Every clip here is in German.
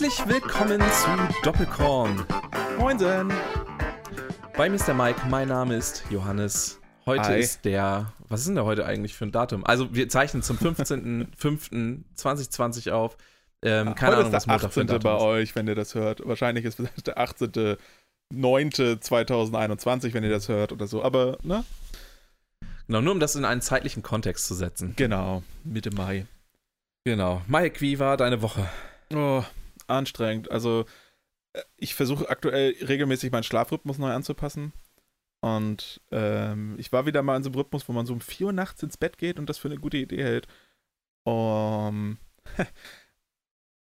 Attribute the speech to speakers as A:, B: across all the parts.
A: Herzlich willkommen zu Doppelkorn.
B: Moinsen.
A: Bei der Mike, mein Name ist Johannes. Heute
B: Hi.
A: ist der, was ist denn da heute eigentlich für ein Datum? Also wir zeichnen zum 15.05.2020 auf. Ähm, keine
B: Heute
A: Ahnung,
B: ist
A: was
B: der
A: ein
B: 18. bei
A: ist.
B: euch, wenn ihr das hört. Wahrscheinlich ist es der 18.09.2021, wenn ihr das hört oder so. Aber, ne?
A: Genau, nur um das in einen zeitlichen Kontext zu setzen.
B: Genau. Mitte Mai.
A: Genau. Mike, wie war deine Woche?
B: Oh, anstrengend. Also, äh, ich versuche aktuell regelmäßig meinen Schlafrhythmus neu anzupassen. Und ähm, ich war wieder mal in so einem Rhythmus, wo man so um 4 Uhr nachts ins Bett geht und das für eine gute Idee hält. Um,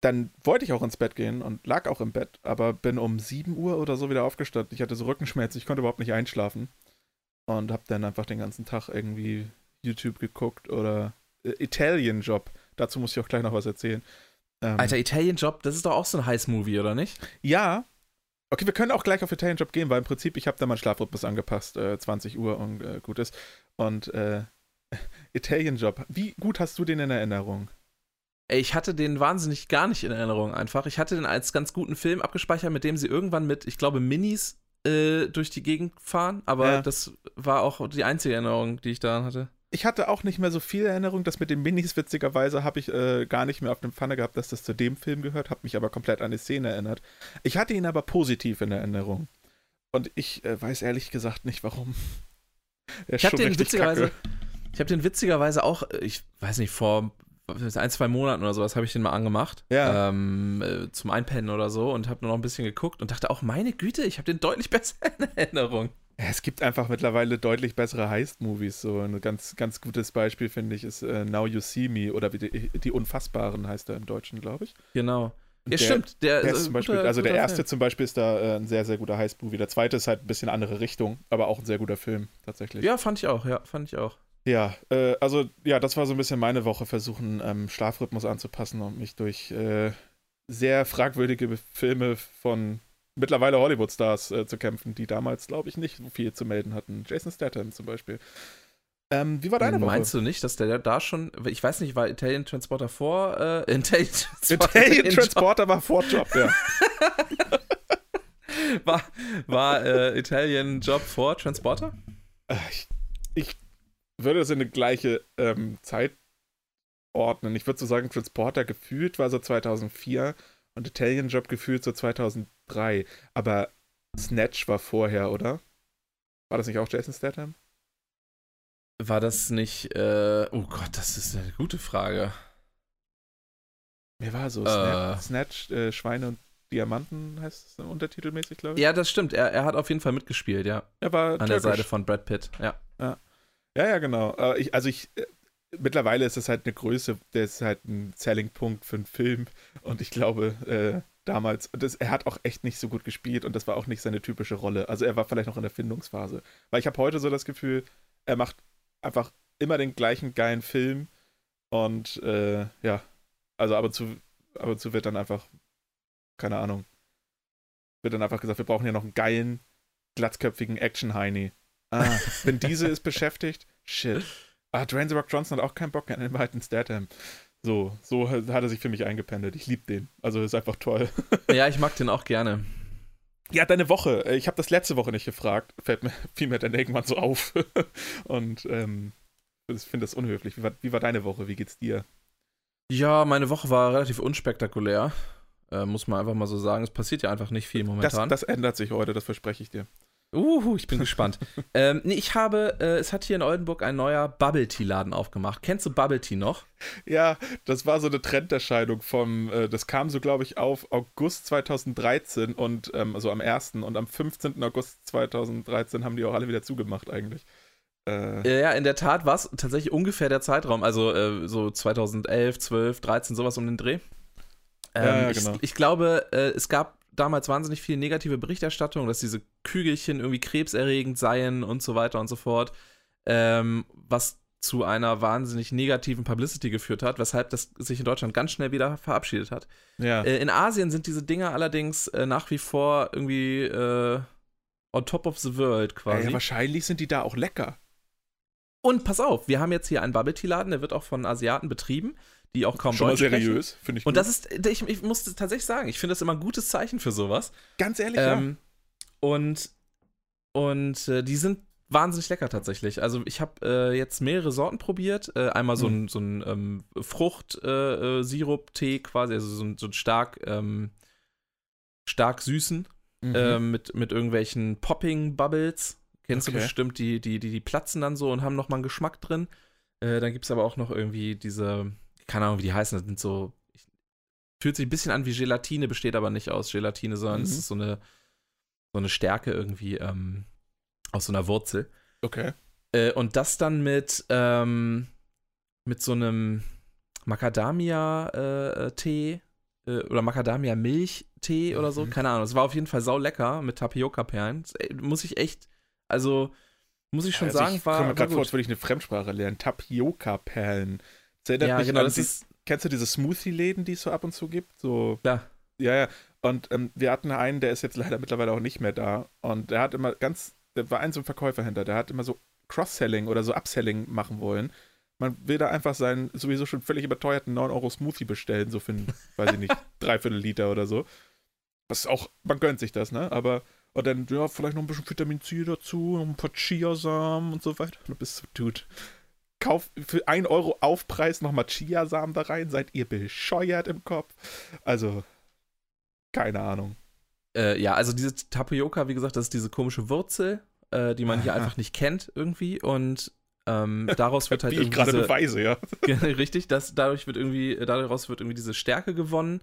B: dann wollte ich auch ins Bett gehen und lag auch im Bett, aber bin um 7 Uhr oder so wieder aufgestanden. Ich hatte so Rückenschmerzen, ich konnte überhaupt nicht einschlafen. Und habe dann einfach den ganzen Tag irgendwie YouTube geguckt oder äh, Italian Job. Dazu muss ich auch gleich noch was erzählen. Ähm,
A: Alter, Italian Job, das ist doch auch so ein Heiß-Movie, oder nicht?
B: ja. Okay, wir können auch gleich auf Italian Job gehen, weil im Prinzip, ich habe da meinen Schlafrhythmus angepasst, äh, 20 Uhr und äh, gut ist. Und äh, Italian Job, wie gut hast du den in Erinnerung?
A: Ey, Ich hatte den wahnsinnig gar nicht in Erinnerung einfach. Ich hatte den als ganz guten Film abgespeichert, mit dem sie irgendwann mit, ich glaube, Minis äh, durch die Gegend fahren. Aber
B: Ja.
A: das war auch die einzige Erinnerung, die ich daran hatte.
B: Ich hatte auch nicht mehr so viel Erinnerung. Das mit den Minis, witzigerweise, habe ich äh, gar nicht mehr auf dem Pfanne gehabt, dass das zu dem Film gehört, habe mich aber komplett an die Szene erinnert. Ich hatte ihn aber positiv in Erinnerung. Und ich äh, weiß ehrlich gesagt nicht, warum.
A: Ich habe den witzigerweise,
B: kacke.
A: ich habe den witzigerweise auch, äh, ich weiß nicht, vor ein, zwei Monaten oder sowas habe ich den mal angemacht.
B: Ja.
A: Ähm, äh, zum Einpennen oder so und habe nur noch ein bisschen geguckt und dachte auch, meine Güte, ich habe den deutlich besser in Erinnerung.
B: Es gibt einfach mittlerweile deutlich bessere Heist-Movies. So ein ganz, ganz gutes Beispiel, finde ich, ist äh, Now You See Me oder wie die, die Unfassbaren heißt er im Deutschen, glaube ich.
A: Genau. Ja,
B: Der-
A: stimmt. Der,
B: Der
A: ist
B: zum Beispiel,
A: guter-
B: also der erste
A: Film.
B: zum Beispiel ist da äh, ein sehr, sehr guter Heist-Movie. Der zweite ist halt ein bisschen andere Richtung, aber auch ein sehr guter Film, tatsächlich.
A: Ja, fand ich auch, ja, fand ich auch.
B: Ja, äh, also ja, das war so ein bisschen meine Woche, versuchen, ähm, Schlafrhythmus anzupassen und mich durch äh, sehr fragwürdige Filme von mittlerweile Hollywood-Stars äh, zu kämpfen, die damals, glaube ich, nicht viel zu melden hatten. Jason Statham zum Beispiel. Ähm, wie war deine Woche?
A: Meinst du nicht, dass der da schon, ich weiß nicht, war Italian Transporter vor, äh, Italian Transporter,
B: Italian Transporter war ja.
A: Job, war, war äh, Italian Job vor Transporter?
B: Äh, Ich, ich würde das in eine gleiche ähm, Zeit ordnen. Ich würde so sagen, Transporter gefühlt war so 2004 und Italian Job gefühlt so 2003. Aber Snatch war vorher, oder? War das nicht auch Jason Statham?
A: War das nicht, äh, oh Gott, das ist eine gute Frage.
B: Wer war so?
A: Äh.
B: Sna Snatch, äh, Schweine und Diamanten heißt es untertitelmäßig, glaube ich.
A: Ja, das stimmt, er, er hat auf jeden Fall mitgespielt, ja,
B: Er war
A: an der
B: türkisch.
A: Seite von Brad Pitt, ja.
B: Ja, ja, genau. Äh, ich, also ich, äh, mittlerweile ist es halt eine Größe, der ist halt ein Selling-Punkt für einen Film. Und ich glaube, äh, damals, das, er hat auch echt nicht so gut gespielt und das war auch nicht seine typische Rolle. Also er war vielleicht noch in der Findungsphase. Weil ich habe heute so das Gefühl, er macht einfach immer den gleichen geilen Film. Und äh, ja, also ab und zu, ab und zu wird dann einfach, keine Ahnung, wird dann einfach gesagt, wir brauchen ja noch einen geilen, glatzköpfigen Action-Heini. Ah, Vin Diesel ist beschäftigt. Shit. Ah, Dwayne The Rock Johnson hat auch keinen Bock an den beiden Statham. So, so hat er sich für mich eingependelt. Ich liebe den. Also ist einfach toll.
A: Ja, ich mag den auch gerne.
B: Ja, deine Woche. Ich habe das letzte Woche nicht gefragt. Fällt mir, fiel mir dann irgendwann so auf. Und ähm, ich finde das unhöflich. Wie war, wie war deine Woche? Wie geht's dir?
A: Ja, meine Woche war relativ unspektakulär, äh, muss man einfach mal so sagen. Es passiert ja einfach nicht viel
B: Das,
A: momentan.
B: das ändert sich heute, das verspreche ich dir.
A: Uhu, ich bin gespannt. ähm, nee, ich habe, äh, es hat hier in Oldenburg ein neuer Bubble Tea Laden aufgemacht. Kennst du Bubble Tea noch?
B: Ja, das war so eine Trenderscheinung vom, äh, das kam so, glaube ich, auf August 2013 und, ähm, also am 1. und am 15. August 2013 haben die auch alle wieder zugemacht eigentlich. Äh,
A: ja, in der Tat war es tatsächlich ungefähr der Zeitraum, also äh, so 2011, 12, 13, sowas um den Dreh. Ähm,
B: Ja, ja,
A: ich,
B: genau.
A: ich glaube, äh, es gab damals wahnsinnig viel negative Berichterstattung, dass diese Kügelchen irgendwie krebserregend seien und so weiter und so fort, ähm, was zu einer wahnsinnig negativen Publicity geführt hat, weshalb das sich in Deutschland ganz schnell wieder verabschiedet hat.
B: ja.
A: Äh, in Asien sind diese Dinger allerdings äh, nach wie vor irgendwie äh, on top of the world quasi.
B: ja, wahrscheinlich sind die da auch lecker.
A: Und pass auf, wir haben jetzt hier einen Bubble Tea Laden, der wird auch von Asiaten betrieben. Die auch kaum
B: Schon mal
A: Deutsch sprechen.
B: seriös, finde ich
A: Und
B: gut.
A: das ist, ich, ich muss tatsächlich sagen, ich finde das immer ein gutes Zeichen für sowas.
B: ganz ehrlich,
A: Ähm, und und äh, die sind wahnsinnig lecker tatsächlich. Also ich habe äh, jetzt mehrere Sorten probiert. Äh, einmal so ein, so ein ähm, Frucht-Sirup-Tee quasi, also so ein, so ein stark, ähm, stark süßen
B: ja. Mhm.
A: äh, mit, mit irgendwelchen Popping-Bubbles. Kennst
B: Okay.
A: du bestimmt, die, die, die, die platzen dann so und haben nochmal einen Geschmack drin. Äh, dann gibt es aber auch noch irgendwie diese, keine Ahnung, wie die heißen, das sind so, ich, fühlt sich ein bisschen an wie Gelatine, besteht aber nicht aus Gelatine, sondern es
B: Mhm.
A: ist so eine, so eine Stärke irgendwie ähm, aus so einer Wurzel.
B: okay.
A: Äh, und das dann mit, ähm, mit so einem Macadamia-Tee äh, oder Macadamia-Milch-Tee oder so.
B: Mhm.
A: Keine Ahnung. Es war auf jeden Fall sau lecker mit Tapioca-Perlen. Muss ich echt, also muss ich schon
B: also
A: sagen,
B: ich
A: war,
B: komme mir
A: war
B: gerade vor, als würde ich eine Fremdsprache lernen. Tapioca-Perlen. Das erinnert
A: Ja,
B: mich
A: genau,
B: an
A: das
B: die,
A: ist,
B: Kennst du diese Smoothie-Läden, die es so ab und zu gibt? So,
A: klar.
B: ja, ja. Und ähm, wir hatten einen, der ist jetzt leider mittlerweile auch nicht mehr da. Und der hat immer ganz, da war ein so ein Verkäufer hinter, der hat immer so Cross-Selling oder so Upselling machen wollen. Man will da einfach seinen sowieso schon völlig überteuerten 9 Euro Smoothie bestellen, so für einen, weiß ich nicht, dreiviertel Liter oder so. Ist auch, man gönnt sich das, ne? Aber, und dann, ja, vielleicht noch ein bisschen Vitamin C dazu, noch ein paar Chiasamen und so weiter. Du bist so, Dude. Kauf für 1 Euro Aufpreis nochmal Chiasamen da rein. Seid ihr bescheuert im Kopf? Also, keine Ahnung.
A: Äh, ja, also diese Tapioca, wie gesagt, das ist diese komische Wurzel, äh, die man hier
B: Aha.
A: einfach nicht kennt irgendwie. Und ähm, daraus wird halt
B: Wie ich gerade beweise, ja.
A: richtig, das, dadurch wird irgendwie, daraus wird irgendwie diese Stärke gewonnen.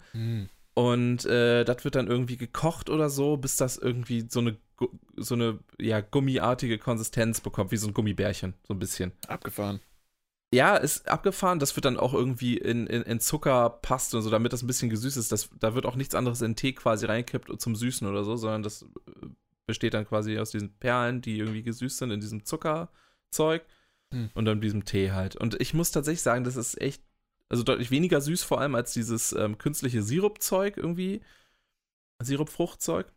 A: Und äh, das wird dann irgendwie gekocht oder so, bis das irgendwie so eine, so eine ja, gummiartige Konsistenz bekommt, wie so ein Gummibärchen, so ein bisschen.
B: Abgefahren.
A: Ja, ist abgefahren. Das wird dann auch irgendwie in, in, in Zuckerpaste und so, damit das ein bisschen gesüßt ist. Das, da wird auch nichts anderes in Tee quasi reingekippt zum Süßen oder so, sondern das äh, besteht dann quasi aus diesen Perlen, die irgendwie gesüßt sind in diesem Zuckerzeug
B: Hm.
A: und dann diesem Tee halt. Und ich muss tatsächlich sagen, das ist echt, also deutlich weniger süß vor allem als dieses ähm, künstliche Sirupzeug irgendwie. Sirupfruchtzeug.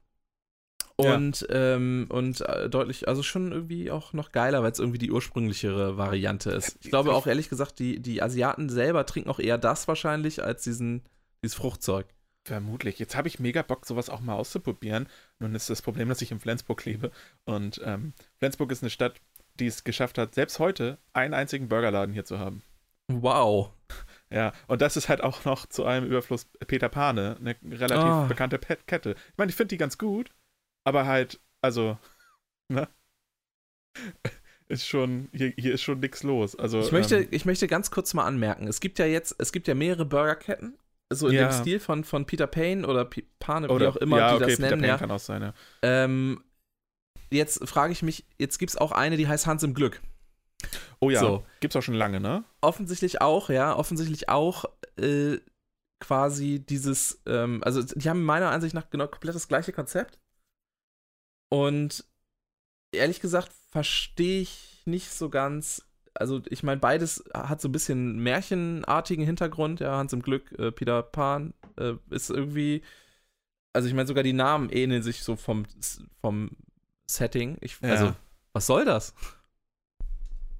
B: Ja.
A: Und, ähm, und äh, deutlich, also schon irgendwie auch noch geiler, weil es irgendwie die ursprünglichere Variante ist. Ich glaube auch ehrlich gesagt, die, die Asiaten selber trinken auch eher das wahrscheinlich als diesen, dieses Fruchtzeug.
B: Vermutlich. Jetzt habe ich mega Bock, sowas auch mal auszuprobieren. Nun ist das Problem, dass ich in Flensburg lebe. Und ähm, Flensburg ist eine Stadt, die es geschafft hat, selbst heute einen einzigen Burgerladen hier zu haben.
A: Wow.
B: Ja, und das ist halt auch noch zu einem Überfluss Peter Pane, eine relativ
A: Ah.
B: bekannte Pet Kette. Ich meine, ich finde die ganz gut, aber halt, also, ne? Ist schon, hier, hier ist schon nichts los. Also,
A: Ich möchte,
B: ähm,
A: ich möchte ganz kurz mal anmerken, es gibt ja jetzt, es gibt ja mehrere Burgerketten, so in
B: Ja.
A: dem Stil von, von Peter Payne oder P Pane, wie
B: oder,
A: auch immer
B: ja,
A: die
B: okay,
A: das
B: Peter
A: nennen,
B: Pan
A: ja.
B: kann auch sein, ja.
A: Ähm, jetzt frage ich mich, jetzt gibt es auch eine, die heißt Hans im Glück.
B: Oh ja,
A: So.
B: gibt's auch schon lange, ne?
A: offensichtlich auch, ja, offensichtlich auch äh, quasi dieses, ähm, also die haben meiner Ansicht nach genau komplett das gleiche Konzept. Und ehrlich gesagt verstehe ich nicht so ganz. Also ich meine, beides hat so ein bisschen märchenartigen Hintergrund. Ja, Hans im Glück, äh, Peter Pan äh, ist irgendwie, also ich meine sogar die Namen ähneln sich so vom vom Setting. Ich,
B: Ja.
A: Also was soll das?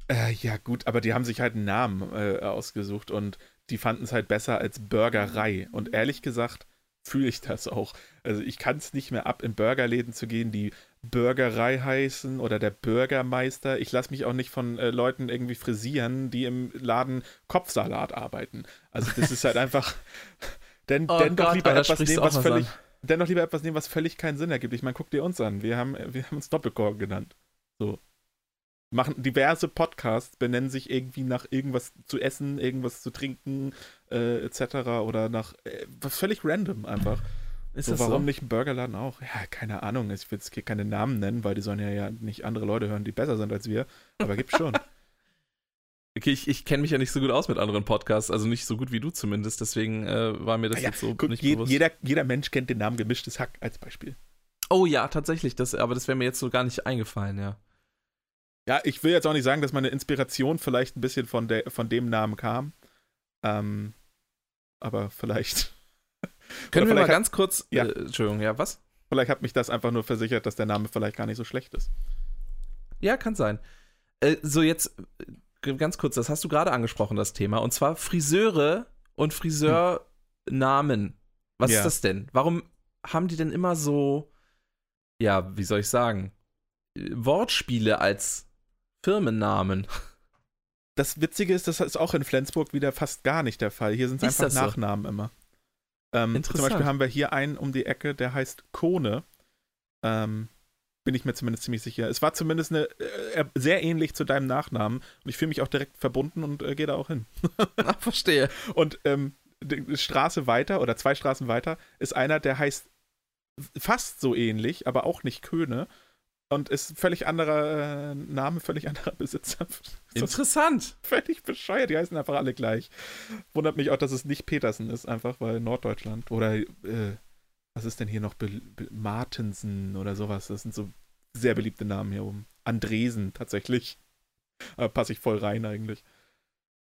B: Äh, ja, gut, aber die haben sich halt einen Namen äh, ausgesucht und die fanden es halt besser als Burgerei. Und ehrlich gesagt fühle ich das auch. Also ich kann es nicht mehr ab, in Burgerläden zu gehen, die Burgerei heißen oder der Bürgermeister. Ich lasse mich auch nicht von äh, Leuten irgendwie frisieren, die im Laden Kopfsalat arbeiten. Also das ist halt einfach. Denn,
A: Oh
B: denn doch
A: Gott,
B: lieber
A: da
B: etwas nehmen, was völlig.
A: an.
B: Dennoch lieber etwas nehmen, was völlig keinen Sinn ergibt. Ich meine, guck dir uns an. Wir haben, wir haben uns Doppelkorn genannt. So. Machen diverse Podcasts, benennen sich irgendwie nach irgendwas zu essen, irgendwas zu trinken, äh, etc. Oder nach äh, was völlig random einfach.
A: Ist
B: so,
A: das
B: warum
A: so?
B: nicht ein Burgerladen auch? Ja, keine Ahnung. Ich will jetzt hier keine Namen nennen, weil die sollen ja, ja nicht andere Leute hören, die besser sind als wir. Aber gibt's schon.
A: Okay, ich, ich kenne mich ja nicht so gut aus mit anderen Podcasts, also nicht so gut wie du zumindest, deswegen äh, war mir das
B: Ja,
A: jetzt so
B: Guck,
A: nicht
B: je,
A: bewusst.
B: jeder, jeder Mensch kennt den Namen gemischtes Hack als Beispiel.
A: oh ja, tatsächlich, das, aber das wäre mir jetzt so gar nicht eingefallen, ja.
B: Ja, ich will jetzt auch nicht sagen, dass meine Inspiration vielleicht ein bisschen von, der, von dem Namen kam. Ähm, aber vielleicht,
A: Können wir
B: vielleicht
A: mal ganz kurz,
B: Ja.
A: äh, Entschuldigung, ja, was?
B: vielleicht hat mich das einfach nur versichert, dass der Name vielleicht gar nicht so schlecht ist.
A: Ja, kann sein. Äh, so, jetzt äh, ganz kurz, das hast du gerade angesprochen, das Thema, und zwar Friseure und Friseurnamen. Was
B: Ja.
A: ist das denn? Warum haben die denn immer so, ja, wie soll ich sagen, äh, Wortspiele als Firmennamen?
B: Das Witzige ist, das ist auch in Flensburg wieder fast gar nicht der Fall. Hier sind es einfach
A: das so?
B: Nachnamen immer. Ähm, zum
A: Interessant.
B: Beispiel haben wir hier einen um die Ecke, der heißt Kone. Ähm, bin ich mir zumindest ziemlich sicher. Es war zumindest eine, äh, sehr ähnlich zu deinem Nachnamen und ich fühle mich auch direkt verbunden und äh, gehe da auch hin.
A: Ach, verstehe.
B: Und ähm, die Straße weiter oder zwei Straßen weiter ist einer, der heißt fast so ähnlich, aber auch nicht Köhne und ist völlig anderer äh, Name, völlig anderer Besitzer.
A: Interessant.
B: völlig bescheuert, die heißen einfach alle gleich. Wundert mich auch, dass es nicht Petersen ist, einfach weil Norddeutschland oder äh, was ist denn hier noch? Be Be Martensen oder sowas. Das sind so sehr beliebte Namen hier oben. Andresen tatsächlich. Aber passe ich voll rein eigentlich.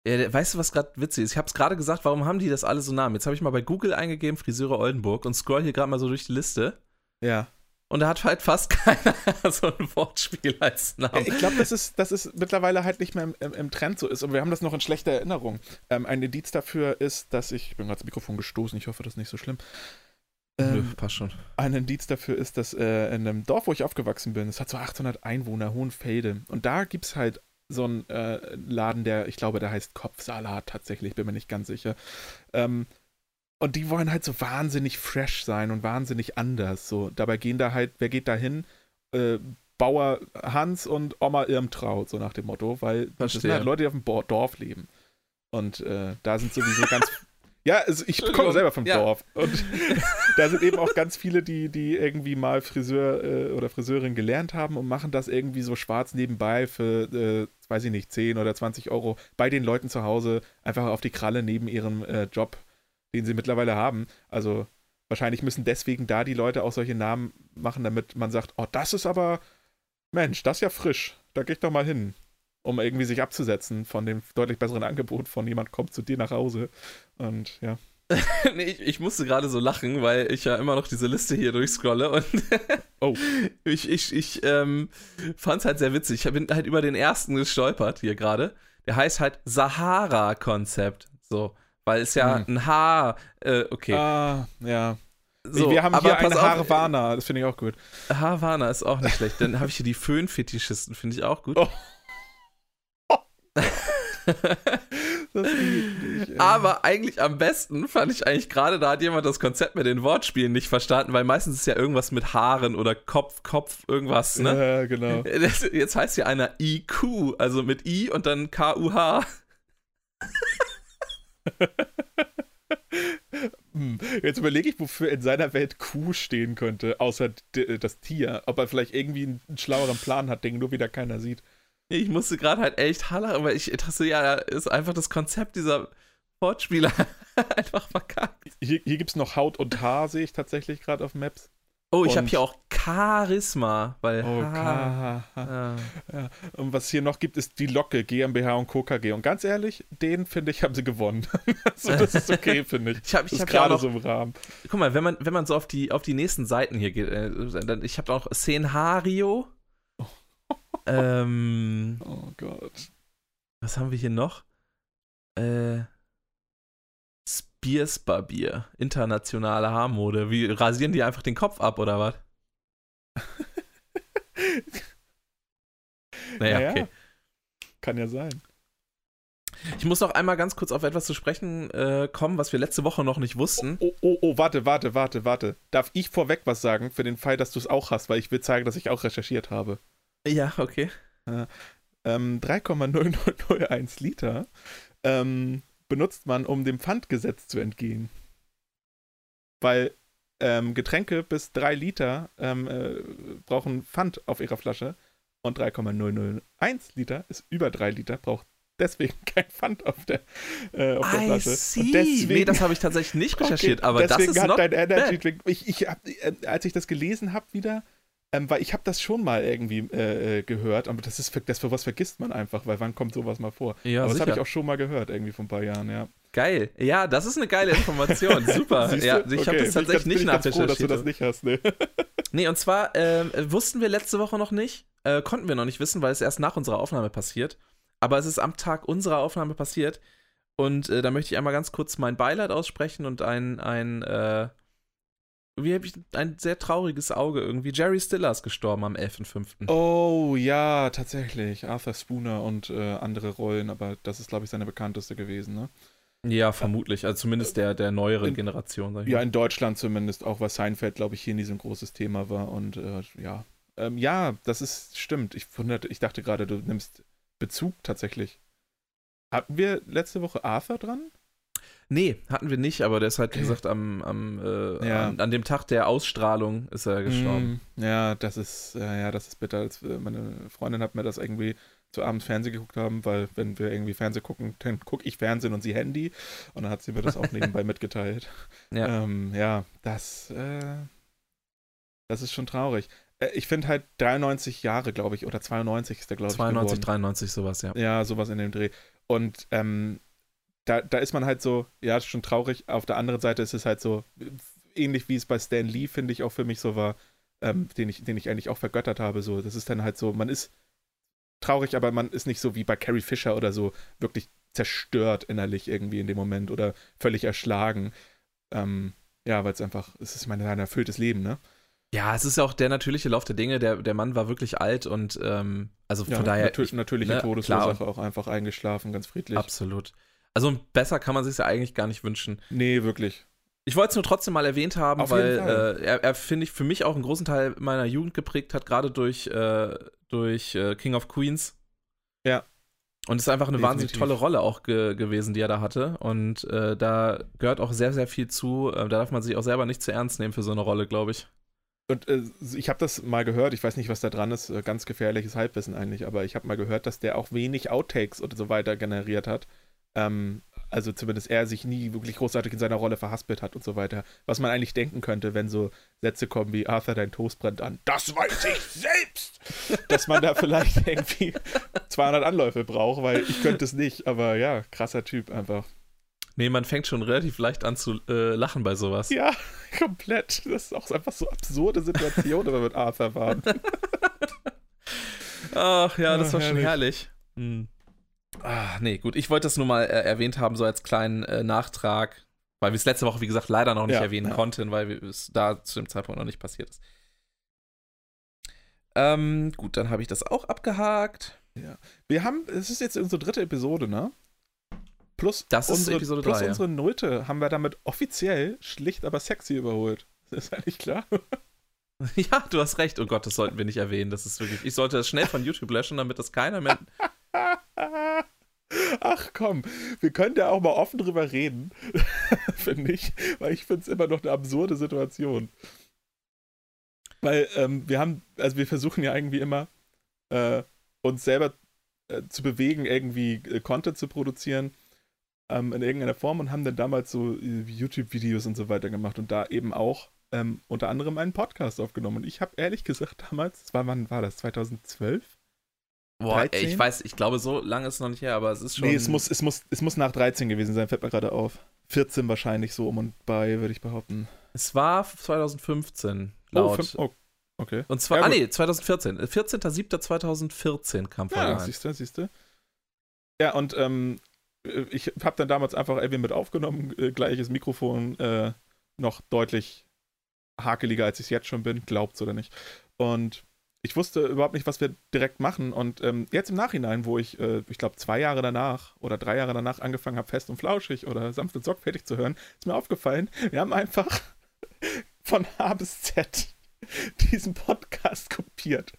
A: Ja, weißt du, was gerade witzig ist? Ich habe es gerade gesagt, warum haben die das alle so Namen? Jetzt habe ich mal bei Google eingegeben, Friseure Oldenburg und scroll hier gerade mal so durch die Liste.
B: Ja.
A: Und da hat halt fast keiner so ein Wortspiel als Namen.
B: Ich glaube, dass es, dass es mittlerweile halt nicht mehr im, im, im Trend so ist. Und wir haben das noch in schlechter Erinnerung. Ähm, ein Indiz dafür ist, dass ich, ich bin gerade das Mikrofon gestoßen, ich hoffe, das ist nicht so schlimm.
A: Nö,
B: Ähm,
A: passt schon.
B: ein Indiz dafür ist, dass äh, in einem Dorf, wo ich aufgewachsen bin, es hat so 800 Einwohner, Hohenfelde. Und da gibt es halt so einen äh, Laden, der, ich glaube, der heißt Kopfsalat tatsächlich, bin mir nicht ganz sicher. Ähm, und die wollen halt so wahnsinnig fresh sein und wahnsinnig anders. So, dabei gehen da halt, wer geht da hin? Äh, Bauer Hans und Oma Irmtraut, so nach dem Motto, weil das sind
A: Verstehe.
B: halt Leute, die auf dem Dorf leben. Und äh, da sind sowieso ganz. Ja, also ich komme selber vom
A: Ja.
B: Dorf. Und da sind eben auch ganz viele, die, die irgendwie mal Friseur äh, oder Friseurin gelernt haben und machen das irgendwie so schwarz nebenbei für, äh, weiß ich nicht, 10 oder 20 Euro bei den Leuten zu Hause einfach auf die Kralle neben ihrem äh, Job, den sie mittlerweile haben. Also wahrscheinlich müssen deswegen da die Leute auch solche Namen machen, damit man sagt, oh, das ist aber, Mensch, das ist ja frisch. Da geh ich doch mal hin. Um irgendwie sich abzusetzen von dem deutlich besseren Angebot von jemand kommt zu dir nach Hause. Und ja.
A: nee, ich, ich musste gerade so lachen, weil ich ja immer noch diese Liste hier durchscrolle und
B: Oh.
A: ich, ich, ich ähm, fand es halt sehr witzig. Ich bin halt über den ersten gestolpert hier gerade. Der heißt halt Sahara-Konzept. So, weil es ja
B: Hm.
A: ein Haar, äh, okay.
B: Ah, ja.
A: so,
B: wir haben hier einen Harvana, das finde ich auch gut.
A: Havana ist auch nicht schlecht. Dann habe ich hier die Föhnfetischisten, finde ich auch gut.
B: Oh. Ich, ey.
A: Aber eigentlich am besten fand ich eigentlich gerade, da hat jemand das Konzept mit den Wortspielen nicht verstanden, weil meistens ist ja irgendwas mit Haaren oder Kopf, Kopf, irgendwas, ne?
B: Ja, genau.
A: Jetzt heißt ja einer IQ, also mit I und dann KUH.
B: Hm. Jetzt überlege ich, wofür in seiner Welt Kuh stehen könnte, außer d- das Tier. Ob er vielleicht irgendwie einen, schlaueren Plan hat, den nur wieder keiner sieht.
A: Ich musste gerade halt echt haller, aber ich dachte, ja, ist einfach das Konzept dieser Wortspiele einfach verkackt.
B: Hier, hier gibt es noch Haut und Haar, sehe ich tatsächlich gerade auf Maps.
A: Oh, ich habe hier auch Charisma, weil
B: Oh,
A: Haar-
B: K.
A: Ja.
B: Und was hier noch gibt, ist die Locke, GmbH und Co. KG. Und ganz ehrlich, den finde ich, haben sie gewonnen. also, das ist okay, finde ich.
A: Ich habe
B: Das
A: ich
B: ist
A: hab
B: gerade so im Rahmen.
A: guck mal, wenn man, wenn man so auf die, auf die nächsten Seiten hier geht, äh, dann, ich habe auch Szenario. ähm,
B: Oh Gott.
A: was haben wir hier noch? Äh, Spears Barbier, internationale Haarmode. Wie rasieren die einfach den Kopf ab oder was? Naja,
B: Naja.
A: okay.
B: Kann ja sein.
A: Ich muss noch einmal ganz kurz auf etwas zu sprechen äh, kommen, was wir letzte Woche noch nicht wussten.
B: Oh, oh, oh, warte, warte, warte, warte. Darf ich vorweg was sagen für den Fall, dass du es auch hast, weil ich will zeigen, dass ich auch recherchiert habe.
A: Ja, okay.
B: Ähm, 3,0001 Liter ähm, benutzt man, um dem Pfandgesetz zu entgehen. Weil ähm, Getränke bis 3 Liter ähm, äh, brauchen Pfand auf ihrer Flasche und 3,001 Liter ist über 3 Liter, braucht deswegen kein Pfand auf der, äh, auf der
A: I
B: Flasche.
A: see.
B: Und deswegen,
A: nee, das habe ich tatsächlich nicht recherchiert,
B: Okay,
A: aber das
B: deswegen
A: ist
B: hat
A: noch
B: dein Energy. Drink. Ich, ich hab, äh, als ich das gelesen habe wieder, ähm, weil ich habe das schon mal irgendwie äh, äh, gehört, aber das ist für, das für was vergisst man einfach, weil wann kommt sowas mal vor?
A: Ja,
B: aber das habe ich auch schon mal gehört irgendwie vor ein paar Jahren, ja.
A: Geil. Ja, das ist eine geile Information. Super. Ja, ich habe
B: Okay,
A: das
B: bin
A: tatsächlich
B: ganz-
A: nicht
B: ich ganz froh, dass du
A: nachrecherchiert.
B: das nicht hast, ne?
A: Nee, und zwar ähm, wussten wir letzte Woche noch nicht, äh, konnten wir noch nicht wissen, weil es erst nach unserer Aufnahme passiert. Aber es ist am Tag unserer Aufnahme passiert. Und äh, da möchte ich einmal ganz kurz mein Beileid aussprechen und ein, ein, äh, wie habe ich, ein sehr trauriges Auge irgendwie. Jerry Stiller ist gestorben am 11.05.
B: Oh ja, tatsächlich. Arthur Spooner und äh, andere Rollen, aber das ist, glaube ich, seine bekannteste gewesen, ne?
A: Ja, vermutlich. Also zumindest der, der neueren
B: in,
A: Generation.
B: ja, in Deutschland zumindest, auch was Seinfeld, glaube ich, hier nie so ein großes Thema war. Und äh, ja. Ähm, ja, das ist stimmt. Ich, wunderte, ich dachte gerade, du nimmst Bezug tatsächlich. Hatten wir letzte Woche Arthur dran?
A: Nee, hatten wir nicht, aber der ist halt, wie gesagt, am, am äh, ja. an, an, dem Tag der Ausstrahlung ist er gestorben.
B: Mm, ja, das ist, ja, das ist bitter. Äh, meine Freundin hat mir das irgendwie zu abends Fernsehen geguckt haben, weil wenn wir irgendwie Fernsehen gucken, dann gucke ich Fernsehen und sie Handy. Und dann hat sie mir das auch nebenbei mitgeteilt. Ja, ähm, ja das, äh, das ist schon traurig. Äh, ich finde halt 93 Jahre, glaube ich, oder 92 ist der, glaube ich.
A: 92, geworden. 93, sowas, ja.
B: Ja, sowas in dem Dreh. Und ähm, da, da ist man halt so, ja, schon traurig. Auf der anderen Seite ist es halt so, ähnlich wie es bei Stan Lee, finde ich, auch für mich so war, ähm, den, ich, den ich eigentlich auch vergöttert habe. So, das ist dann halt so, man ist traurig, aber man ist nicht so wie bei Carrie Fisher oder so wirklich zerstört innerlich irgendwie in dem Moment oder völlig erschlagen. Ähm, ja, weil es einfach, es ist meine, ein erfülltes Leben, ne?
A: Ja, es ist ja auch der natürliche Lauf der Dinge. Der, der Mann war wirklich alt und ähm, also von
B: ja,
A: daher.
B: Natür natürliche ne, Todesursache auch einfach eingeschlafen, ganz friedlich.
A: Absolut. Also besser kann man sich ja eigentlich gar nicht wünschen.
B: Nee, wirklich.
A: Ich wollte es nur trotzdem mal erwähnt haben, Auf weil äh, er, er finde ich, für mich auch einen großen Teil meiner Jugend geprägt hat, gerade durch, äh, durch äh, King of Queens.
B: Ja.
A: Und es ist einfach eine Definitiv. wahnsinnig tolle Rolle auch ge gewesen, die er da hatte. Und äh, da gehört auch sehr, sehr viel zu. Äh, da darf man sich auch selber nicht zu ernst nehmen für so eine Rolle, glaube ich.
B: Und äh, ich habe das mal gehört, ich weiß nicht, was da dran ist, ganz gefährliches Halbwissen eigentlich, aber ich habe mal gehört, dass der auch wenig Outtakes oder so weiter generiert hat. Ähm, also zumindest er sich nie wirklich großartig in seiner Rolle verhaspelt hat und so weiter. Was man eigentlich denken könnte, wenn so Sätze kommen wie Arthur, dein Toast brennt an. Das weiß ich selbst! Dass man da vielleicht irgendwie 200 Anläufe braucht, weil ich könnte es nicht. Aber ja, krasser Typ einfach.
A: Nee, man fängt schon relativ leicht an zu äh, lachen bei sowas.
B: Ja, komplett. Das ist auch einfach so absurde Situation, wenn wir mit Arthur waren.
A: Ach ja, das war oh, schon herrlich. Hm. Ah, nee, gut. Ich wollte das nur mal äh, erwähnt haben, so als kleinen äh, Nachtrag, weil wir es letzte Woche, wie gesagt, leider noch nicht ja, erwähnen ja. konnten, weil es da zu dem Zeitpunkt noch nicht passiert ist. Ähm, gut, dann habe ich das auch abgehakt.
B: Ja. Wir haben, es ist jetzt unsere dritte Episode, ne? Plus,
A: das
B: unsere,
A: Episode
B: plus
A: 3,
B: unsere Nullte haben wir damit offiziell schlicht, aber sexy überholt. Das ist eigentlich klar.
A: Ja, du hast recht. Oh Gott, das sollten wir nicht erwähnen. Das ist wirklich. Ich sollte das schnell von YouTube löschen, damit das keiner mehr
B: Ach komm, wir können ja auch mal offen drüber reden, finde ich, weil ich finde es immer noch eine absurde Situation. Weil ähm, wir haben, also wir versuchen ja irgendwie immer, äh, uns selber äh, zu bewegen, irgendwie äh, Content zu produzieren ähm, in irgendeiner Form und haben dann damals so äh, YouTube-Videos und so weiter gemacht und da eben auch ähm, unter anderem einen Podcast aufgenommen. Und ich habe ehrlich gesagt damals, war, wann war das, 2012?
A: Boah, ey, ich weiß, ich glaube, so lange ist es noch nicht her, aber es ist schon.
B: Nee, es muss, es muss, es muss nach 13 gewesen sein, fällt mir gerade auf. 14 wahrscheinlich so um und bei, würde ich behaupten.
A: Es war 2015, laut.
B: Oh, oh okay.
A: Und zwar, ja, ah nee, 2014. 14.07.2014 kam
B: vor. Ja, siehst du, siehst du. Ja, und ähm, ich habe dann damals einfach irgendwie mit aufgenommen, äh, gleiches Mikrofon, äh, noch deutlich hakeliger, als ich es jetzt schon bin, glaubt's oder nicht. Und ich wusste überhaupt nicht, was wir direkt machen. Und ähm, jetzt im Nachhinein, wo ich, äh, ich glaube, zwei Jahre danach oder drei Jahre danach angefangen habe, fest und flauschig oder sanft und sorgfältig zu hören, ist mir aufgefallen, wir haben einfach von A bis Z diesen Podcast kopiert.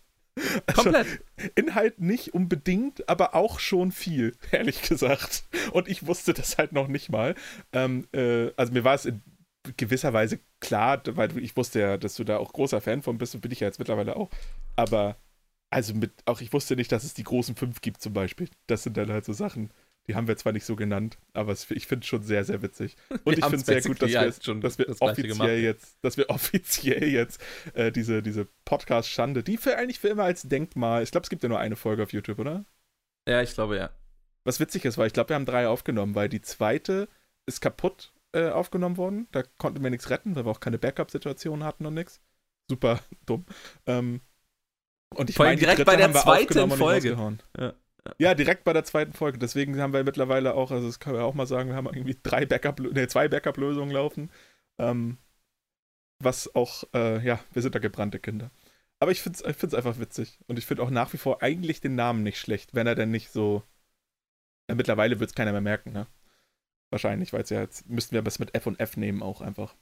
A: Also, Komplett.
B: Inhalt nicht unbedingt, aber auch schon viel, ehrlich gesagt. Und ich wusste das halt noch nicht mal. Ähm, äh, also mir war es in gewisser Weise klar, weil ich wusste ja, dass du da auch großer Fan von bist und bin ich ja jetzt mittlerweile auch. Aber also mit, auch ich wusste nicht, dass es die großen fünf gibt zum Beispiel. Das sind dann halt so Sachen, die haben wir zwar nicht so genannt, aber es, ich finde es schon sehr, sehr witzig. Und wir ich finde es sehr gut, dass wir, halt schon dass wir offiziell jetzt, dass wir offiziell jetzt äh, diese, diese Podcast-Schande, die für eigentlich für immer als Denkmal, ich glaube, es gibt ja nur eine Folge auf YouTube, oder?
A: Ja, ich glaube ja.
B: Was witzig ist, weil ich glaube, wir haben drei aufgenommen, weil die zweite ist kaputt äh, aufgenommen worden. Da konnten wir nichts retten, weil wir auch keine Backup-Situation hatten und nichts. Super dumm. Ähm, und ich
A: meine, direkt bei der zweiten Folge.
B: Ja. Ja, direkt bei der zweiten Folge. Deswegen haben wir mittlerweile auch, also das können wir auch mal sagen, wir haben irgendwie drei Backup, nee, zwei Backup-Lösungen laufen. Ähm, was auch, äh, ja, wir sind da gebrannte Kinder. Aber ich finde es ich find's einfach witzig. Und ich finde auch nach wie vor eigentlich den Namen nicht schlecht, wenn er denn nicht so. Ja, mittlerweile wird es keiner mehr merken, ne? Wahrscheinlich, weil es ja jetzt müssten wir was mit F und F nehmen auch einfach.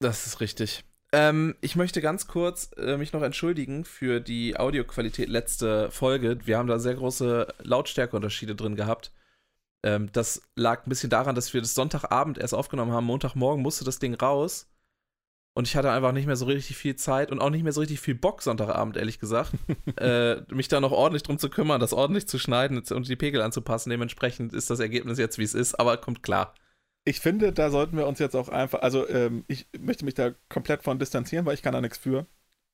A: Das ist richtig. Ähm, ich möchte ganz kurz äh, mich noch entschuldigen für die Audioqualität letzte Folge. Wir haben da sehr große Lautstärkeunterschiede drin gehabt. Ähm, das lag ein bisschen daran, dass wir das Sonntagabend erst aufgenommen haben. Montagmorgen musste das Ding raus. Und ich hatte einfach nicht mehr so richtig viel Zeit und auch nicht mehr so richtig viel Bock Sonntagabend, ehrlich gesagt, äh, mich da noch ordentlich drum zu kümmern, das ordentlich zu schneiden und die Pegel anzupassen. Dementsprechend ist das Ergebnis jetzt, wie es ist, aber kommt klar.
B: Ich finde, da sollten wir uns jetzt auch einfach, also ähm, ich möchte mich da komplett von distanzieren, weil ich kann da nichts für.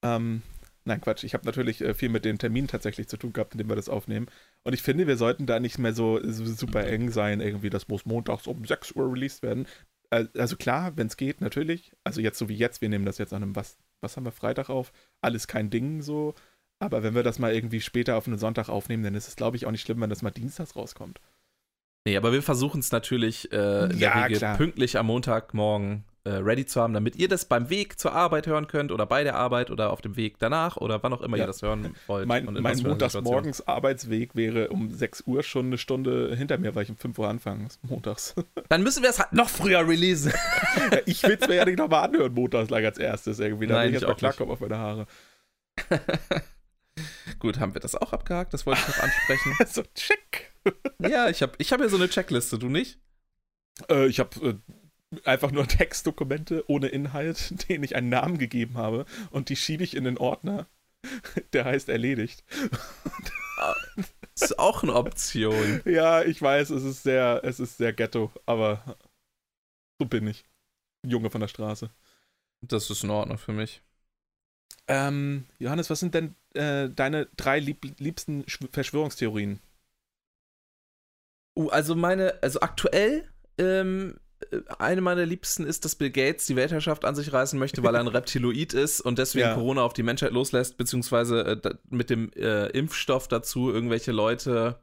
B: Ähm, nein, Quatsch, ich habe natürlich äh, viel mit den Terminen tatsächlich zu tun gehabt, indem wir das aufnehmen. Und ich finde, wir sollten da nicht mehr so, so super eng sein, irgendwie, das muss montags um 6 Uhr released werden also klar, wenn es geht, natürlich. Also jetzt so wie jetzt, wir nehmen das jetzt an einem, was, was haben wir Freitag auf? Alles kein Ding so. Aber wenn wir das mal irgendwie später auf einen Sonntag aufnehmen, dann ist es, glaube ich, auch nicht schlimm, wenn das mal dienstags rauskommt.
A: Nee, aber wir versuchen es natürlich äh, in ja, der Regel klar. pünktlich am Montagmorgen äh, ready zu haben, damit ihr das beim Weg zur Arbeit hören könnt oder bei der Arbeit oder auf dem Weg danach oder wann auch immer ja. ihr das hören wollt.
B: Mein, mein montagsmorgens Arbeitsweg wäre um 6 Uhr schon eine Stunde hinter mir, weil ich um 5 Uhr anfange, montags.
A: Dann müssen wir es halt noch früher releasen.
B: ja, ich will es mir ja nicht nochmal anhören, montags gleich als erstes irgendwie. Da Nein, will ich jetzt mal klarkommen auf meine Haare.
A: Gut, haben wir das auch abgehakt? Das wollte ich noch ansprechen.
B: so, check.
A: ja, ich habe ich hab ja so eine Checkliste, du nicht?
B: Äh, ich habe äh, einfach nur Textdokumente ohne Inhalt, denen ich einen Namen gegeben habe und die schiebe ich in den Ordner. Der heißt erledigt.
A: Das ist auch eine Option.
B: Ja, ich weiß, es ist sehr, es ist sehr ghetto, aber so bin ich. Junge von der Straße.
A: Das ist in Ordnung für mich.
B: Ähm, Johannes, was sind denn äh, deine drei lieb liebsten Verschwörungstheorien?
A: Uh, also meine, also aktuell ähm, eine meiner Liebsten ist, dass Bill Gates die Weltherrschaft an sich reißen möchte, weil er ein Reptiloid ist und deswegen ja. Corona auf die Menschheit loslässt, beziehungsweise äh, mit dem äh, Impfstoff dazu irgendwelche Leute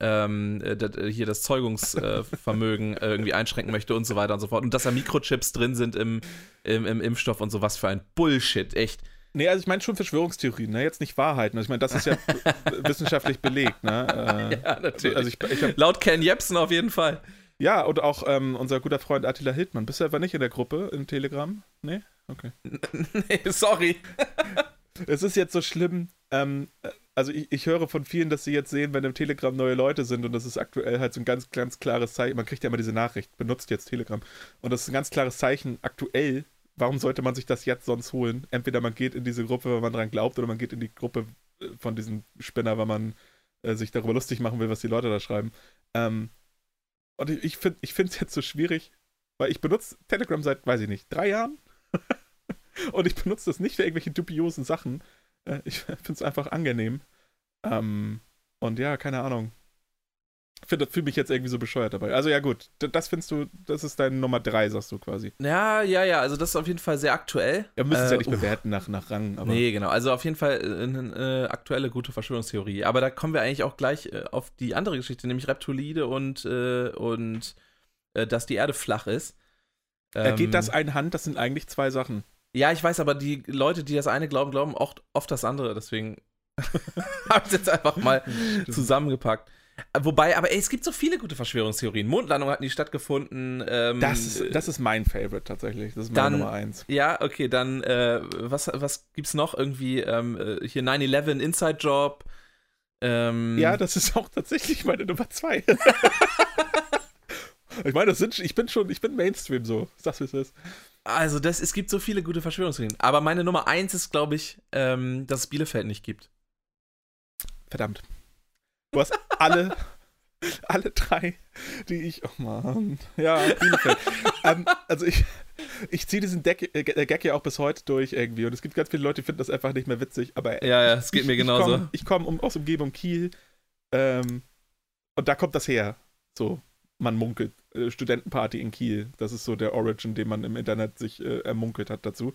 A: ähm, äh, hier das Zeugungsvermögen äh, irgendwie einschränken möchte und so weiter und so fort. Und dass da Mikrochips drin sind im, im, im Impfstoff und so was für ein Bullshit, echt.
B: Nee, also ich meine schon Verschwörungstheorien, ne? jetzt nicht Wahrheiten. Also ich meine, das ist ja wissenschaftlich belegt. Ne?
A: Äh, ja, natürlich. Also ich, ich hab, Laut Ken Jebsen auf jeden Fall.
B: Ja, und auch ähm, unser guter Freund Attila Hildmann. Bist du etwa nicht in der Gruppe in Telegram? Nee? Okay.
A: nee, sorry.
B: es ist jetzt so schlimm. Ähm, also ich, ich, höre von vielen, dass sie jetzt sehen, wenn im Telegram neue Leute sind und das ist aktuell halt so ein ganz, ganz klares Zeichen. Man kriegt ja immer diese Nachricht, benutzt jetzt Telegram. Und das ist ein ganz klares Zeichen aktuell. Warum sollte man sich das jetzt sonst holen? Entweder man geht in diese Gruppe, weil man dran glaubt, oder man geht in die Gruppe äh, von diesem Spinner, weil man äh, sich darüber lustig machen will, was die Leute da schreiben. Ähm, und ich, ich finde es jetzt so schwierig, weil ich benutze Telegram seit, weiß ich nicht, drei Jahren. und ich benutze das nicht für irgendwelche dubiosen Sachen. Äh, ich finde es einfach angenehm. Ähm, und ja, keine Ahnung. Finde, fühle mich jetzt irgendwie so bescheuert dabei. Also ja, gut, das findest du, das ist deine Nummer drei, sagst du quasi.
A: Ja, ja, ja, also das ist auf jeden Fall sehr aktuell.
B: Ja, müssen es äh, ja nicht uff. bewerten nach, nach Rang.
A: Aber nee, genau, also auf jeden Fall eine, eine aktuelle gute Verschwörungstheorie. Aber da kommen wir eigentlich auch gleich äh, auf die andere Geschichte, nämlich Reptilide und, äh, und äh, dass die Erde flach ist.
B: Ähm, geht das ein Hand? Das sind eigentlich zwei Sachen.
A: Ja, ich weiß, aber die Leute, die das eine glauben, glauben oft, oft das andere. Deswegen habe ich es jetzt einfach mal zusammengepackt. Wobei, aber ey, es gibt so viele gute Verschwörungstheorien. Mondlandung hat nie stattgefunden. Ähm,
B: das, das ist mein Favorite tatsächlich. Das ist meine dann, Nummer eins.
A: Ja, okay, dann äh, was, was gibt's noch? Irgendwie ähm, äh, hier 9-11 Inside Job.
B: Ähm, ja, das ist auch tatsächlich meine Nummer zwei. ich meine, das sind, ich bin schon, ich bin Mainstream so. Sag's wie es ist.
A: Also, das, es gibt so viele gute Verschwörungstheorien. Aber meine Nummer eins ist, glaube ich, ähm, dass es Bielefeld nicht gibt.
B: Verdammt. Du hast alle, alle drei, die ich. Oh Mann. Ja, Bielefeld. ähm, also ich, ich ziehe diesen Deck, äh, Gag ja auch bis heute durch irgendwie. Und es gibt ganz viele Leute, die finden das einfach nicht mehr witzig. Aber
A: ja, ja, es geht
B: ich,
A: mir genauso.
B: Ich komme komm um, aus Umgebung Kiel. Ähm, und da kommt das her. So, man munkelt. Äh, Studentenparty in Kiel. Das ist so der Origin, den man im Internet sich äh, ermunkelt hat dazu.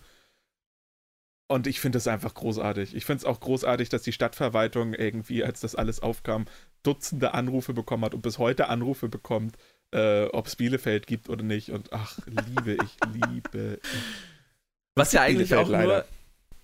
B: Und ich finde es einfach großartig. Ich finde es auch großartig, dass die Stadtverwaltung irgendwie, als das alles aufkam, Dutzende Anrufe bekommen hat und bis heute Anrufe bekommt, äh, ob es Bielefeld gibt oder nicht. Und ach, liebe ich, liebe ich.
A: Was ja eigentlich auch leider. nur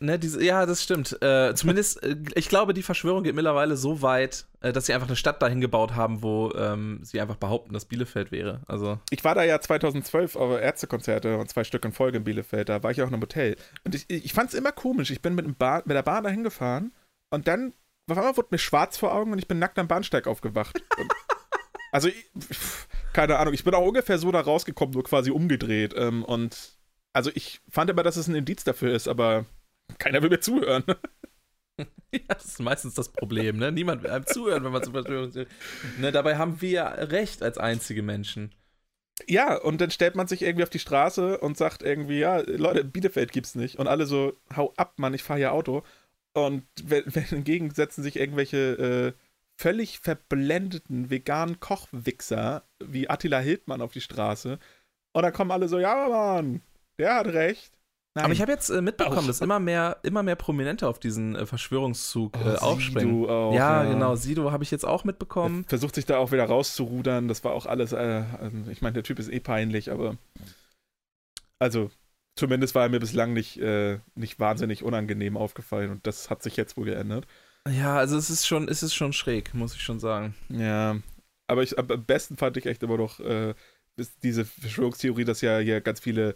A: Ne, diese, ja, das stimmt. Äh, zumindest, äh, ich glaube, die Verschwörung geht mittlerweile so weit, äh, dass sie einfach eine Stadt dahin gebaut haben, wo ähm, sie einfach behaupten, dass Bielefeld wäre. Also.
B: Ich war da ja 2012 auf Ärztekonzerte und zwei Stück in Folge in Bielefeld. Da war ich auch in einem Hotel. Und ich, ich fand es immer komisch. Ich bin mit, Bahn, mit der Bahn dahin gefahren und dann auf einmal wurde mir schwarz vor Augen und ich bin nackt am Bahnsteig aufgewacht. also, ich, keine Ahnung, ich bin auch ungefähr so da rausgekommen, nur quasi umgedreht. Ähm, und also ich fand immer, dass es ein Indiz dafür ist, aber keiner will mir zuhören.
A: ja, das ist meistens das Problem, ne? Niemand will einem zuhören, wenn man zur Verschwörungstheorie. Ne, dabei haben wir recht als einzige Menschen.
B: Ja, und dann stellt man sich irgendwie auf die Straße und sagt irgendwie, ja, Leute, Bielefeld gibt's nicht. Und alle so, hau ab, Mann, ich fahre hier Auto. Und wenn, wenn hingegen setzen sich irgendwelche äh, völlig verblendeten veganen Kochwichser wie Attila Hildmann auf die Straße. Und dann kommen alle so, ja, Mann, der hat recht.
A: Nein. Aber ich habe jetzt äh, mitbekommen, dass immer mehr, immer mehr Prominente auf diesen äh, Verschwörungszug oh, äh, aufspringen. Auch, ja, ja, genau. Sido habe ich jetzt auch mitbekommen.
B: Er versucht sich da auch wieder rauszurudern. Das war auch alles. Äh, also ich meine, der Typ ist eh peinlich, aber also zumindest war er mir bislang nicht, äh, nicht wahnsinnig unangenehm aufgefallen und das hat sich jetzt wohl geändert.
A: Ja, also es ist schon, es ist schon schräg, muss ich schon sagen.
B: Ja, aber ich, am besten fand ich echt immer noch äh, diese Verschwörungstheorie, dass ja hier ganz viele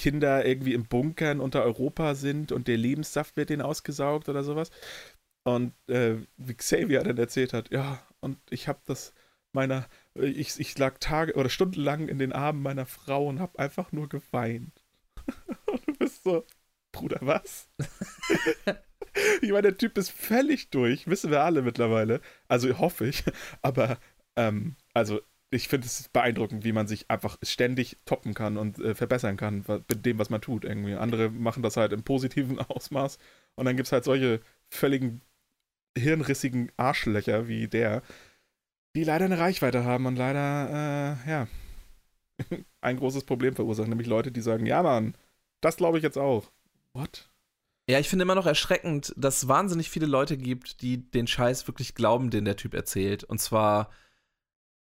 B: Kinder irgendwie im Bunkern unter Europa sind und der Lebenssaft wird denen ausgesaugt oder sowas. Und äh, wie Xavier dann erzählt hat, ja, und ich habe das meiner, ich, ich lag Tage oder stundenlang in den Armen meiner Frau und habe einfach nur geweint. und du bist so, Bruder, was? ich meine, der Typ ist völlig durch, wissen wir alle mittlerweile. Also hoffe ich. Aber, ähm, also ich finde es beeindruckend, wie man sich einfach ständig toppen kann und äh, verbessern kann mit dem, was man tut. Irgendwie. Andere machen das halt im positiven Ausmaß und dann gibt es halt solche völligen hirnrissigen Arschlöcher wie der, die leider eine Reichweite haben und leider, äh, ja, ein großes Problem verursachen. Nämlich Leute, die sagen, ja Mann, das glaube ich jetzt auch. What?
A: Ja, ich finde immer noch erschreckend, dass es wahnsinnig viele Leute gibt, die den Scheiß wirklich glauben, den der Typ erzählt. Und zwar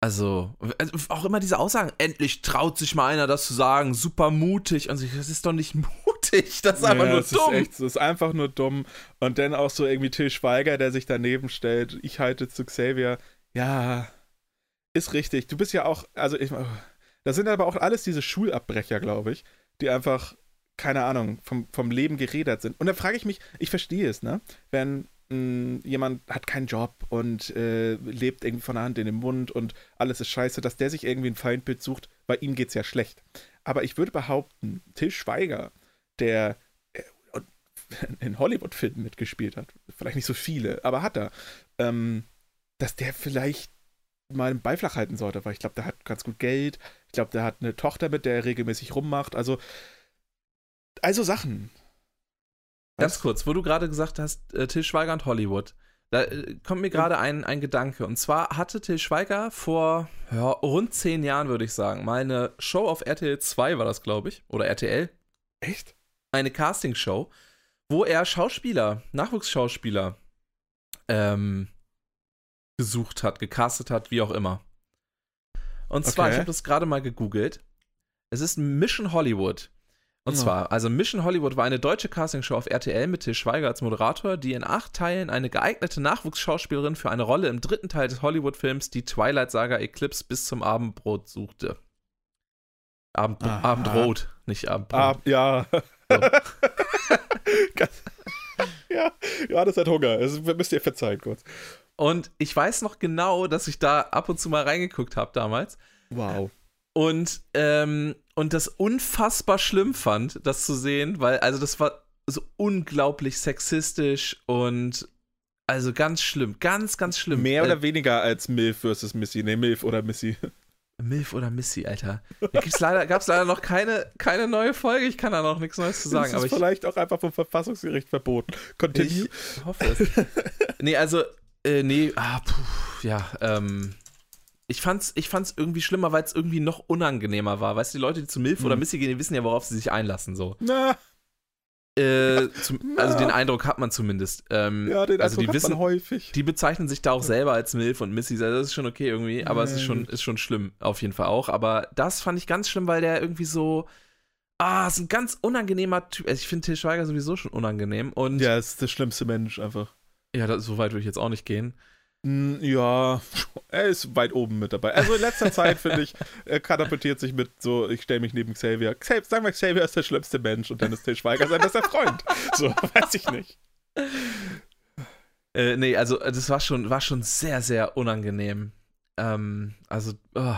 A: also, also, auch immer diese Aussagen, endlich traut sich mal einer das zu sagen, super mutig. Und ich, das ist doch nicht mutig, das ist einfach ja, nur das dumm.
B: Ist echt, das ist einfach nur dumm. Und dann auch so irgendwie Till Schweiger, der sich daneben stellt. Ich halte zu Xavier. Ja, ist richtig. Du bist ja auch, also ich, das sind aber auch alles diese Schulabbrecher, glaube ich, die einfach, keine Ahnung, vom, vom Leben geredet sind. Und da frage ich mich, ich verstehe es, ne? Wenn jemand hat keinen Job und äh, lebt irgendwie von der Hand in den Mund und alles ist scheiße, dass der sich irgendwie ein Feindbild sucht, weil ihm geht es ja schlecht. Aber ich würde behaupten, Till Schweiger, der äh, in Hollywood-Filmen mitgespielt hat, vielleicht nicht so viele, aber hat er, ähm, dass der vielleicht mal einen Beiflach halten sollte, weil ich glaube, der hat ganz gut Geld, ich glaube, der hat eine Tochter, mit der er regelmäßig rummacht, also also Sachen.
A: Ganz kurz, wo du gerade gesagt hast, äh, Till Schweiger und Hollywood. Da äh, kommt mir gerade ein, ein Gedanke. Und zwar hatte Till Schweiger vor ja, rund zehn Jahren, würde ich sagen, mal eine Show auf RTL 2 war das, glaube ich. Oder RTL.
B: Echt?
A: Eine Castingshow, wo er Schauspieler, Nachwuchsschauspieler, ähm, gesucht hat, gecastet hat, wie auch immer. Und zwar, okay. ich habe das gerade mal gegoogelt. Es ist Mission Hollywood. Und ja. zwar, also Mission Hollywood war eine deutsche Castingshow auf RTL mit Til Schweiger als Moderator, die in acht Teilen eine geeignete Nachwuchsschauspielerin für eine Rolle im dritten Teil des Hollywood-Films Die Twilight Saga Eclipse bis zum Abendbrot suchte. Abend, Abendrot, nicht Abendbrot. Ab,
B: ja. So. ja, Johannes hat Hunger. Das müsst ihr verzeihen kurz.
A: Und ich weiß noch genau, dass ich da ab und zu mal reingeguckt habe damals.
B: Wow.
A: Und, ähm, und das unfassbar schlimm fand, das zu sehen, weil, also das war so unglaublich sexistisch und also ganz schlimm, ganz, ganz schlimm.
B: Mehr oder äh, weniger als Milf versus Missy. Ne, Milf oder Missy.
A: Milf oder Missy, Alter. Da gibt's leider, gab's leider noch keine, keine neue Folge. Ich kann da noch nichts Neues zu sagen. Das ist aber
B: ich, vielleicht auch einfach vom Verfassungsgericht verboten. Continue.
A: Ich hoffe es. nee, also, äh, nee, ah, puh, ja, ähm, ich fand's, ich fand's irgendwie schlimmer, weil es irgendwie noch unangenehmer war. Weißt du, die Leute, die zu Milf hm. oder Missy gehen, die wissen ja, worauf sie sich einlassen. So.
B: Na.
A: Äh, zum, also den Eindruck hat man zumindest. Ähm,
B: Ja, den
A: also
B: Eindruck
A: die
B: hat
A: wissen,
B: man häufig.
A: die bezeichnen sich da auch selber als Milf und Missy. Also das ist schon okay irgendwie, aber es ist schon, ist schon schlimm, auf jeden Fall auch. Aber das fand ich ganz schlimm, weil der irgendwie so. Ah, ist ein ganz unangenehmer Typ. Also ich finde Til Schweiger sowieso schon unangenehm. Und ja,
B: Ja, ist der schlimmste Mensch einfach.
A: das, so weit würde ich jetzt auch nicht gehen.
B: Mm, Ja, er ist weit oben mit dabei. Also in letzter Zeit, finde ich, er katapultiert sich mit so, ich stelle mich neben Xavier. Xavier, sagen wir, Xavier ist der schlimmste Mensch und dann ist Til Schweiger sein bester Freund. So, weiß ich nicht.
A: Äh, nee, also äh, das war schon, war schon sehr, sehr unangenehm. Ähm, also, oh,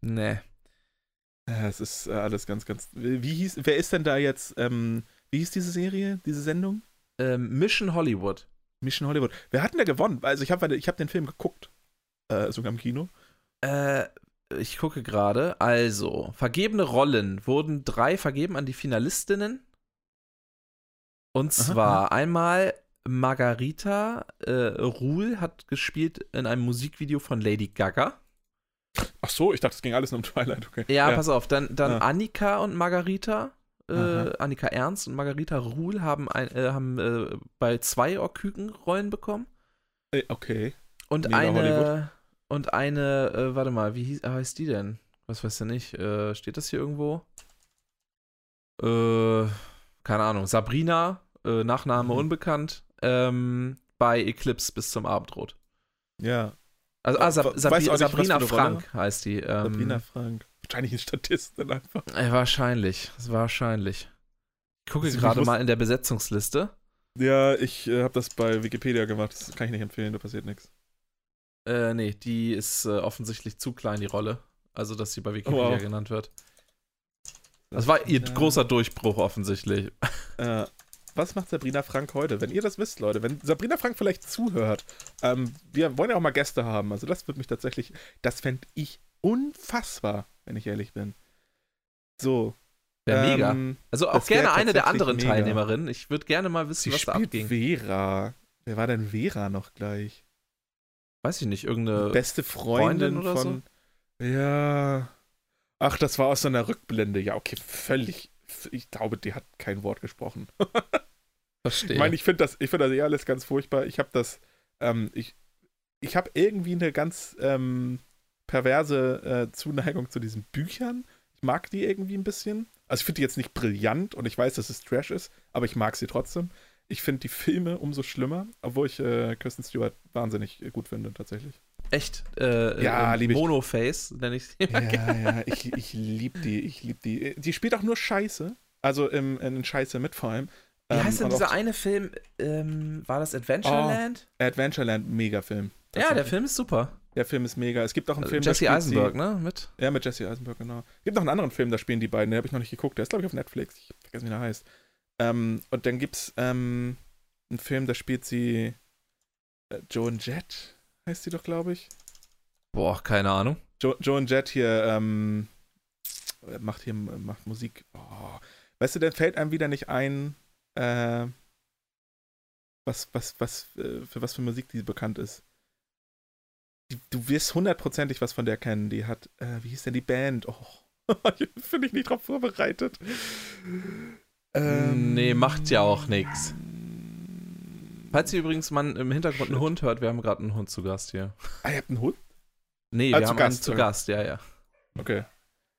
A: nee.
B: Ja, es ist äh, alles ganz, ganz. Wie hieß, wer ist denn da jetzt, ähm, wie hieß diese Serie, diese Sendung?
A: Ähm, Mission Hollywood.
B: Mission Hollywood. Wer hat denn da gewonnen? Also ich habe ich hab den Film geguckt. Äh, sogar im Kino.
A: Äh, ich gucke gerade. Also, vergebene Rollen wurden drei vergeben an die Finalistinnen. Und
B: Aha,
A: zwar einmal Margarita äh, Ruhl hat gespielt in einem Musikvideo von Lady Gaga.
B: Ach so, ich dachte, es ging alles nur um Twilight, okay.
A: Ja, pass auf, dann, dann
B: Ja.
A: Annika und Margarita. Äh. Annika Ernst und Margarita Ruhl haben, ein, äh, haben äh, bei zwei Orküken Rollen bekommen.
B: Äh, Okay.
A: Und
B: Mega
A: eine.
B: Hollywood.
A: Und eine, äh, warte mal, wie hieß, heißt die denn? Was weiß der nicht? Äh, steht das hier irgendwo? Keine Ahnung. Sabrina, äh, Nachname
B: Mhm.
A: unbekannt, ähm, bei Eclipse bis zum Abendrot.
B: Ja.
A: Also, ah, Sab
B: was für
A: Sabrina
B: eine Rolle?
A: Frank heißt die. Ähm,
B: Sabrina Frank. Wahrscheinlich ein Statistin einfach.
A: Äh, wahrscheinlich, wahrscheinlich. Ich gucke
B: Also, ich
A: gerade mal in der Besetzungsliste.
B: Ja, ich äh, habe das bei Wikipedia gemacht. Das kann ich nicht empfehlen, da passiert nichts.
A: Äh, nee, die ist äh, offensichtlich zu klein, die Rolle. Also, dass sie bei Wikipedia
B: wow.
A: genannt wird. Das war ihr
B: Ja.
A: großer Durchbruch offensichtlich.
B: Äh, was macht Sabrina Frank heute? Wenn ihr das wisst, Leute, wenn Sabrina Frank vielleicht zuhört, ähm, wir wollen ja auch mal Gäste haben. Also das würde mich tatsächlich, das fände ich unfassbar, wenn ich ehrlich bin. So.
A: Wäre mega.
B: ähm,
A: Also auch gerne eine der anderen
B: mega.
A: Teilnehmerinnen. Ich würde gerne mal wissen,
B: Sie
A: was da
B: spielt
A: abging.
B: Vera. Wer war denn Vera noch gleich?
A: Weiß ich nicht, irgendeine.
B: Beste Freundin,
A: Freundin oder
B: von. Ja. Ach, das war aus so einer Rückblende. Ja, okay, völlig. Ich glaube, die hat kein Wort gesprochen.
A: Verstehe.
B: Ich meine, ich finde das, ich finde das eh alles ganz furchtbar. Ich habe das, ähm, ich, ich habe irgendwie eine ganz ähm, perverse äh, Zuneigung zu diesen Büchern. Ich mag die irgendwie ein bisschen. Also ich finde die jetzt nicht brillant und ich weiß, dass es Trash ist, aber ich mag sie trotzdem. Ich finde die Filme umso schlimmer, obwohl ich äh, Kristen Stewart wahnsinnig äh, gut finde, tatsächlich.
A: Echt? Äh,
B: Ja,
A: äh,
B: lieb ich.
A: Monoface, nenne ich sie.
B: Ja, ja, ich, ich liebe die, ich liebe die. Die spielt auch nur Scheiße. Also im, in Scheiße mit vor allem.
A: Wie
B: Ähm,
A: heißt denn dieser eine Film? Ähm, war das Adventureland?
B: Adventureland, Megafilm.
A: ja, der. Film ist super.
B: Der Film ist mega. Es gibt auch einen Film,
A: Also Jesse
B: da spielt
A: Eisenberg, ne? Mit.
B: Ja, mit Jesse Eisenberg, genau. Es gibt noch einen anderen Film, da spielen die beiden. Den habe ich noch nicht geguckt. Der ist, glaube ich, auf Netflix. Ich hab vergessen, wie der heißt. Ähm, und dann gibt es ähm, einen Film, da spielt sie äh, Joan Jett, heißt sie doch, glaube ich.
A: Boah, keine Ahnung.
B: Jo Joan Jett hier ähm, macht hier macht Musik. Oh. Weißt du, dann fällt einem wieder nicht ein, äh, was, was, was, äh, für was für Musik die bekannt ist. Du wirst hundertprozentig was von der kennen. Die hat, äh, wie hieß denn die Band? Oh, bin ich nicht drauf vorbereitet. Ähm,
A: Nee, macht ja auch nix. Falls ihr übrigens mal im Hintergrund einen
B: Shit.
A: Hund hört, wir haben gerade einen Hund zu Gast hier.
B: Ah, ihr habt einen Hund?
A: Nee,
B: Ah,
A: wir haben
B: Gast,
A: einen zu
B: okay.
A: Gast, ja, ja.
B: Okay.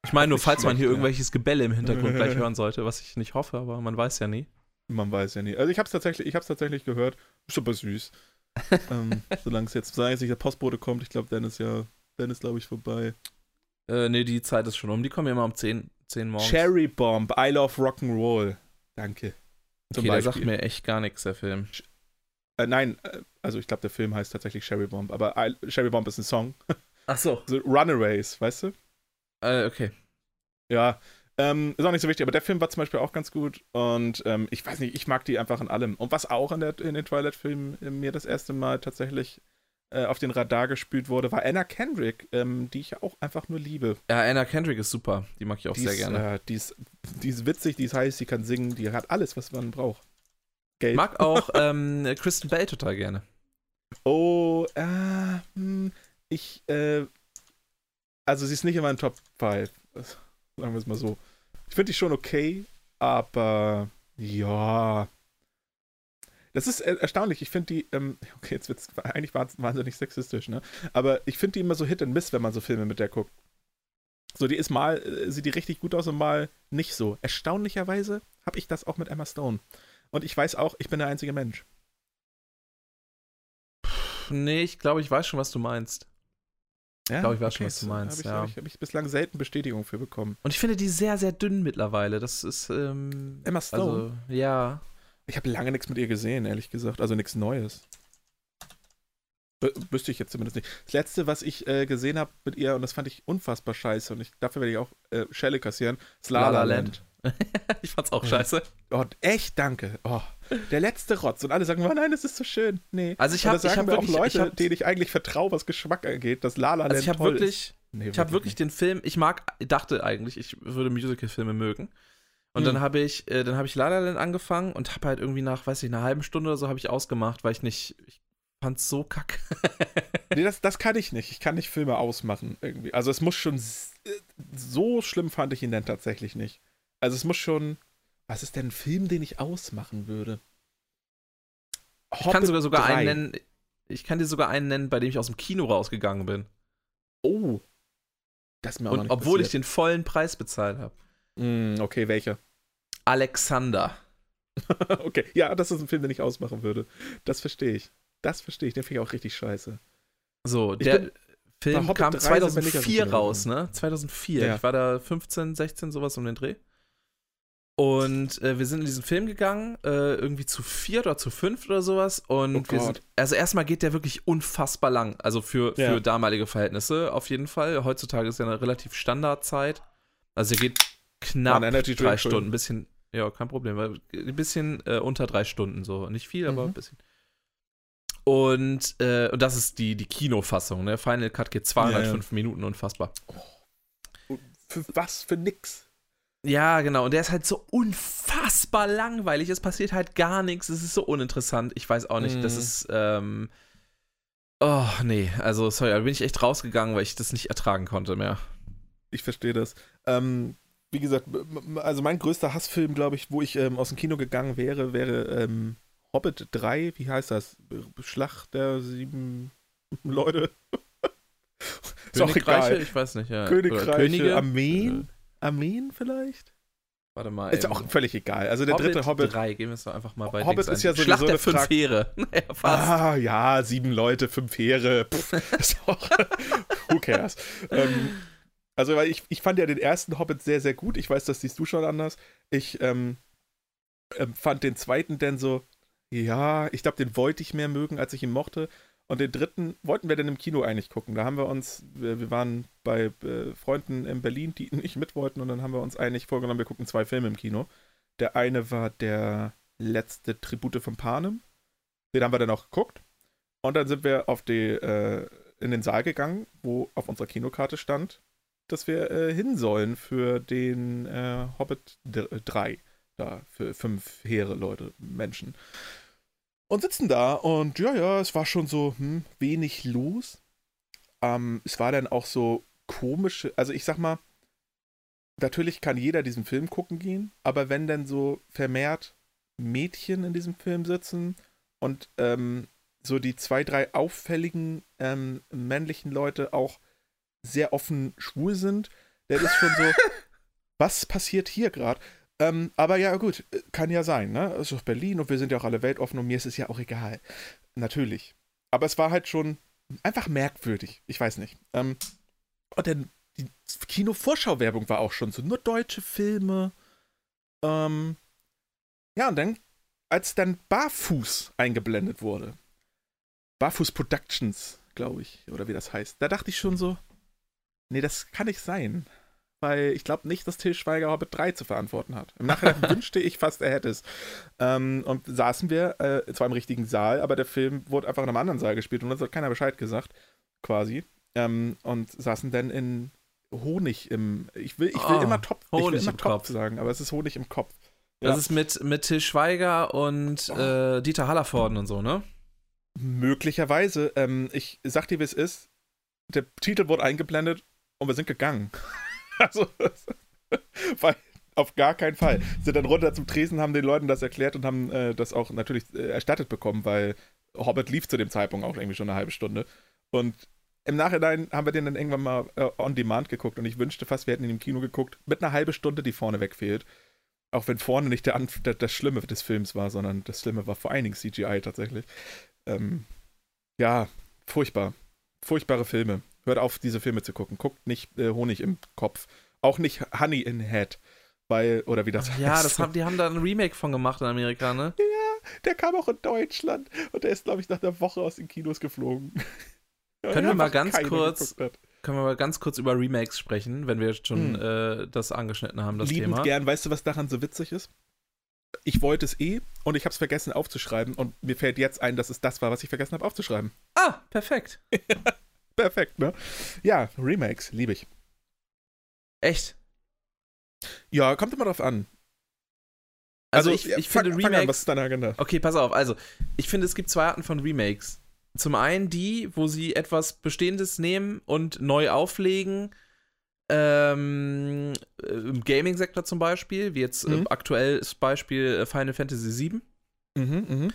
A: Ich meine nur, falls man hier
B: schlecht, ja.
A: irgendwelches Gebälle im Hintergrund gleich hören sollte, was ich nicht hoffe, aber man weiß ja nie.
B: Man weiß ja nie. Also ich habe es tatsächlich, ich hab's tatsächlich gehört. Super süß. Ähm, solange es jetzt, solange jetzt nicht der Postbote kommt, ich glaube, dann ist ja, dann ist glaube ich vorbei.
A: Äh, nee, die Zeit ist schon um. Die kommen ja immer um 10, 10 morgens.
B: Cherry Bomb, I Love Rock'n'Roll. Danke. Zum
A: okay, der sagt
B: Beispiel.
A: mir echt gar nichts, der Film.
B: Äh, nein, äh, also ich glaube, der Film heißt tatsächlich Cherry Bomb, aber I, Cherry Bomb ist ein Song.
A: Ach so.
B: So Runaways, weißt du?
A: Äh, okay.
B: Ja. Ähm, ist auch nicht so wichtig, aber der Film war zum Beispiel auch ganz gut und ähm, ich weiß nicht, ich mag die einfach in allem. Und was auch in, der, in den Twilight-Filmen äh, mir das erste Mal tatsächlich äh, auf den Radar gespült wurde, war Anna Kendrick, ähm, die ich auch einfach nur liebe.
A: Ja, Anna Kendrick ist super. Die mag ich auch
B: die
A: sehr
B: ist,
A: gerne.
B: Äh, die, ist, die ist witzig, die ist heiß, die kann singen, die hat alles, was man braucht. Geld.
A: Ich mag auch ähm, Kristen Bell total gerne.
B: Oh, äh, hm, ich, äh, also sie ist nicht in meinen Top 5. Sagen wir es mal so. Ich finde die schon okay, aber Ja. Das ist er erstaunlich. Ich finde die, ähm, okay, jetzt wird es eigentlich wahnsinnig sexistisch, ne? Aber ich finde die immer so Hit and Miss, wenn man so Filme mit der guckt. So, die ist mal, äh, sieht die richtig gut aus und mal nicht so. Erstaunlicherweise habe ich das auch mit Emma Stone. Und ich weiß auch, ich bin der einzige Mensch.
A: Nee, ich glaube, ich weiß schon, was du meinst.
B: Ja,
A: ich glaube, ich weiß
B: okay,
A: schon, was du meinst.
B: Habe ich,
A: ja.
B: hab ich, hab ich bislang selten Bestätigung für bekommen.
A: Und ich finde die sehr, sehr dünn mittlerweile. Das ist. Ähm,
B: Emma Stone?
A: Also, ja.
B: Ich habe lange nichts mit ihr gesehen, ehrlich gesagt. Also nichts Neues. B wüsste ich jetzt zumindest nicht. Das letzte, was ich äh, gesehen habe mit ihr, und das fand ich unfassbar scheiße, und ich, dafür werde ich auch äh, Schelle kassieren, ist La La Land.
A: ich fand's auch
B: Ja.
A: scheiße.
B: Oh, echt, danke. Oh, der letzte Rotz. Und alle sagen, oh nein, das ist so schön. Nee.
A: Also ich habe
B: das
A: ich hab wirklich,
B: auch Leute,
A: ich hab,
B: denen ich eigentlich vertraue, was Geschmack angeht, dass La La Land
A: also ich habe
B: toll
A: wirklich,
B: ist. Nee,
A: ich habe wirklich den Film, ich mag, dachte eigentlich, ich würde Musical-Filme mögen. Und
B: Hm.
A: dann habe ich, äh, dann habe ich La La Land angefangen und habe halt irgendwie nach, weiß ich, einer halben Stunde oder so habe ich ausgemacht, weil ich nicht, ich fand's so kack.
B: Nee, das, das kann ich nicht. Ich kann nicht Filme ausmachen irgendwie. Also es muss schon äh, so schlimm fand ich ihn dann tatsächlich nicht. Also es muss schon. Was ist denn ein Film, den ich ausmachen würde?
A: Ich kann sogar sogar
B: 3.
A: einen nennen, ich kann dir sogar einen nennen, bei dem ich aus dem Kino rausgegangen bin.
B: Oh. Das ist mir auch
A: Und obwohl ich
B: passiert.
A: den vollen Preis bezahlt habe.
B: Mm, okay, welcher?
A: Alexander.
B: okay, ja, das ist ein Film, den ich ausmachen würde. Das verstehe ich. Das verstehe ich. Den finde ich auch richtig scheiße.
A: So,
B: Ich
A: der Film
B: Hobbit
A: kam
B: 3 sind wir nicht aus dem
A: 2004
B: Kino
A: raus, ne? 2004.
B: Ja.
A: Ich war da 15, 16, sowas um den Dreh. Und äh, wir sind in diesen Film gegangen, äh, irgendwie zu viert oder zu fünft oder sowas. Und
B: Oh
A: wir sind, also erstmal geht der wirklich unfassbar lang. Also für,
B: Ja.
A: für damalige Verhältnisse auf jeden Fall. Heutzutage ist ja eine relativ Standardzeit. Also er geht knapp drei
B: Drink,
A: Stunden, ein bisschen, ja, kein Problem, ein bisschen äh, unter drei Stunden so. Nicht viel, aber
B: Mhm.
A: ein bisschen. Und, äh, und das ist die, die Kinofassung, ne? Final Cut geht 205 Minuten, unfassbar.
B: Für was? Für nix.
A: Ja, genau. Und der ist halt so unfassbar langweilig. Es passiert halt gar nichts. Es ist so uninteressant. Ich weiß auch nicht. Das
B: Mhm.
A: ist, ähm. Oh, nee. Also, sorry, da bin ich echt rausgegangen, weil ich das nicht ertragen konnte mehr.
B: Ich verstehe das. Ähm, wie gesagt, also mein größter Hassfilm, glaube ich, wo ich ähm, aus dem Kino gegangen wäre, wäre ähm, Hobbit 3. Wie heißt das? Schlacht der sieben Leute.
A: Königreiche? Ich weiß nicht, ja.
B: Königreiche,
A: Könige?
B: Armeen? Armeen vielleicht?
A: Warte mal.
B: Ist
A: eben.
B: auch völlig egal. Also der
A: Hobbit
B: dritte Hobbit.
A: 3. Gehen wir es doch einfach mal bei
B: Hobbit
A: Dings
B: ist ja sowieso
A: Schlacht der fünf
B: Frage-
A: Heere. naja, fast.
B: Ah, ja, sieben Leute, fünf Heere. Pff, ist auch, who cares? ähm, also, weil ich, ich fand ja den ersten Hobbit sehr, sehr gut. Ich weiß, das siehst du schon anders. Ich ähm, ähm, fand den zweiten dann so, ja, ich glaube, den wollte ich mehr mögen, als ich ihn mochte. Und den dritten wollten wir dann im Kino eigentlich gucken. Da haben wir uns, wir, wir waren bei äh, Freunden in Berlin, die nicht mit wollten, und dann haben wir uns eigentlich vorgenommen, wir gucken zwei Filme im Kino. Der eine war der letzte Tribute von Panem. Den haben wir dann auch geguckt. Und dann sind wir auf die, äh, in den Saal gegangen, wo auf unserer Kinokarte stand, dass wir äh, hin sollen für den äh, Hobbit 3. Da, für fünf Heere, Leute, Menschen. Und sitzen da und ja, ja, es war schon so hm, wenig los. Ähm, es war dann auch so komische, also ich sag mal, natürlich kann jeder diesen Film gucken gehen, aber wenn dann so vermehrt Mädchen in diesem Film sitzen und ähm, so die zwei, drei auffälligen ähm, männlichen Leute auch sehr offen schwul sind, dann ist schon so, was passiert hier gerade? Ähm, aber ja, gut, äh, kann ja sein, ne? Es ist doch Berlin und wir sind ja auch alle weltoffen und mir ist es ja auch egal. Natürlich. Aber es war halt schon einfach merkwürdig. Ich weiß nicht. Ähm, und dann die Kino-Vorschau-Werbung war auch schon so, nur deutsche Filme. Ähm, ja, und dann, als dann Barfuß eingeblendet wurde, Barfuß Productions, glaube ich, oder wie das heißt, da dachte ich schon so, nee, das kann nicht sein. Weil ich glaube nicht, dass Till Schweiger Hobbit 3 zu verantworten hat. Im Nachhinein wünschte ich fast, er hätte es. Ähm, und saßen wir äh, zwar im richtigen Saal, aber der Film wurde einfach in einem anderen Saal gespielt und uns hat keiner Bescheid gesagt, quasi. Ähm, und saßen dann in Honig im. Ich will, ich will
A: Oh,
B: immer Topf, ich will
A: Honig
B: immer
A: im
B: Topf
A: Kopf.
B: sagen, aber es ist Honig im Kopf.
A: Das
B: Ja.
A: ist mit, mit Till Schweiger und äh, Dieter Hallervorden und so, ne?
B: Möglicherweise. Ähm, ich sag dir, wie es ist. Der Titel wurde eingeblendet und wir sind gegangen. also, weil Auf gar keinen Fall. Sind dann runter zum Tresen, haben den Leuten das erklärt und haben äh, das auch natürlich äh, erstattet bekommen, weil Hobbit lief zu dem Zeitpunkt auch irgendwie schon eine halbe Stunde. Und im Nachhinein haben wir den dann irgendwann mal äh, on demand geguckt und ich wünschte fast, wir hätten ihn im Kino geguckt, mit einer halben Stunde, die vorne wegfehlt. Auch wenn vorne nicht der, der, das Schlimme des Films war, sondern das Schlimme war vor allen Dingen CGI tatsächlich. Ähm, ja, furchtbar. Furchtbare Filme. Hört auf, diese Filme zu gucken. Guckt nicht äh, Honig im Kopf. Auch nicht Honey in Head. Weil, oder wie das
A: Ach, heißt. Ja, das haben, die haben da ein Remake von gemacht in Amerika, ne?
B: Ja, der kam auch in Deutschland. Und der ist, glaube ich, nach einer Woche aus den Kinos geflogen.
A: Können wir mal ganz kurz, können wir mal ganz kurz über Remakes sprechen, wenn wir schon hm. äh, das angeschnitten haben, das
B: Liebend
A: Thema.
B: gern. Weißt du, was daran so witzig ist? Ich wollte es eh und ich habe es vergessen aufzuschreiben und mir fällt jetzt ein, dass es das war, was ich vergessen habe aufzuschreiben.
A: Ah, perfekt.
B: perfekt, ne? Ja, Remakes, liebe ich.
A: Echt?
B: Ja, kommt immer drauf an.
A: Also, also ich, ich fang, finde Remakes. An,
B: was ist deine Agenda?
A: Okay, pass auf. Also, ich finde, es gibt zwei Arten von Remakes. Zum einen die, wo sie etwas Bestehendes nehmen und neu auflegen. Ähm, Im Gaming-Sektor zum Beispiel, wie jetzt mhm. äh, aktuell ist Beispiel äh, Final Fantasy VII. Mhm, mh.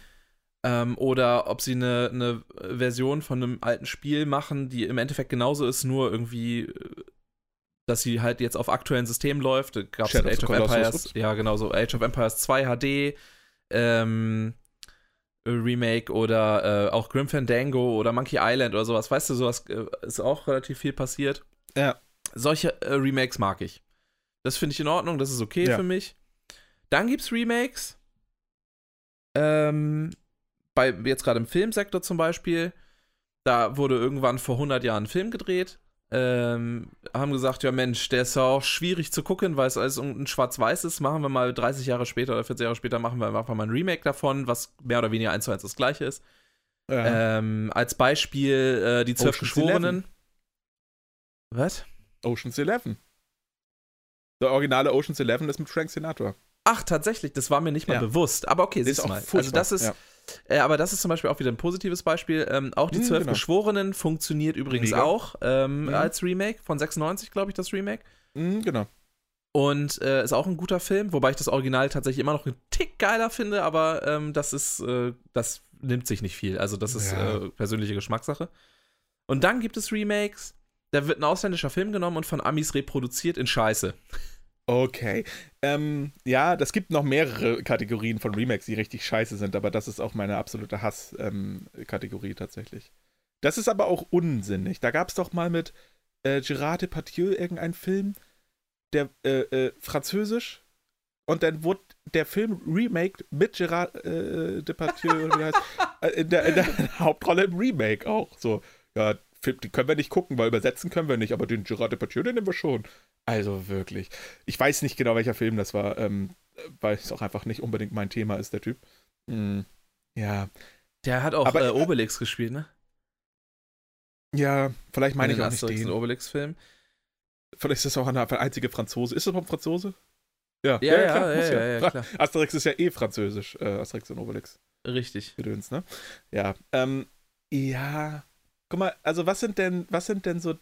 A: Ähm, oder ob sie eine, eine Version von einem alten Spiel machen, die im Endeffekt genauso ist, nur irgendwie, äh, dass sie halt jetzt auf aktuellen Systemen läuft. Gab es Age of Empires, ja genau so, Age of Empires 2 HD, ähm, Remake oder äh, auch Grim Fandango oder Monkey Island oder sowas. Weißt du, sowas äh, ist auch relativ viel passiert.
B: Ja.
A: Solche äh, Remakes mag ich. Das finde ich in Ordnung, das ist okay ja. für mich. Dann gibt es Remakes. Ähm, bei, jetzt gerade im Filmsektor zum Beispiel. Da wurde irgendwann vor 100 Jahren ein Film gedreht ähm, haben gesagt, ja Mensch, der ist ja auch schwierig zu gucken, weil es alles ein Schwarz-Weiß ist. Machen wir mal 30 Jahre später oder 40 Jahre später, machen wir einfach mal ein Remake davon, was mehr oder weniger eins zu eins das gleiche ist. Ja. Ähm, als Beispiel äh, die zwölf Geschworenen. Was?
B: Ocean's Eleven. Der originale Ocean's Eleven ist mit Frank Sinatra.
A: Ach, tatsächlich, das war mir nicht mal ja. bewusst. Aber okay, siehst mal. Also das ist, ja. Äh, aber das ist zum Beispiel auch wieder ein positives Beispiel. Ähm, auch die hm, Zwölf genau. Geschworenen funktioniert übrigens Mega. auch ähm, mhm. als Remake von 96, glaube ich, das Remake.
B: Mhm, genau.
A: Und äh, ist auch ein guter Film, wobei ich das Original tatsächlich immer noch einen Tick geiler finde, aber ähm, das ist, äh, das nimmt sich nicht viel. Also, das ist ja. äh, persönliche Geschmackssache. Und dann gibt es Remakes, da wird ein ausländischer Film genommen und von Amis reproduziert in Scheiße.
B: Okay. Ähm, ja, das gibt noch mehrere Kategorien von Remakes, die richtig scheiße sind, aber das ist auch meine absolute Hass-Kategorie ähm, tatsächlich. Das ist aber auch unsinnig. Da gab es doch mal mit äh, Gérard Depardieu irgendeinen Film, der äh, äh, französisch und dann wurde der Film remaked mit Gérard äh, Depardieu wie heißt, äh, in, der, in der Hauptrolle im Remake auch. So, ja, Film, die können wir nicht gucken, weil übersetzen können wir nicht, aber den Gerard Depardieu, den nehmen wir schon. Also wirklich. Ich weiß nicht genau, welcher Film das war, ähm, weil es auch einfach nicht unbedingt mein Thema ist, der Typ. Mhm. Ja.
A: Der hat auch aber, äh, Obelix gespielt, ne?
B: Ja, vielleicht meine ich auch nicht den.
A: Obelix-Film.
B: Vielleicht ist das auch der einzige Franzose. Ist das überhaupt Franzose?
A: Ja, ja, ja, ja, klar, ja, ja, ja, klar.
B: Asterix ist ja eh französisch, äh, Asterix und Obelix.
A: Richtig.
B: Gedöns, ne? Ja, ähm, ja, Guck mal, also was sind denn, was sind denn so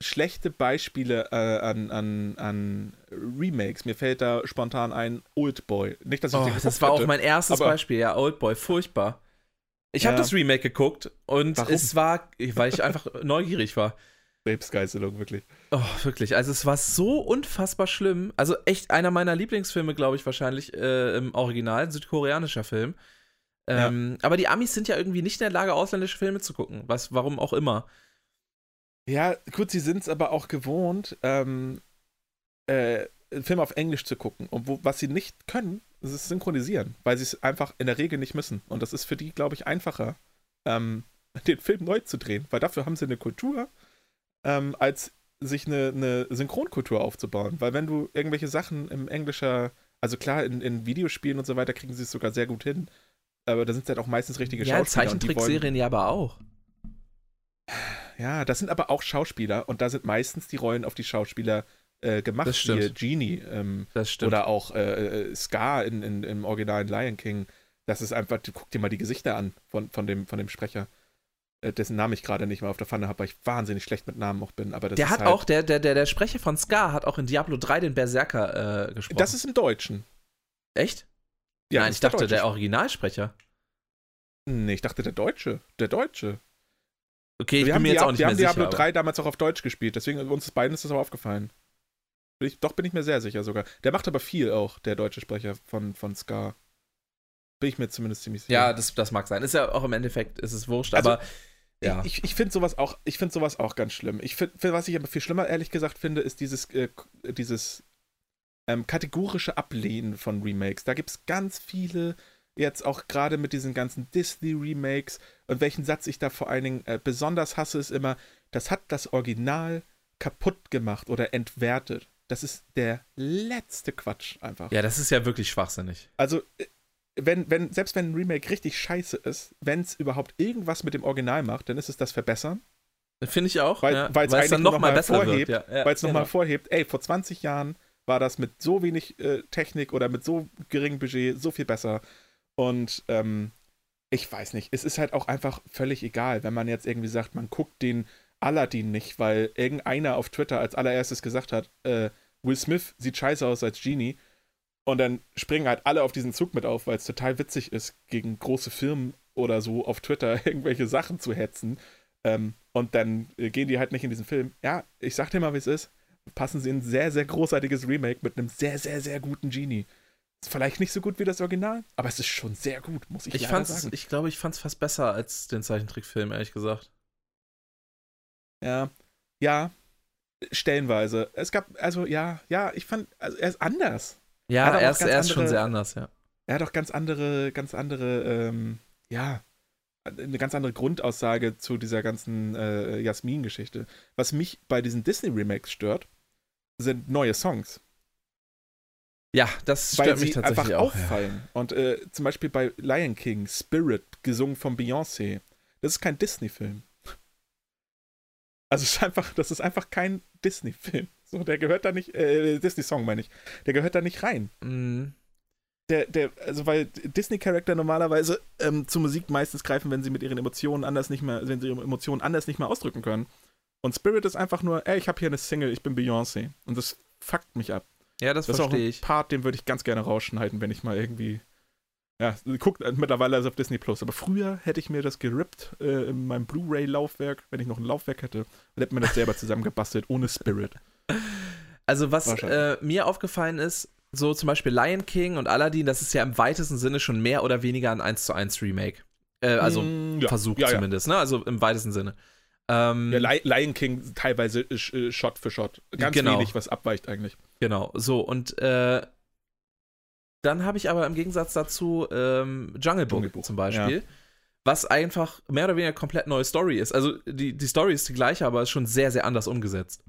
B: schlechte Beispiele äh, an, an, an Remakes? Mir fällt da spontan ein Oldboy. Nicht, dass ich
A: oh, Das war hätte, auch mein erstes Beispiel, ja, Oldboy, furchtbar. Ich ja. habe das Remake geguckt und Warum? es war, weil ich einfach neugierig war.
B: Selbstgeißelung, wirklich.
A: Oh, wirklich. Also es war so unfassbar schlimm. Also echt einer meiner Lieblingsfilme, glaube ich, wahrscheinlich äh, im Original, ein südkoreanischer Film. Ähm, ja. Aber die Amis sind ja irgendwie nicht in der Lage, ausländische Filme zu gucken. Was, warum auch immer.
B: Ja, gut, sie sind es aber auch gewohnt, ähm, äh, Filme auf Englisch zu gucken. Und wo, was sie nicht können, ist es synchronisieren, weil sie es einfach in der Regel nicht müssen. Und das ist für die, glaube ich, einfacher, ähm, den Film neu zu drehen, weil dafür haben sie eine Kultur, ähm, als sich eine, eine, Synchronkultur aufzubauen. Weil wenn du irgendwelche Sachen im Englischer, also klar, in, in Videospielen und so weiter kriegen sie es sogar sehr gut hin, aber da sind es halt auch meistens richtige ja, Schauspieler.
A: Ja, Zeichentrickserien ja aber auch.
B: Ja, das sind aber auch Schauspieler und da sind meistens die Rollen auf die Schauspieler äh, gemacht.
A: Das stimmt.
B: Wie Genie ähm,
A: das stimmt.
B: oder auch äh, äh, Scar in, in, im originalen Lion King. Das ist einfach, guck dir mal die Gesichter an von, von, dem, von dem Sprecher. äh, dessen Namen ich gerade nicht mehr auf der Pfanne habe, weil ich wahnsinnig schlecht mit Namen auch bin. Aber
A: der hat
B: halt,
A: auch, der, der, der, der Sprecher von Scar hat auch in Diablo 3 den Berserker äh, gesprochen.
B: Das ist im Deutschen.
A: Echt?
B: Ja,
A: Nein, ich
B: der
A: dachte, der
B: Deutsche.
A: Originalsprecher.
B: Nee, ich dachte der Deutsche. Der Deutsche.
A: Okay, ich
B: wir
A: bin
B: haben,
A: mir jetzt auch nicht
B: wir
A: mehr
B: haben
A: sicher.
B: Diablo
A: aber-
B: 3 damals auch auf Deutsch gespielt, deswegen uns beiden ist das aber aufgefallen. Bin Ich, doch bin ich mir sehr sicher sogar. Der macht aber viel auch, der deutsche Sprecher von, von Scar. Bin ich mir zumindest ziemlich sicher.
A: Ja, das, das mag sein. Ist ja auch im Endeffekt, ist es wurscht,
B: Also,
A: aber ja.
B: Ich, ich finde sowas auch, ich finde sowas auch ganz schlimm. Ich find, was ich aber viel schlimmer ehrlich gesagt finde, ist dieses, äh, dieses ähm, kategorische Ablehnen von Remakes. Da gibt es ganz viele jetzt auch gerade mit diesen ganzen Disney-Remakes und welchen Satz ich da vor allen Dingen äh, besonders hasse, ist immer, das hat das Original kaputt gemacht oder entwertet. Das ist der letzte Quatsch einfach.
A: ja, das ist ja wirklich schwachsinnig.
B: Also, äh, wenn, wenn, selbst wenn ein Remake richtig scheiße ist, wenn es überhaupt irgendwas mit dem Original macht, dann ist es das Verbessern.
A: Finde ich auch.
B: Weil-
A: ja, es dann
B: eigentlich
A: noch besser
B: vorhebt,
A: wird. Ja, ja,
B: weil es nochmal
A: genau.
B: vorhebt, ey, vor 20 Jahren war das mit so wenig äh, Technik oder mit so geringem Budget so viel besser. Und ähm, ich weiß nicht, es ist halt auch einfach völlig egal, wenn man jetzt irgendwie sagt, man guckt den Aladdin nicht, weil irgendeiner auf Twitter als allererstes gesagt hat, äh, Will Smith sieht scheiße aus als Genie. Und dann springen halt alle auf diesen Zug mit auf, weil es total witzig ist, gegen große Firmen oder so auf Twitter irgendwelche Sachen zu hetzen. Ähm, und dann äh, gehen die halt nicht in diesen Film. Ja, ich sag dir mal, wie es ist. Passen sie in ein sehr, sehr großartiges Remake mit einem sehr, sehr, sehr guten Genie. Ist vielleicht nicht so gut wie das Original, aber es ist schon sehr gut, muss ich,
A: Ich
B: leider sagen.
A: ich glaube, ich fand's fast besser als den Zeichentrickfilm, ehrlich gesagt.
B: Ja, ja, stellenweise. Es gab, also ja, ja, ich fand, also er ist anders.
A: Ja, er
B: auch
A: ist, er ist schon sehr anders, ja.
B: Er hat auch ganz andere, ganz andere, ähm, ja, eine ganz andere Grundaussage zu dieser ganzen äh, Jasmin-Geschichte. Was mich bei diesen Disney-Remakes stört, sind neue Songs.
A: Ja, das stört
B: weil
A: mich
B: sie
A: tatsächlich
B: einfach
A: auch. Ja.
B: auffallen. Und äh, zum Beispiel bei Lion King, Spirit, gesungen von Beyoncé. Das ist kein Disney-Film. Also es ist einfach, das ist einfach kein Disney-Film. So, der gehört da nicht, äh, Disney-Song meine ich. Der gehört da nicht rein.
A: Mhm.
B: Der, der, also weil Disney-Charakter normalerweise ähm, zur Musik meistens greifen, wenn sie mit ihren Emotionen anders nicht mehr, wenn sie ihre Emotionen anders nicht mehr ausdrücken können. Und Spirit ist einfach nur, ey, ich habe hier eine Single, ich bin Beyoncé. Und das fuckt mich ab.
A: Ja, das,
B: Das ist auch
A: verstehe
B: ein
A: ich.
B: Part, den würde ich ganz gerne rausschneiden, wenn ich mal irgendwie. Ja, guckt äh, mittlerweile also auf Disney Plus. Aber früher hätte ich mir das gerippt äh, in meinem Blu-ray-Laufwerk, wenn ich noch ein Laufwerk hätte, und hätte mir das selber zusammengebastelt, ohne Spirit.
A: Also, was äh, mir aufgefallen ist, so zum Beispiel Lion King und Aladdin, das ist ja im weitesten Sinne schon mehr oder weniger ein 1 zu 1 Remake. Äh, also
B: Mm, ja.
A: Versuch
B: ja, ja.
A: zumindest, ne? Also im weitesten Sinne. Ähm,
B: Ja, Li- Lion King teilweise äh, Shot für Shot. Ganz
A: Genau.
B: wenig, was abweicht eigentlich.
A: Genau, so und äh, dann habe ich aber im Gegensatz dazu ähm, Jungle Book
B: Jungle Book,
A: zum Beispiel, was einfach mehr oder weniger komplett neue Story ist. Also die, die Story ist die gleiche, aber ist schon sehr, sehr anders umgesetzt.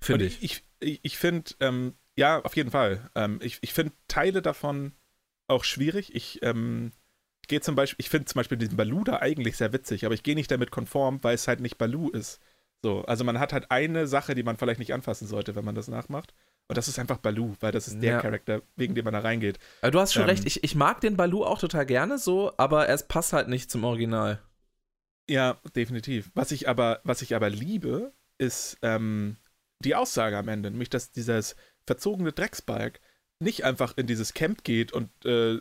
A: Finde ich.
B: Ich, ich, ich finde, ähm, ja, auf jeden Fall. Ähm, ich ich finde Teile davon auch schwierig. Ich ähm, gehe zum Beispiel, ich finde zum Beispiel diesen Baloo da eigentlich sehr witzig, aber ich gehe nicht damit konform, weil es halt nicht Baloo ist. So, also man hat halt eine Sache, die man vielleicht nicht anfassen sollte, wenn man das nachmacht. Und das ist einfach Baloo, weil das ist der
A: Ja.
B: Charakter, wegen dem man da reingeht.
A: Aber du hast schon
B: ähm,
A: recht, ich, ich mag den Baloo auch total gerne so, aber es passt halt nicht zum Original.
B: Ja, definitiv. Was ich aber, was ich aber liebe, ist ähm, die Aussage am Ende, nämlich dass dieses verzogene Drecksbalg nicht einfach in dieses Camp geht und äh,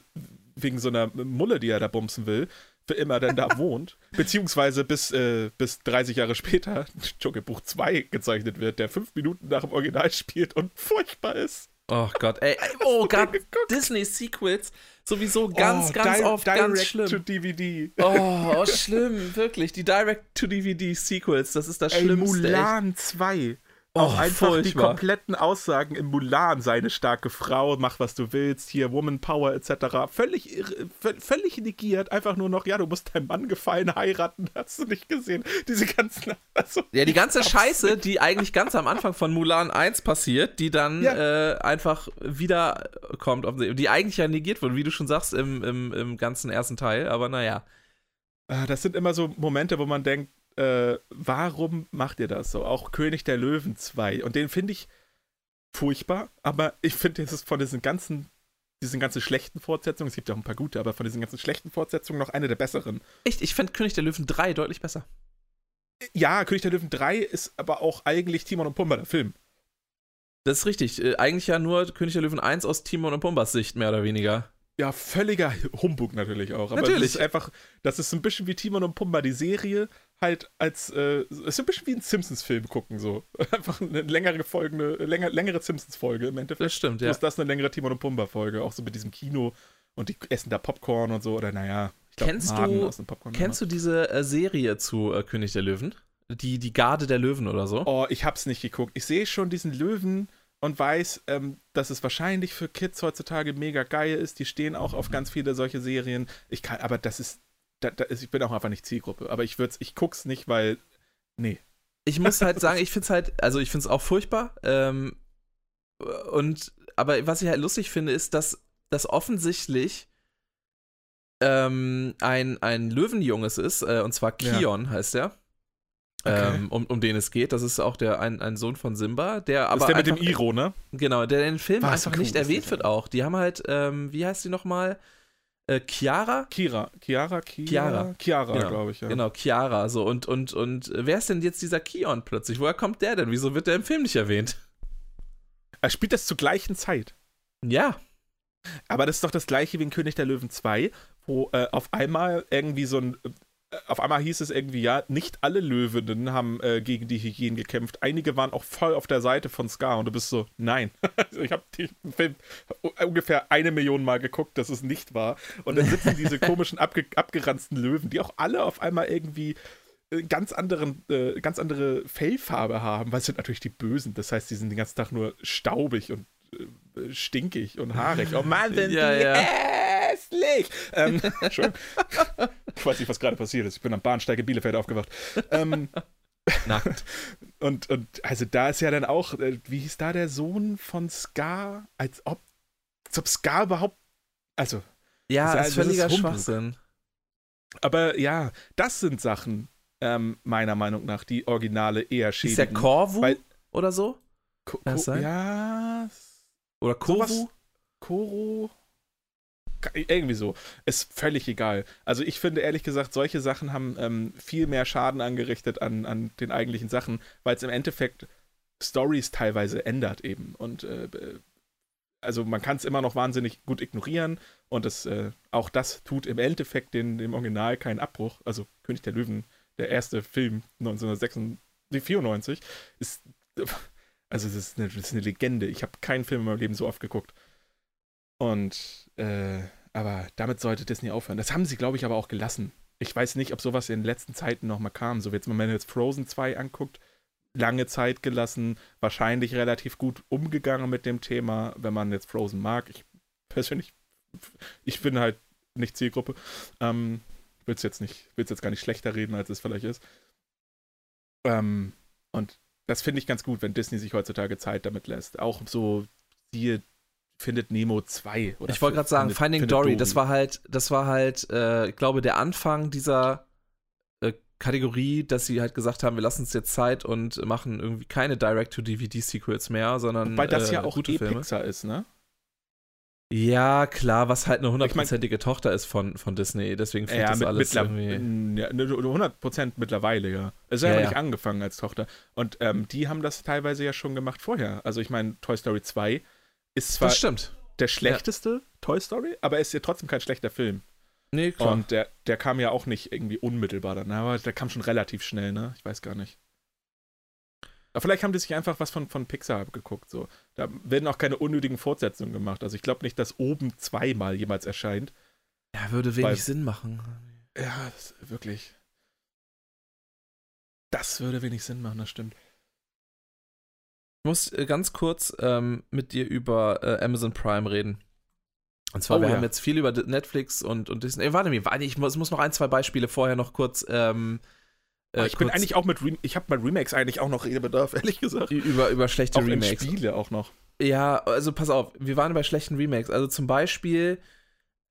B: wegen so einer Mulle, die er da bumsen will, für immer dann da wohnt. Beziehungsweise bis, äh, bis 30 Jahre später Dschungelbuch 2 gezeichnet wird, der fünf Minuten nach dem Original spielt und furchtbar ist.
A: Oh Gott, ey. Oh Gott,
B: Disney
A: Sequels sowieso ganz,
B: oh,
A: ganz oft
B: direct
A: ganz schlimm.
B: to DVD.
A: Oh, oh, schlimm, wirklich. Die Direct to DVD Sequels, das ist das
B: ey,
A: Schlimmste.
B: Mulan 2 auch oh, einfach die kompletten Aussagen in Mulan, seine starke Frau, mach was du willst, hier Woman Power etc. Völlig, völlig negiert, einfach nur noch, ja, du musst deinem Mann gefallen, heiraten, hast du nicht gesehen. Diese ganzen. Also,
A: ja, die ganze Scheiße, die eigentlich ganz am Anfang von Mulan 1 passiert, die dann ja. äh, einfach wiederkommt, die eigentlich ja negiert wurde, wie du schon sagst im, im, im ganzen ersten Teil, aber naja.
B: Äh, das sind immer so Momente, wo man denkt, äh, warum macht ihr das so? Auch König der Löwen 2. Und den finde ich furchtbar, aber ich finde, es ist von diesen ganzen diesen ganzen schlechten Fortsetzungen, es gibt ja auch ein paar gute, aber von diesen ganzen schlechten Fortsetzungen noch eine der besseren.
A: Echt, ich fand König der Löwen 3 deutlich besser.
B: Ja, König der Löwen 3 ist aber auch eigentlich Timon und Pumba, der Film.
A: Das ist richtig. Äh, eigentlich ja nur König der Löwen 1 aus Timon und Pumbas Sicht, mehr oder weniger.
B: Ja, völliger Humbug natürlich auch. Aber
A: Natürlich.
B: Das ist einfach, das ist ein bisschen wie Timon und Pumba, die Serie, halt als, äh, es ist ein bisschen wie ein Simpsons-Film gucken, so. Einfach eine längere folgende, länger, längere Simpsons-Folge im Endeffekt.
A: Das stimmt, Ja.
B: Ist das eine längere Timon und Pumba-Folge, auch so mit diesem Kino und die essen da Popcorn und so, oder naja, ich glaube,
A: Kennst
B: Maden
A: du-
B: aus dem Popcorn.
A: Kennst du diese äh, Serie zu äh, König der Löwen? Die, die Garde der Löwen oder so?
B: Oh, ich hab's nicht geguckt. Ich sehe schon diesen Löwen und weiß, ähm, dass es wahrscheinlich für Kids heutzutage mega geil ist. Die stehen auch auf ganz viele solche Serien. Ich kann, aber das ist, da, da ist ich bin auch einfach nicht Zielgruppe. Aber ich würd's, ich guck's nicht, weil, nee.
A: Ich muss halt sagen, ich finde es halt, also ich finde es auch furchtbar. Ähm, und, aber was ich halt lustig finde, ist, dass das offensichtlich ähm, ein, ein Löwenjunges ist, äh, und zwar
B: Ja.
A: Kion heißt er.
B: Okay.
A: Ähm, um, um den es geht. Das ist auch der, ein, ein Sohn von Simba, der aber.
B: das ist der mit dem
A: einfach-
B: Iro, ne?
A: Genau, der in den Film
B: Was
A: einfach
B: cool
A: nicht erwähnt wird auch. Die haben halt, ähm, wie heißt die nochmal? Äh, Chiara?
B: Kira. Chiara, Kira.
A: Chiara.
B: Chiara,
A: Genau.
B: glaube ich, ja.
A: Genau, Chiara. So, und, und, und wer ist denn jetzt dieser Kion plötzlich? Woher kommt der denn? Wieso wird der im Film nicht erwähnt?
B: Er spielt das zur gleichen Zeit.
A: Ja,
B: Aber das ist doch das gleiche wie in König der Löwen 2, wo äh, auf einmal irgendwie so ein. Auf einmal hieß es irgendwie, ja, nicht alle Löwinnen haben äh, gegen die Hygienen gekämpft. Einige waren auch voll auf der Seite von Scar und du bist so, nein. Ich habe den Film ungefähr eine Million Mal geguckt, dass es nicht war. Und dann sitzen diese komischen, abge abgeranzten Löwen, die auch alle auf einmal irgendwie äh, ganz anderen, äh, ganz andere Fellfarbe haben, weil es sind natürlich die Bösen. Das heißt, die sind den ganzen Tag nur staubig und äh, stinkig und haarig. Oh Mann, sind
A: Ja,
B: die
A: ja.
B: hässlich! Ähm, Entschuldigung. Ich weiß nicht, was gerade passiert ist. Ich bin am Bahnsteig in Bielefeld aufgewacht. Ähm,
A: nackt.
B: und, und also da ist ja dann auch, äh, wie hieß da der Sohn von Scar? Als ob, als ob Scar überhaupt, also,
A: Ja,
B: Das
A: ist
B: ist
A: völliger. Schwachsinn.
B: aber ja, das sind Sachen, ähm, meiner Meinung nach, die Originale eher
A: Ist der
B: schädigen.
A: Korvu
B: weil-
A: oder so?
B: Ko Ko ja,
A: Oder Kovu?
B: Koro. Irgendwie so. Ist völlig egal. Also ich finde ehrlich gesagt, solche Sachen haben ähm, viel mehr Schaden angerichtet an, an den eigentlichen Sachen, weil es im Endeffekt Stories teilweise ändert eben. Und äh, also man kann es immer noch wahnsinnig gut ignorieren und es, äh, auch das tut im Endeffekt den, dem Original keinen Abbruch. Also König der Löwen, der erste Film 1994, ist also das ist das ist eine Legende. Ich habe keinen Film in meinem Leben so oft geguckt. Und, äh, aber damit sollte Disney aufhören. Das haben sie, glaube ich, aber auch gelassen. Ich weiß nicht, ob sowas in den letzten Zeiten nochmal kam. So, jetzt, wenn man jetzt Frozen 2 anguckt, lange Zeit gelassen, wahrscheinlich relativ gut umgegangen mit dem Thema, wenn man jetzt Frozen mag. Ich persönlich, ich bin halt nicht Zielgruppe. Ähm, will es jetzt nicht, will jetzt gar nicht schlechter reden, als es vielleicht ist. Ähm, und das finde ich ganz gut, wenn Disney sich heutzutage Zeit damit lässt. Auch so, siehe, findet Nemo 2. Oder
A: Ich wollte gerade sagen,
B: findet-
A: Finding
B: findet
A: Dory, das war halt, das war halt, äh, ich glaube, der Anfang dieser äh, Kategorie, dass sie halt gesagt haben, wir lassen uns jetzt Zeit und machen irgendwie keine Direct-to-DVD-Sequels mehr, sondern
B: Weil das
A: äh,
B: ja auch
A: gute
B: eh
A: Filme.
B: Pixar ist, ne?
A: Ja, klar, was halt eine
B: Ich mein-
A: hundertprozentige Tochter ist von, von Disney, deswegen fühlt
B: Ja,
A: das
B: mit,
A: alles irgendwie.
B: ja, ne, 100% mittlerweile, ja. Es ist ja,
A: ja.
B: nicht angefangen als Tochter. Und ähm, die haben das teilweise ja schon gemacht vorher. Also ich meine, Toy Story 2 ist zwar der schlechteste Toy Story, aber ist ja trotzdem kein schlechter Film.
A: Nee, klar.
B: Und der, der kam ja auch nicht irgendwie unmittelbar dann, aber der kam schon relativ schnell, ne? Ich weiß gar nicht. Aber vielleicht haben die sich einfach was von, von Pixar abgeguckt. So. Da werden auch keine unnötigen Fortsetzungen gemacht. Also ich glaube nicht, dass oben zweimal jemals erscheint.
A: ja, würde wenig
B: weil-
A: Sinn machen.
B: Ja, das, wirklich. Das würde wenig Sinn machen, das stimmt.
A: Ich muss äh, ganz kurz ähm, mit dir über äh, Amazon Prime reden. Und zwar,
B: Oh,
A: wir
B: ja.
A: haben jetzt viel über Netflix und, und Disney. Ey, warte mir, ich muss, muss noch ein, zwei Beispiele vorher noch kurz. Ähm, äh,
B: Aber ich bin
A: kurz
B: eigentlich auch mit Rem ich habe bei Remakes eigentlich auch noch Redebedarf, ehrlich gesagt.
A: über, über schlechte
B: Auch
A: Remakes.
B: Spiele auch noch.
A: Ja, also pass auf, wir waren bei schlechten Remakes. Also zum Beispiel